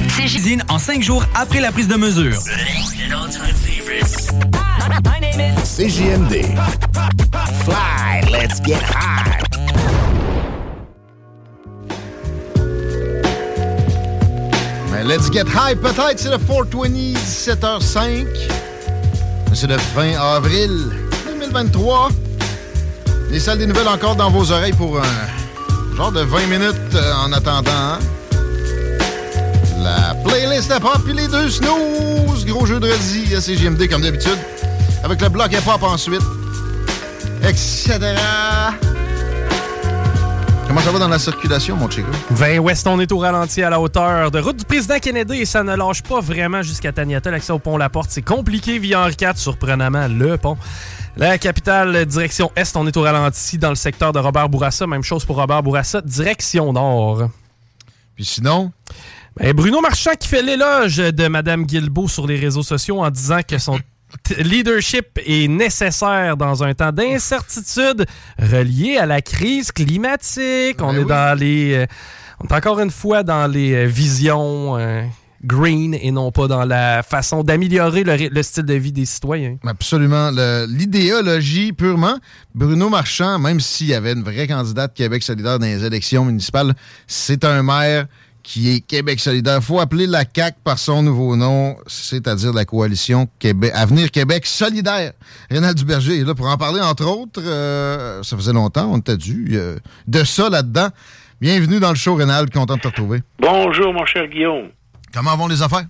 CJDIN en 5 jours après la prise de mesure. CJMD. Fly, let's get high. Let's get high, peut-être, c'est le 420, 17h05. C'est le 20 avril 2023. Les salles des nouvelles encore dans vos oreilles pour un genre de 20 minutes euh, en attendant. hein? La playlist à pop puis les deux snooze. Gros jeu de redis à CGMD comme d'habitude. Avec le bloc hip-hop ensuite. Etc. Comment ça va dans la circulation, mon chico? 20 Ouest, on est au ralenti à la hauteur de route du président Kennedy et ça ne lâche pas vraiment jusqu'à Taniata. L'accès au pont La Porte, c'est compliqué via Henri IV, surprenamment, le pont. La capitale, direction Est, on est au ralenti dans le secteur de Robert Bourassa. Même chose pour Robert Bourassa, direction Nord. Puis sinon? Ben, Bruno Marchand qui fait l'éloge de Mme Guilbeault sur les réseaux sociaux en disant que son leadership est nécessaire dans un temps d'incertitude relié à la crise climatique. On est dans les... euh, on est encore une fois dans les euh, visions euh, green et non pas dans la façon d'améliorer le, le style de vie des citoyens. Absolument. L'idéologie purement. Bruno Marchand, même s'il y avait une vraie candidate Québec solidaire dans les élections municipales, c'est un maire qui est Québec solidaire. faut appeler la CAQ par son nouveau nom, c'est-à-dire la coalition Québec, Avenir Québec solidaire. Rénal Duberger est là pour en parler, entre autres. Euh, ça faisait longtemps, on t'a dû. euh, de ça là-dedans. Bienvenue dans le show, Rénal. Content de te retrouver. Bonjour, mon cher Guillaume. Comment vont les affaires?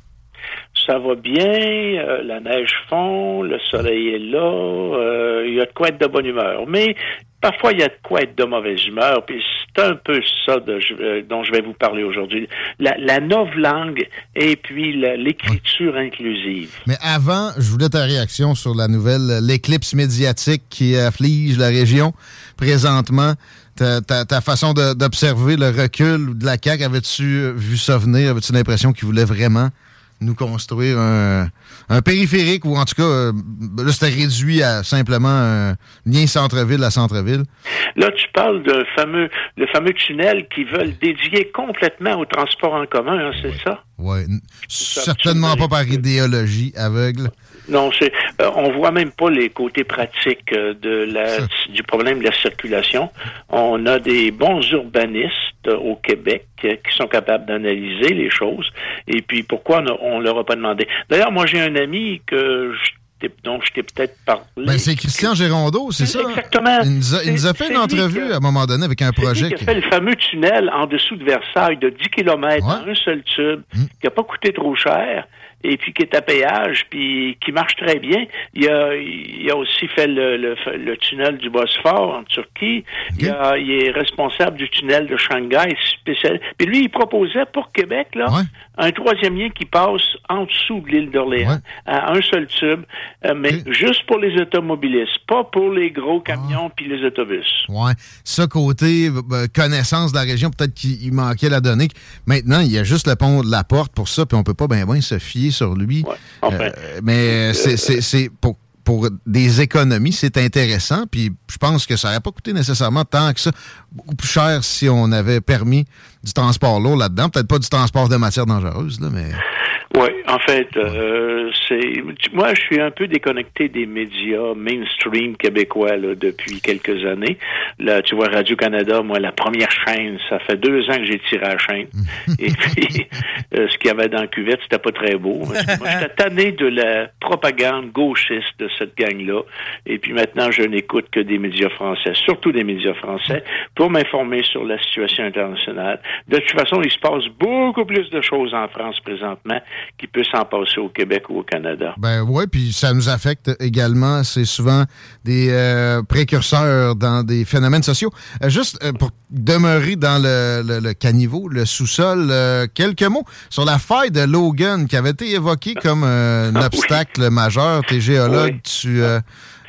Ça va bien, euh, la neige fond, le soleil est là, euh, il y a de quoi être de bonne humeur. Mais parfois, il y a de quoi être de mauvaise humeur, puis c'est un peu ça euh, dont je vais vous parler aujourd'hui. La, la langue et puis l'écriture inclusive. Mais avant, je voulais ta réaction sur la nouvelle, l'éclipse médiatique qui afflige la région présentement. Ta, façon d'observer le recul de la CAQ, avais-tu vu ça venir? Avais-tu l'impression qu'ils voulaient vraiment nous construire un, un périphérique ou en tout cas, euh, là, c'était réduit à simplement un lien centre-ville à centre-ville? Là, tu parles de fameux, le fameux tunnel qu'ils veulent dédier complètement au transport en commun, hein, c'est ça? Oui. Certainement pas par idéologie aveugle. Non, c'est, euh, on voit même pas les côtés pratiques euh, de la, du problème de la circulation. On a des bons urbanistes euh, au Québec euh, qui sont capables d'analyser les choses. Et puis, pourquoi on, on leur a pas demandé? D'ailleurs, moi, j'ai un ami que je t'ai- dont je t'ai peut-être parlé. Ben, c'est Christian Gérondeau, c'est ça? Exactement. Il nous a, il nous a fait une lui entrevue que- à un moment donné avec un projet. qui a fait le fameux tunnel en dessous de Versailles de 10 km un seul tube, qui n'a pas coûté trop cher, et puis qui est à péage, puis qui marche très bien. Il a, il a aussi fait le, le, le tunnel du Bosphore en Turquie. Il, a- il est responsable du tunnel de Shanghai spécial. Puis lui, il proposait pour Québec là un troisième lien qui passe en dessous de l'île d'Orléans à un seul tube, euh, mais juste pour les automobilistes, pas pour les gros camions puis les autobus. Ouais. Ça, côté euh, connaissance de la région, peut-être qu'il manquait la donnée. Maintenant, il y a juste le pont de la porte pour ça, puis on peut pas bien ben se fier sur lui. enfin, Euh, mais c'est pour, pour des économies, c'est intéressant, puis je pense que ça n'aurait pas coûté nécessairement tant que ça. Beaucoup plus cher si on avait permis du transport lourd là-dedans. Peut-être pas du transport de matières dangereuses, là, mais... Oui, en fait, euh, c'est moi je suis un peu déconnecté des médias mainstream québécois là, depuis quelques années. Là, tu vois Radio Canada, moi la première chaîne, ça fait deux ans que j'ai tiré à la chaîne. [LAUGHS] Et puis euh, ce qu'il y avait dans la cuvette, c'était pas très beau. Moi, j'étais tanné de la propagande gauchiste de cette gang-là. Et puis maintenant, je n'écoute que des médias français, surtout des médias français, pour m'informer sur la situation internationale. De toute façon, il se passe beaucoup plus de choses en France présentement qui peut s'en passer au Québec ou au Canada. Ben oui, puis ça nous affecte également. C'est souvent des euh, précurseurs dans des phénomènes sociaux. Euh, juste euh, pour demeurer dans le, le- le caniveau, le sous-sol, quelques mots sur la faille de Logan qui avait été évoquée comme un obstacle majeur. T'es géologue, tu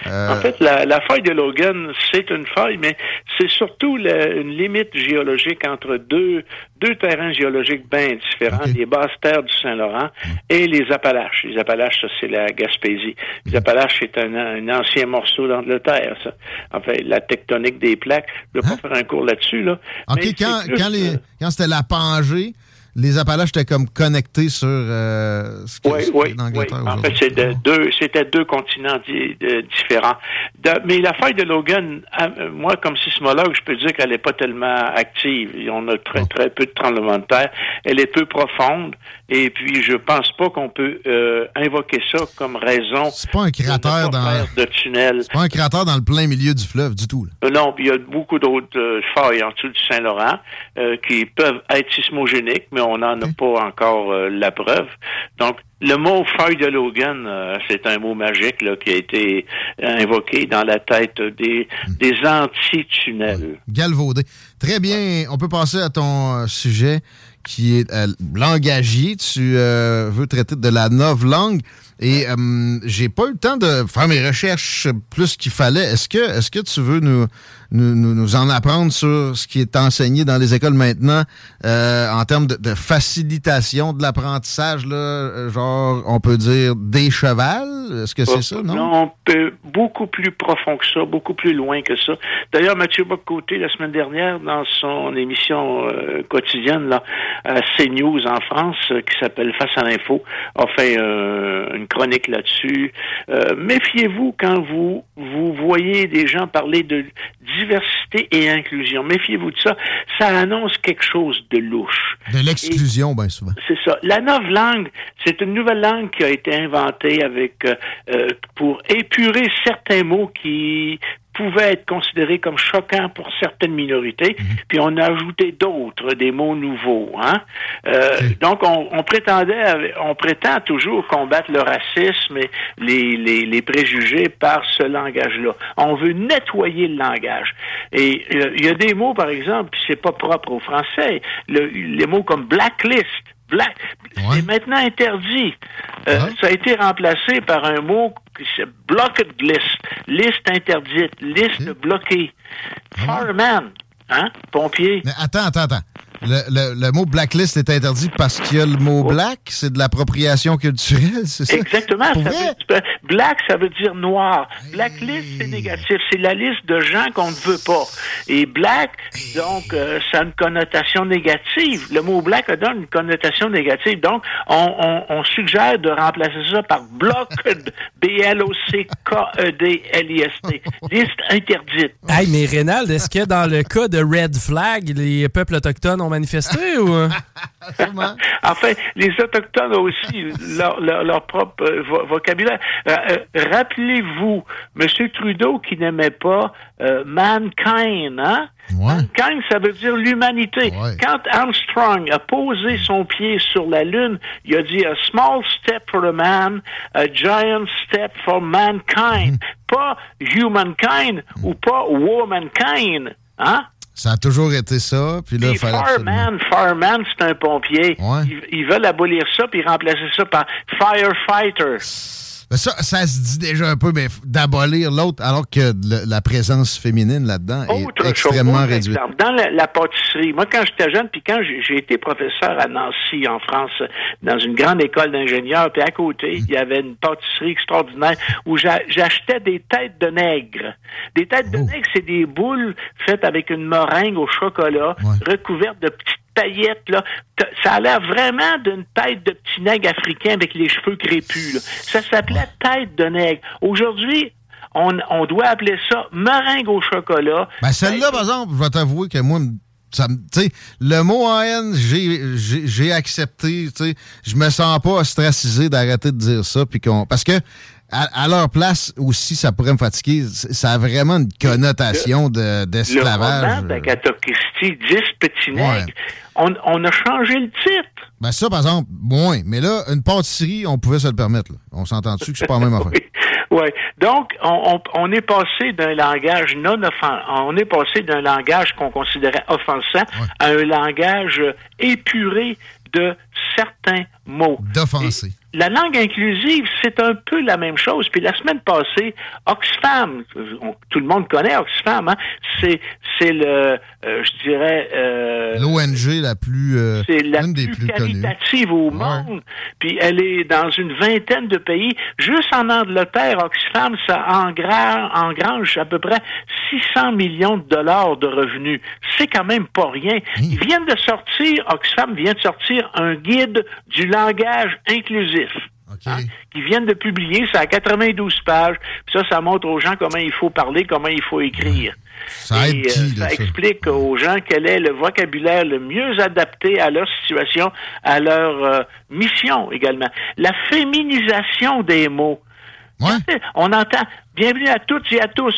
euh, En fait, la, la faille de Logan, c'est une faille, mais c'est surtout la- une limite géologique entre deux, deux terrains géologiques bien différents, les basses terres du Saint-Laurent et les Appalaches. Les Appalaches, ça, c'est la Gaspésie. Les Appalaches, c'est un, un ancien morceau d'Angleterre, ça. Enfin, la tectonique des plaques. Je ne vais pas faire un cours là-dessus, là. OK, Mais quand, plus, quand, les, euh, quand c'était la Pangée, les Appalaches étaient comme connectés sur euh, ce qui Oui, oui, oui. En fait, c'était deux, c'était deux continents di- de- différents. De- mais la faille de Logan, moi, comme sismologue, je peux dire qu'elle n'est pas tellement active. On a très, très peu de tremblements de terre. Elle est peu profonde. Et puis, je pense pas qu'on peut euh, invoquer ça comme raison. C'est pas un cratère dans. de tunnel. C'est pas un cratère dans le plein milieu du fleuve du tout. là. Euh, Non, puis il y a beaucoup d'autres euh, failles en dessous du Saint-Laurent qui peuvent être sismogéniques, mais on n'en a pas encore euh, la preuve. Donc, le mot faille de Logan, euh, c'est un mot magique là, qui a été invoqué dans la tête des, des anti-tunnels. Galvaudé. Très bien. On peut passer à ton euh, sujet qui est euh, langagier. Tu euh, veux traiter de la novlangue. Et j'ai pas eu le temps de faire mes recherches plus qu'il fallait. Est-ce que, est-ce que tu veux nous, nous, nous- en apprendre sur ce qui est enseigné dans les écoles maintenant euh, en termes de, facilitation de l'apprentissage, euh, genre, on peut dire des chevals? Est-ce que c'est ça, non? Non, peu- beaucoup plus profond que ça, beaucoup plus loin que ça. D'ailleurs, Mathieu Bocoté, la semaine dernière, dans son émission euh, quotidienne là, à CNews en France, euh, qui s'appelle Face à l'info, a fait une chronique là-dessus. Méfiez-vous quand vous, vous voyez des gens parler de diversité et inclusion. Méfiez-vous de ça. Ça annonce quelque chose de louche. De l'exclusion, bien souvent. C'est ça. La novlangue, c'est une nouvelle langue qui a été inventée avec euh, euh, pour épurer certains mots qui pouvaient être considérés comme choquants pour certaines minorités, puis on a ajouté d'autres, des mots nouveaux. Hein? Euh, Donc, on, on prétendait, on prétend toujours combattre le racisme et les, les, les préjugés par ce langage-là. On veut nettoyer le langage. Et euh, il y a des mots, par exemple, c'est pas propre au français. Le- les mots comme blacklist. Black, c'est maintenant interdit. Euh, Ça a été remplacé par un mot qui c'est blocked list, liste interdite, liste bloquée. Fireman, hein, pompier. Mais attends, attends, attends. Le, le- le mot blacklist est interdit parce qu'il y a le mot black, c'est de l'appropriation culturelle, c'est ça? Exactement. Ça veut- black, ça veut dire noir. Blacklist, c'est négatif. C'est la liste de gens qu'on ne veut pas. Et black, donc, euh, ça a une connotation négative. Le mot black donne une connotation négative. Donc, on, on- on suggère de remplacer ça par blocked. [LAUGHS] B-L-O-C-K-E-D-L-I-S-T. Liste interdite. Hey, mais Rénald, est-ce que dans le cas de Red Flag, les peuples autochtones ont manifesté ou? [LAUGHS] Enfin, les Autochtones ont aussi leur, leur, leur propre euh, vo- vocabulaire. Euh, euh, Rappelez-vous, M. Trudeau qui n'aimait pas euh, mankind, hein? Mankind, ça veut dire l'humanité. Quand Armstrong a posé son pied sur la Lune, il a dit a small step for a man, a giant step for mankind. Pas humankind ou pas womankind, hein? Ça a toujours été ça, puis là, fireman, fireman, c'est un pompier. Ils, ils veulent abolir ça puis remplacer ça par firefighter. Mais ça, ça se dit déjà un peu, mais d'abolir l'autre, alors que le- la présence féminine là-dedans Autre est extrêmement chose, réduite. exemple, dans la, la pâtisserie, moi quand j'étais jeune, puis quand j'ai été professeur à Nancy en France, dans une grande école d'ingénieurs, puis à côté, il y avait une pâtisserie extraordinaire où j'a- j'achetais des têtes de nègre. Des têtes de nègre, c'est des boules faites avec une meringue au chocolat, recouvertes de petites paillettes, là. Ça a l'air vraiment d'une tête de petit nègre africain avec les cheveux crépus, là. Ça s'appelait tête de nègre. Aujourd'hui, on, on doit appeler ça meringue au chocolat. Ben, celle-là, par exemple, je vais t'avouer que moi, ça le mot en haine, j'ai- accepté, tu je me sens pas ostracisé d'arrêter de dire ça, puis qu'on, parce que à, à leur place aussi, ça pourrait me fatiguer. Ça a vraiment une connotation de- Le d'esclavage. roman d'Agatha Christie, 10 petits nègres, on, on a changé le titre. Ben ça, par exemple, moins. Mais là, une pâtisserie, on pouvait se le permettre. là. On s'entend-tu que c'est pas la même [LAUGHS] affaire? Ouais. Donc, on, on- on est passé d'un langage non offensant, on est passé d'un langage qu'on considérait offensant à un langage épuré de certains mots. D'offenser. La langue inclusive, c'est un peu la même chose. Puis la semaine passée, Oxfam, on- tout le monde connaît Oxfam, hein? c'est c'est le, euh, je dirais, euh, L'ONG la plus. euh, c'est la une des plus connues. caritative au monde. Puis elle est dans une vingtaine de pays. Juste en Angleterre, Oxfam, ça engra- engrange à peu près 600 millions de dollars de revenus. C'est quand même pas rien. Ils viennent de sortir, Oxfam vient de sortir un guide du langage inclusif. Hein, qui viennent de publier, ça a 92 pages. Puis ça, ça montre aux gens comment il faut parler, comment il faut écrire. Ça Et, qui, euh, là, ça ça? explique aux gens quel est le vocabulaire le mieux adapté à leur situation, à leur euh, mission également. La féminisation des mots. On entend bienvenue à toutes et à tous.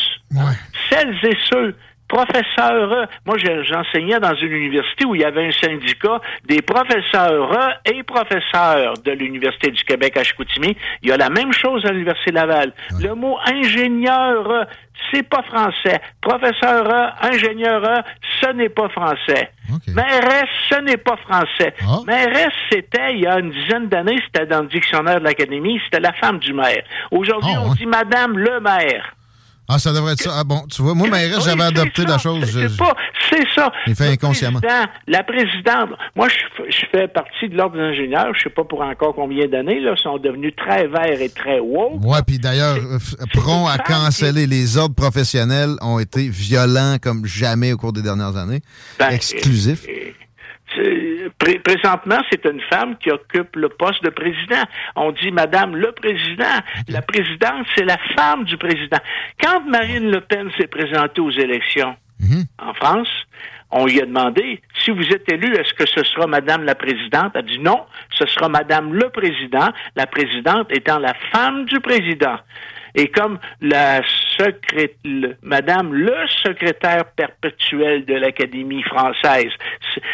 Celles et ceux. Professeurs, moi je- j'enseignais dans une université où il y avait un syndicat des professeurs et professeurs de l'Université du Québec à Chicoutimi. Il y a la même chose à l'Université Laval. Le mot ingénieur, c'est pas français. Professeur, ingénieur, ce n'est pas français. Mairesse, ce n'est pas français. Mairesse, c'était, il y a une dizaine d'années, c'était dans le dictionnaire de l'Académie, c'était la femme du maire. Aujourd'hui, on dit Madame le maire. Ah, ça devrait être ça. Ah bon, tu vois, moi, j'avais adopté la chose. je- pas, c'est ça. Il fait Le inconsciemment. président, la présidente, moi, je, fais partie de l'ordre des ingénieurs, je sais pas pour encore combien d'années, là, sont devenus très verts et très woke. Ouais, puis d'ailleurs, euh, prompt à canceller les ordres professionnels ont été violents comme jamais au cours des dernières années. Ben, Exclusif. C'est- pré- présentement, c'est une femme qui occupe le poste de président. On dit Madame le président. La présidente, c'est la femme du président. Quand Marine Le Pen s'est présentée aux élections en France, on lui a demandé si vous êtes élu, est-ce que ce sera Madame la présidente? Elle a dit non, ce sera Madame le président. La présidente étant la femme du président. Et comme la secré- le- Madame le secrétaire perpétuel de l'Académie française.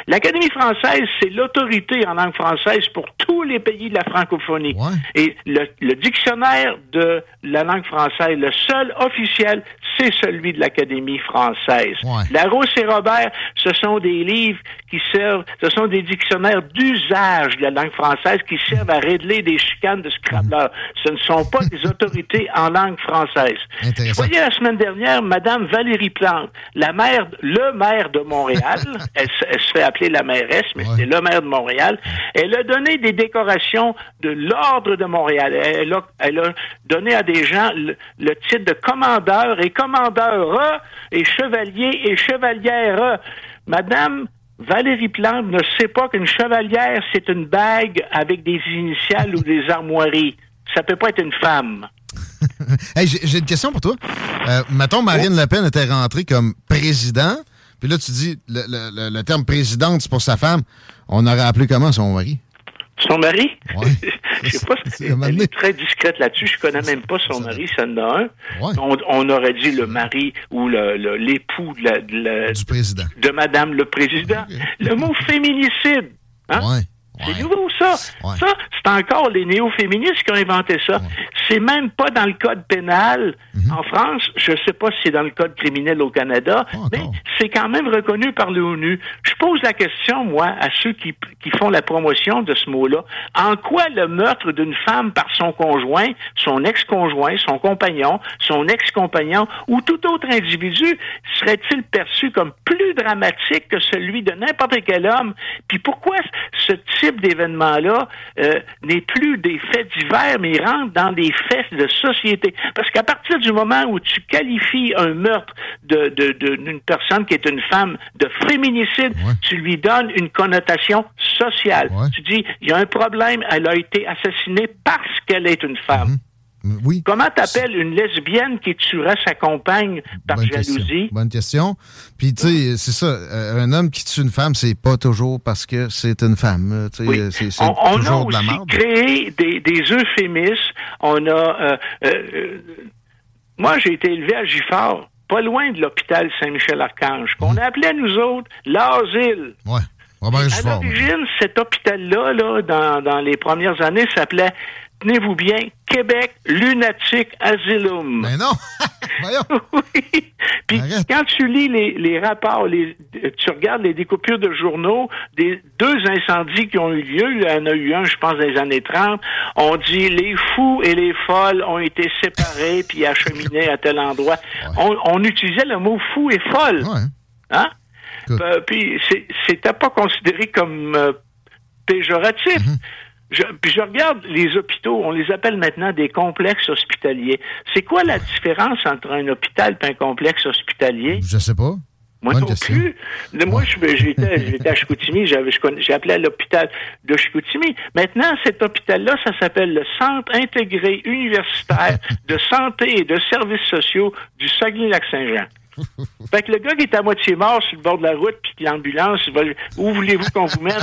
L'Académie française, c'est l'autorité en langue française pour tous les pays de la francophonie. Et le, le dictionnaire de la langue française, le seul officiel, c'est celui de l'Académie française. Larousse et Robert, ce sont des livres qui servent, ce sont des dictionnaires d'usage de la langue française qui servent à régler des chicanes de Scrabblers. Ce ne sont pas des autorités en langue française. Je voyais la semaine dernière Madame Valérie Plante, la maire, le maire de Montréal. [LAUGHS] elle, se- elle se fait appeler la mairesse, mais c'est le maire de Montréal. Elle a donné des décorations de l'ordre de Montréal. Elle a, elle a donné à des gens le, le titre de commandeur et commandeur et chevalier et chevalière. Madame Valérie Plante ne sait pas qu'une chevalière, c'est une bague avec des initiales ou des armoiries. Ça peut pas être une femme. [LAUGHS] Hey, j'ai une question pour toi. Euh, mettons, Marine Le Pen était rentrée comme président, puis là, tu dis, le- le terme présidente, c'est pour sa femme. On aurait appelé comment son mari? Son mari? Ouais. [LAUGHS] Je sais pas, elle est très discrète là-dessus. Je connais même pas son mari, ça en a un. On, on aurait dit le mari ou l'époux de, la- de la- Du président. de Madame le Président. Le mot [LAUGHS] féminicide. Hein? C'est nouveau, ça. Ça, c'est encore les néo-féministes qui ont inventé ça. C'est même pas dans le code pénal en France. Je sais pas si c'est dans le code criminel au Canada, mais c'est quand même reconnu par l'ONU. Je pose la question, moi, à ceux qui, qui font la promotion de ce mot-là. En quoi le meurtre d'une femme par son conjoint, son ex-conjoint, son compagnon, son ex-compagnon ou tout autre individu serait-il perçu comme plus dramatique que celui de n'importe quel homme? Puis pourquoi ce type d'événement-là euh, n'est plus des faits divers, mais il rentre dans des faits de société? Parce qu'à partir du moment où tu qualifies un meurtre de, de- de- d'une personne qui est une femme de féminicide, tu lui donnes une connotation sociale. Tu dis, il y a un problème, elle a été assassinée parce qu'elle est une femme. Oui. Comment t'appelles une lesbienne qui tuerait sa compagne par Bonne jalousie? question. Bonne question. Puis, tu sais, c'est ça. euh, un homme qui tue une femme, c'est pas toujours parce que c'est une femme. Oui. euh, c'est c'est On, on a de la aussi merde. créé des, des euphémismes. On a... euh, euh, euh, moi, j'ai été élevé à Gifford, pas loin de l'hôpital Saint-Michel-Archange, qu'on appelait, nous autres, l'asile. Ouais. Robert À l'origine, cet hôpital-là, là, dans, dans les premières années, s'appelait tenez-vous bien, Québec Lunatic Asylum. Mais [LAUGHS] non! [LAUGHS] oui. Puis quand tu lis les, les rapports, les, tu regardes les découpures de journaux des deux incendies qui ont eu lieu, il y en a eu un, je pense, dans les années 30, on dit les fous et les folles ont été séparés puis acheminés à tel endroit. On, on utilisait le mot fou et folle. Hein? Euh, puis c'était pas considéré comme euh, péjoratif. Je, puis je regarde les hôpitaux, on les appelle maintenant des complexes hospitaliers. C'est quoi la différence entre un hôpital et un complexe hospitalier? Je sais pas. Moi non plus. Moi, je- j'étais à Chicoutimi, appelé à l'hôpital de Chicoutimi. Maintenant, cet hôpital-là, ça s'appelle le Centre intégré universitaire de santé et de services sociaux du Saguenay-Lac-Saint-Jean. [LAUGHS] Fait que le gars qui est à moitié mort sur le bord de la route, puis l'ambulance, où voulez-vous qu'on vous mène?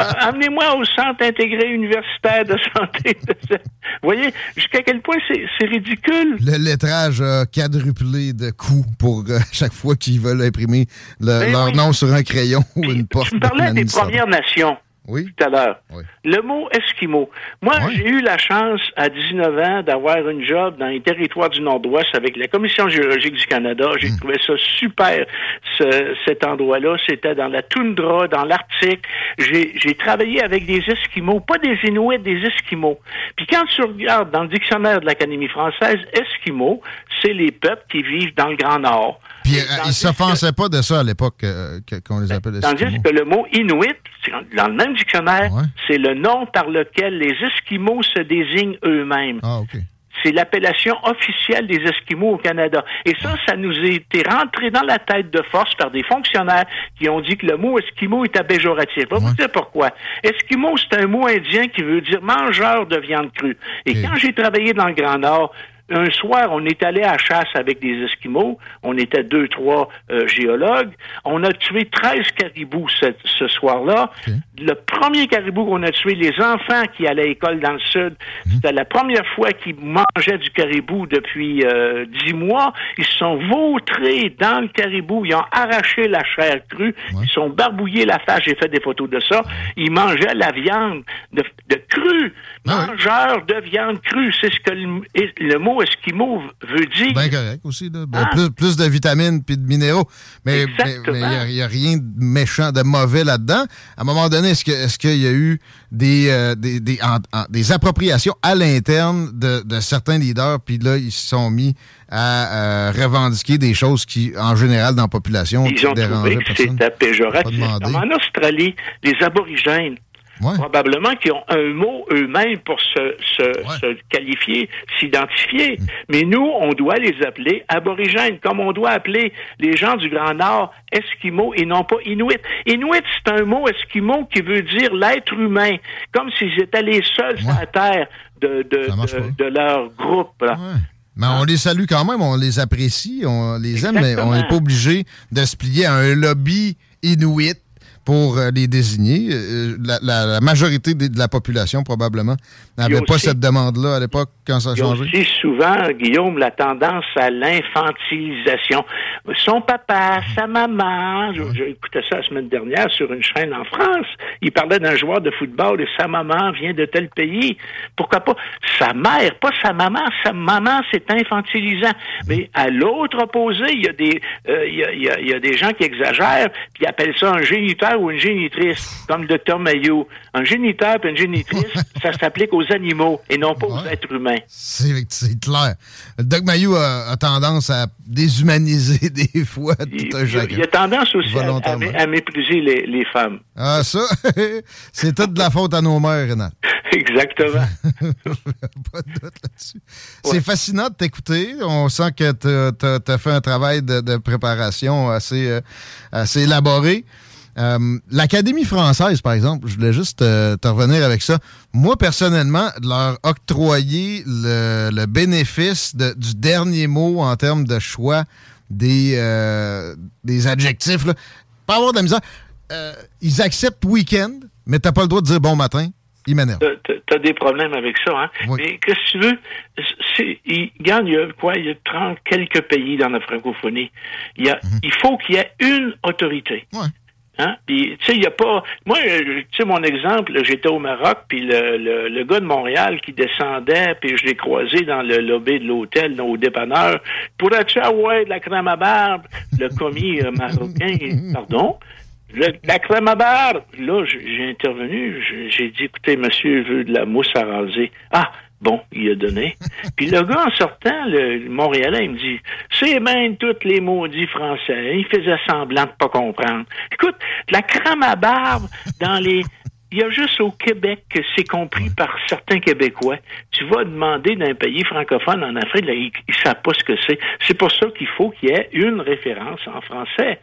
Euh, [LAUGHS] Amenez-moi au centre intégré universitaire de santé. [LAUGHS] Vous voyez, jusqu'à quel point c'est ridicule. Le lettrage a quadruplé de coûts pour euh, chaque fois qu'ils veulent imprimer le- Ben leur oui. nom sur un crayon ou une porte. Tu me parlais des. Premières Nations tout à l'heure. Le mot Esquimau. Moi, j'ai eu la chance à 19 ans d'avoir une job dans les territoires du Nord-Ouest avec la Commission géologique du Canada. J'ai Hmm. trouvé ça super, ce- cet endroit-là. C'était dans la toundra, dans l'Arctique. J'ai j'ai travaillé avec des Esquimaux, pas des Inuits, des Esquimaux. Puis quand tu regardes dans le dictionnaire de l'Académie française, Esquimaux, c'est les peuples qui vivent dans le Grand Nord. Puis euh, ils s'offensaient pas de ça à l'époque euh, qu'on les appelle Tandis Esquimaux. que le mot Inuit, c'est dans le même dictionnaire, c'est le nom par lequel les Esquimaux se désignent eux-mêmes. Ah, OK. C'est l'appellation officielle des Esquimaux au Canada. Et ça, ça nous a été rentré dans la tête de force par des fonctionnaires qui ont dit que le mot Esquimau était péjoratif. Je vais vous dire pourquoi. Esquimau, c'est un mot indien qui veut dire mangeur de viande crue. Et quand j'ai travaillé dans le Grand Nord, un soir, on est allé à la chasse avec des Esquimaux. On était deux, trois euh, géologues. On a tué 13 caribous ce, ce soir-là. Le premier caribou qu'on a tué, les enfants qui allaient à l'école dans le sud, c'était la première fois qu'ils mangeaient du caribou depuis euh, dix mois. Ils se sont vautrés dans le caribou. Ils ont arraché la chair crue. Ils sont barbouillés la face. J'ai fait des photos de ça. Ils mangeaient la viande de, de crue. Mangeurs de viande crue. C'est ce que le, le mot esquimau veut dire? Bien correct aussi. Là. Ben, Ah. plus, plus de vitamines puis de minéraux. Mais il n'y a, rien de méchant, de mauvais là-dedans. À un moment donné, est-ce qu'il y a eu des, euh, des, des, en- en- des appropriations à l'interne de, de certains leaders, puis là, ils se sont mis à euh, revendiquer des choses qui, en général, dans la population, Ils ont trouvé que c'était péjoratif. Comme en Australie, les aborigènes, probablement qui ont un mot eux-mêmes pour se, se, se qualifier, s'identifier. Mais nous, on doit les appeler aborigènes, comme on doit appeler les gens du Grand Nord esquimaux et non pas inuit. Inuit, c'est un mot esquimau qui veut dire l'être humain, comme s'ils étaient les seuls sur la Terre de, de, de, de leur groupe. là. Mais on les salue quand même, on les apprécie, on les aime, mais on n'est pas obligé de se plier à un lobby inuit pour euh, les désigner. Euh, la, la- la majorité de la population, probablement, n'avait pas cette demande-là à l'époque quand ça a changé. aussi souvent, Guillaume, la tendance à l'infantilisation. Son papa, sa maman, je- j'ai écouté ça la semaine dernière sur une chaîne en France, il parlait d'un joueur de football et sa maman vient de tel pays. Pourquoi pas? Sa mère, pas sa maman, sa maman, c'est infantilisant. Mais à l'autre opposé, il y a des euh, y, a, il y a- il y a des gens qui exagèrent puis ils appellent ça un géniteur ou une génitrice, comme le docteur Maillot. Un géniteur et une génitrice, [LAUGHS] ça s'applique aux animaux et non pas aux êtres humains. C'est clair. Le Doc Mayou a, a tendance à déshumaniser [LAUGHS] des fois tout un Il a- chacun. il y a tendance aussi à, à Volontairement. mé- à mépriser les, les femmes. Ah, ça, [LAUGHS] c'est toute de la faute à nos mères, Renat. Exactement. Pas de doute là-dessus. C'est fascinant de t'écouter. On sent que tu as, fait un travail de, de préparation assez, euh, assez élaboré. Euh, L'Académie française, par exemple, je voulais juste euh, te revenir avec ça. Moi, personnellement, de leur octroyer le, le bénéfice de- du dernier mot en termes de choix des, euh, des adjectifs, là, pas avoir de la misère. Euh, ils acceptent week-end, mais t'as pas le droit de dire bon matin. Ils m'énervent. Tu as des problèmes avec ça, hein? Mais qu'est-ce que tu veux? Il, regarde, il y a quoi? Il y a 30 quelques pays dans la francophonie. Il, y a, Mhm. il faut qu'il y ait une autorité. Hein? Puis, tu sais, il n'y a pas... Moi, euh, tu sais, mon exemple, j'étais au Maroc, puis le, le, le gars de Montréal qui descendait, puis je l'ai croisé dans le lobby de l'hôtel, au dépanneur. Pourrais-tu avoir de la crème à barbe? Le commis euh, marocain, [LAUGHS] pardon? Le- la crème à barbe. Là, j'ai intervenu, j'ai- j'ai dit, écoutez, monsieur veut de la mousse à raser. Ah, bon, il a donné. [LAUGHS] Puis le gars, en sortant, le, Montréalais, il me dit, c'est même tous les maudits français. Il faisait semblant de pas comprendre. Écoute, de la crème à barbe dans les... [LAUGHS] Il y a juste au Québec que c'est compris par certains Québécois. Tu vas demander d'un pays francophone en Afrique, là, ils ne savent pas ce que c'est. C'est pour ça qu'il faut qu'il y ait une référence en français.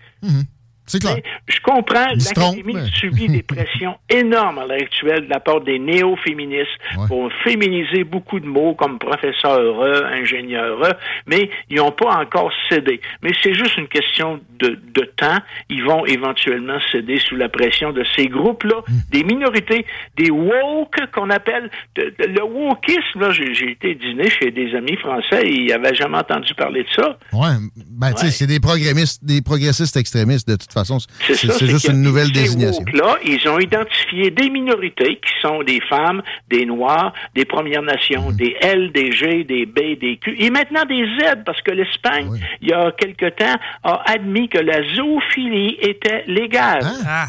C'est clair. Je comprends, l'Académie mais- subit des pressions [LAUGHS] énormes à l'heure actuelle de la part des néo-féministes pour féminiser beaucoup de mots comme professeur, heureux, ingénieur, heureux, mais ils n'ont pas encore cédé. Mais c'est juste une question de, de temps. Ils vont éventuellement céder sous la pression de ces groupes-là, Hmm. des minorités, des woke qu'on appelle. de- de- le wokisme, là, j'ai été dîner chez des amis français et ils n'avaient jamais entendu parler de ça. Ouais, ben, tu sais, Ouais. c'est des progressistes, des progressistes extrémistes, de toute façon. C'est juste une nouvelle désignation. woke-là, ils ont identifié des minorités qui sont des femmes, des Noirs, des Premières Nations, Mhm. des L, des G, des B, des Q, et maintenant des Z, parce que l'Espagne, il y a quelque temps, a admis que la zoophilie était légale. Hein?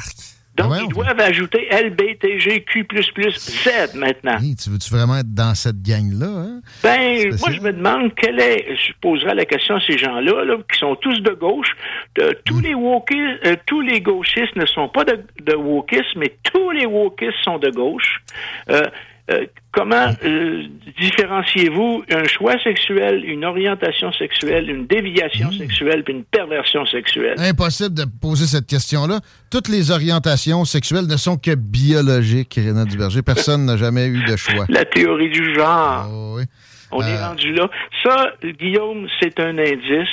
Donc, Ah ils doivent ajouter LBTGQ++ Z maintenant. Hey, tu veux-tu vraiment être dans cette gang-là? Hein? Ben, moi, je me demande quelle est, je poserai la question à ces gens-là, là, qui sont tous de gauche. De- tous les wokistes, euh, tous les gauchistes ne sont pas de, de wokistes, mais tous les wokistes sont de gauche. Euh, euh, comment euh, différenciez-vous un choix sexuel, une orientation sexuelle, une déviation sexuelle, puis une perversion sexuelle? Impossible de poser cette question-là. Toutes les orientations sexuelles ne sont que biologiques, Rénat Duberger. Personne n'a jamais eu de choix. La théorie du genre. Oh, oui. On est Euh, rendu là. Ça, Guillaume, c'est un indice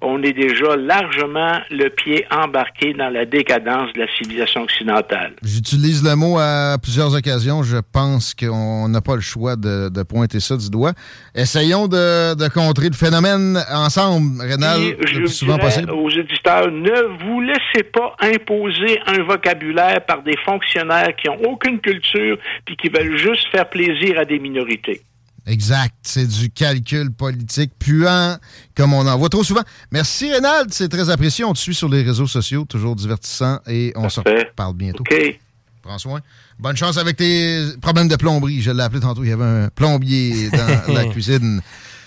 qu'on est déjà largement le pied embarqué dans la décadence de la civilisation occidentale. J'utilise le mot à plusieurs occasions. Je pense qu'on n'a pas le choix de, de pointer ça du doigt. Essayons de, de contrer le phénomène ensemble, Rénal, Et le je plus souvent possible. aux éditeurs, ne vous laissez pas imposer un vocabulaire par des fonctionnaires qui ont aucune culture puis qui veulent juste faire plaisir à des minorités. Exact. C'est du calcul politique puant, comme on en voit trop souvent. Merci, Rénal. C'est très apprécié. On te suit sur les réseaux sociaux, toujours divertissant, et on se reparle bientôt. OK. Prends soin. Bonne chance avec tes problèmes de plomberie. Je l'ai appelé tantôt. Il y avait un plombier dans [LAUGHS] la cuisine.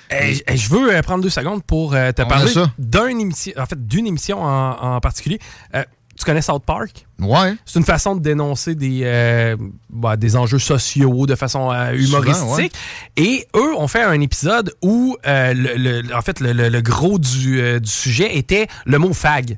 Hey, hey, je veux euh, prendre deux secondes pour euh, te On parler d'une émission, en fait, d'une émission en, en particulier. Euh, tu connais South Park? Ouais. C'est une façon de dénoncer des, euh, bah, des enjeux sociaux de façon euh, humoristique. Et eux ont fait un épisode où, euh, le, le- en fait, le, gros du, du sujet était le mot fag.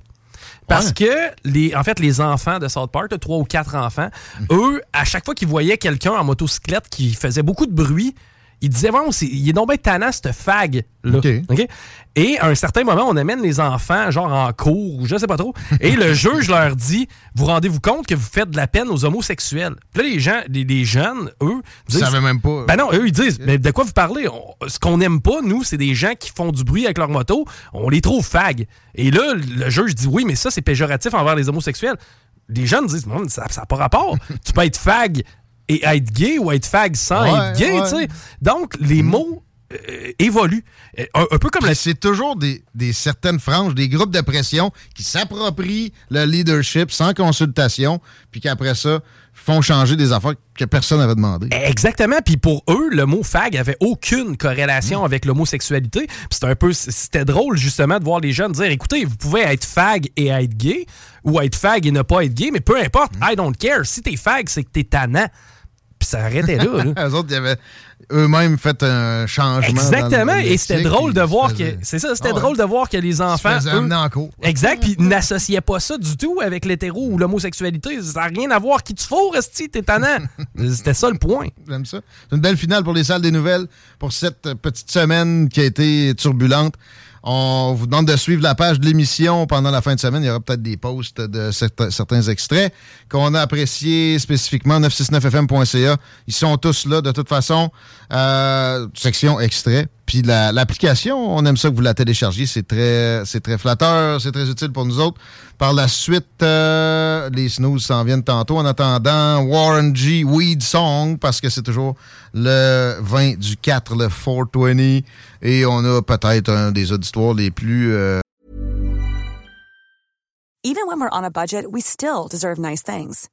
Parce que, les, en fait, les enfants de South Park, trois ou quatre enfants, eux, à chaque fois qu'ils voyaient quelqu'un en motocyclette qui faisait beaucoup de bruit, ils disaient, bon, c'est- il est donc bien tannant, ce fag-là. OK? Et à un certain moment, on amène les enfants, genre en cours, ou je sais pas trop, et le [LAUGHS] juge leur dit, vous rendez-vous compte que vous faites de la peine aux homosexuels? Puis là, les gens, les, les jeunes, eux, Ils savaient même pas. Ben non, eux, ils disent, mais de quoi vous parlez? On- ce qu'on n'aime pas, nous, c'est des gens qui font du bruit avec leur moto. On les trouve fag. Et là, le juge dit, oui, mais ça, c'est péjoratif envers les homosexuels. Les jeunes disent, ça n'a pas rapport. tu peux être fag et être gay ou être fag sans Ouais, être gay, ouais. tu sais. Donc, les mots euh, évoluent. Euh, Un, un peu comme la... C'est toujours des, des certaines franges, des groupes de pression qui s'approprient le leadership sans consultation, puis qu'après ça, font changer des affaires que personne n'avait demandé. Exactement. Puis pour eux, le mot fag avait aucune corrélation avec l'homosexualité. Puis c'était un peu, c'était drôle justement de voir les jeunes dire, écoutez, vous pouvez être fag et être gay, ou être fag et ne pas être gay, mais peu importe, I don't care. Si t'es fag, c'est que t'es tannant. Puis ça arrêtait là. là. [LAUGHS] Eux autres, ils avaient eux-mêmes fait un changement. Exactement. Et c'était drôle de voir que. C'est ça, c'était Ah ouais. drôle de voir que les enfants. eux- en cours. Exact. Puis ils n'associaient pas ça du tout avec l'hétéro ou l'homosexualité. Ça n'a rien à voir qui tu fous, Resti, t'es tannant. [LAUGHS] C'était ça le point. J'aime ça. C'est une belle finale pour les salles des nouvelles pour cette petite semaine qui a été turbulente. On vous demande de suivre la page de l'émission pendant la fin de semaine. Il y aura peut-être des posts de certains, extraits qu'on a appréciés spécifiquement. 969fm.ca. Ils sont tous là de toute façon. Euh, section extrait. Puis Puis la- l'application, on aime ça que vous la téléchargiez. C'est très, très flatteur, c'est très utile pour nous autres. Par la suite, euh, les snooze s'en viennent tantôt. En attendant, Warren G. Weed Song, parce que c'est toujours le 20 du 4, le 420. Et on a peut-être un des auditoires les plus... euh, Even when we're on a budget, we still deserve nice things.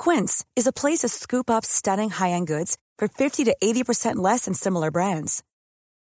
Quince is a place to scoop up stunning high-end goods for 50 to 80% less than similar brands.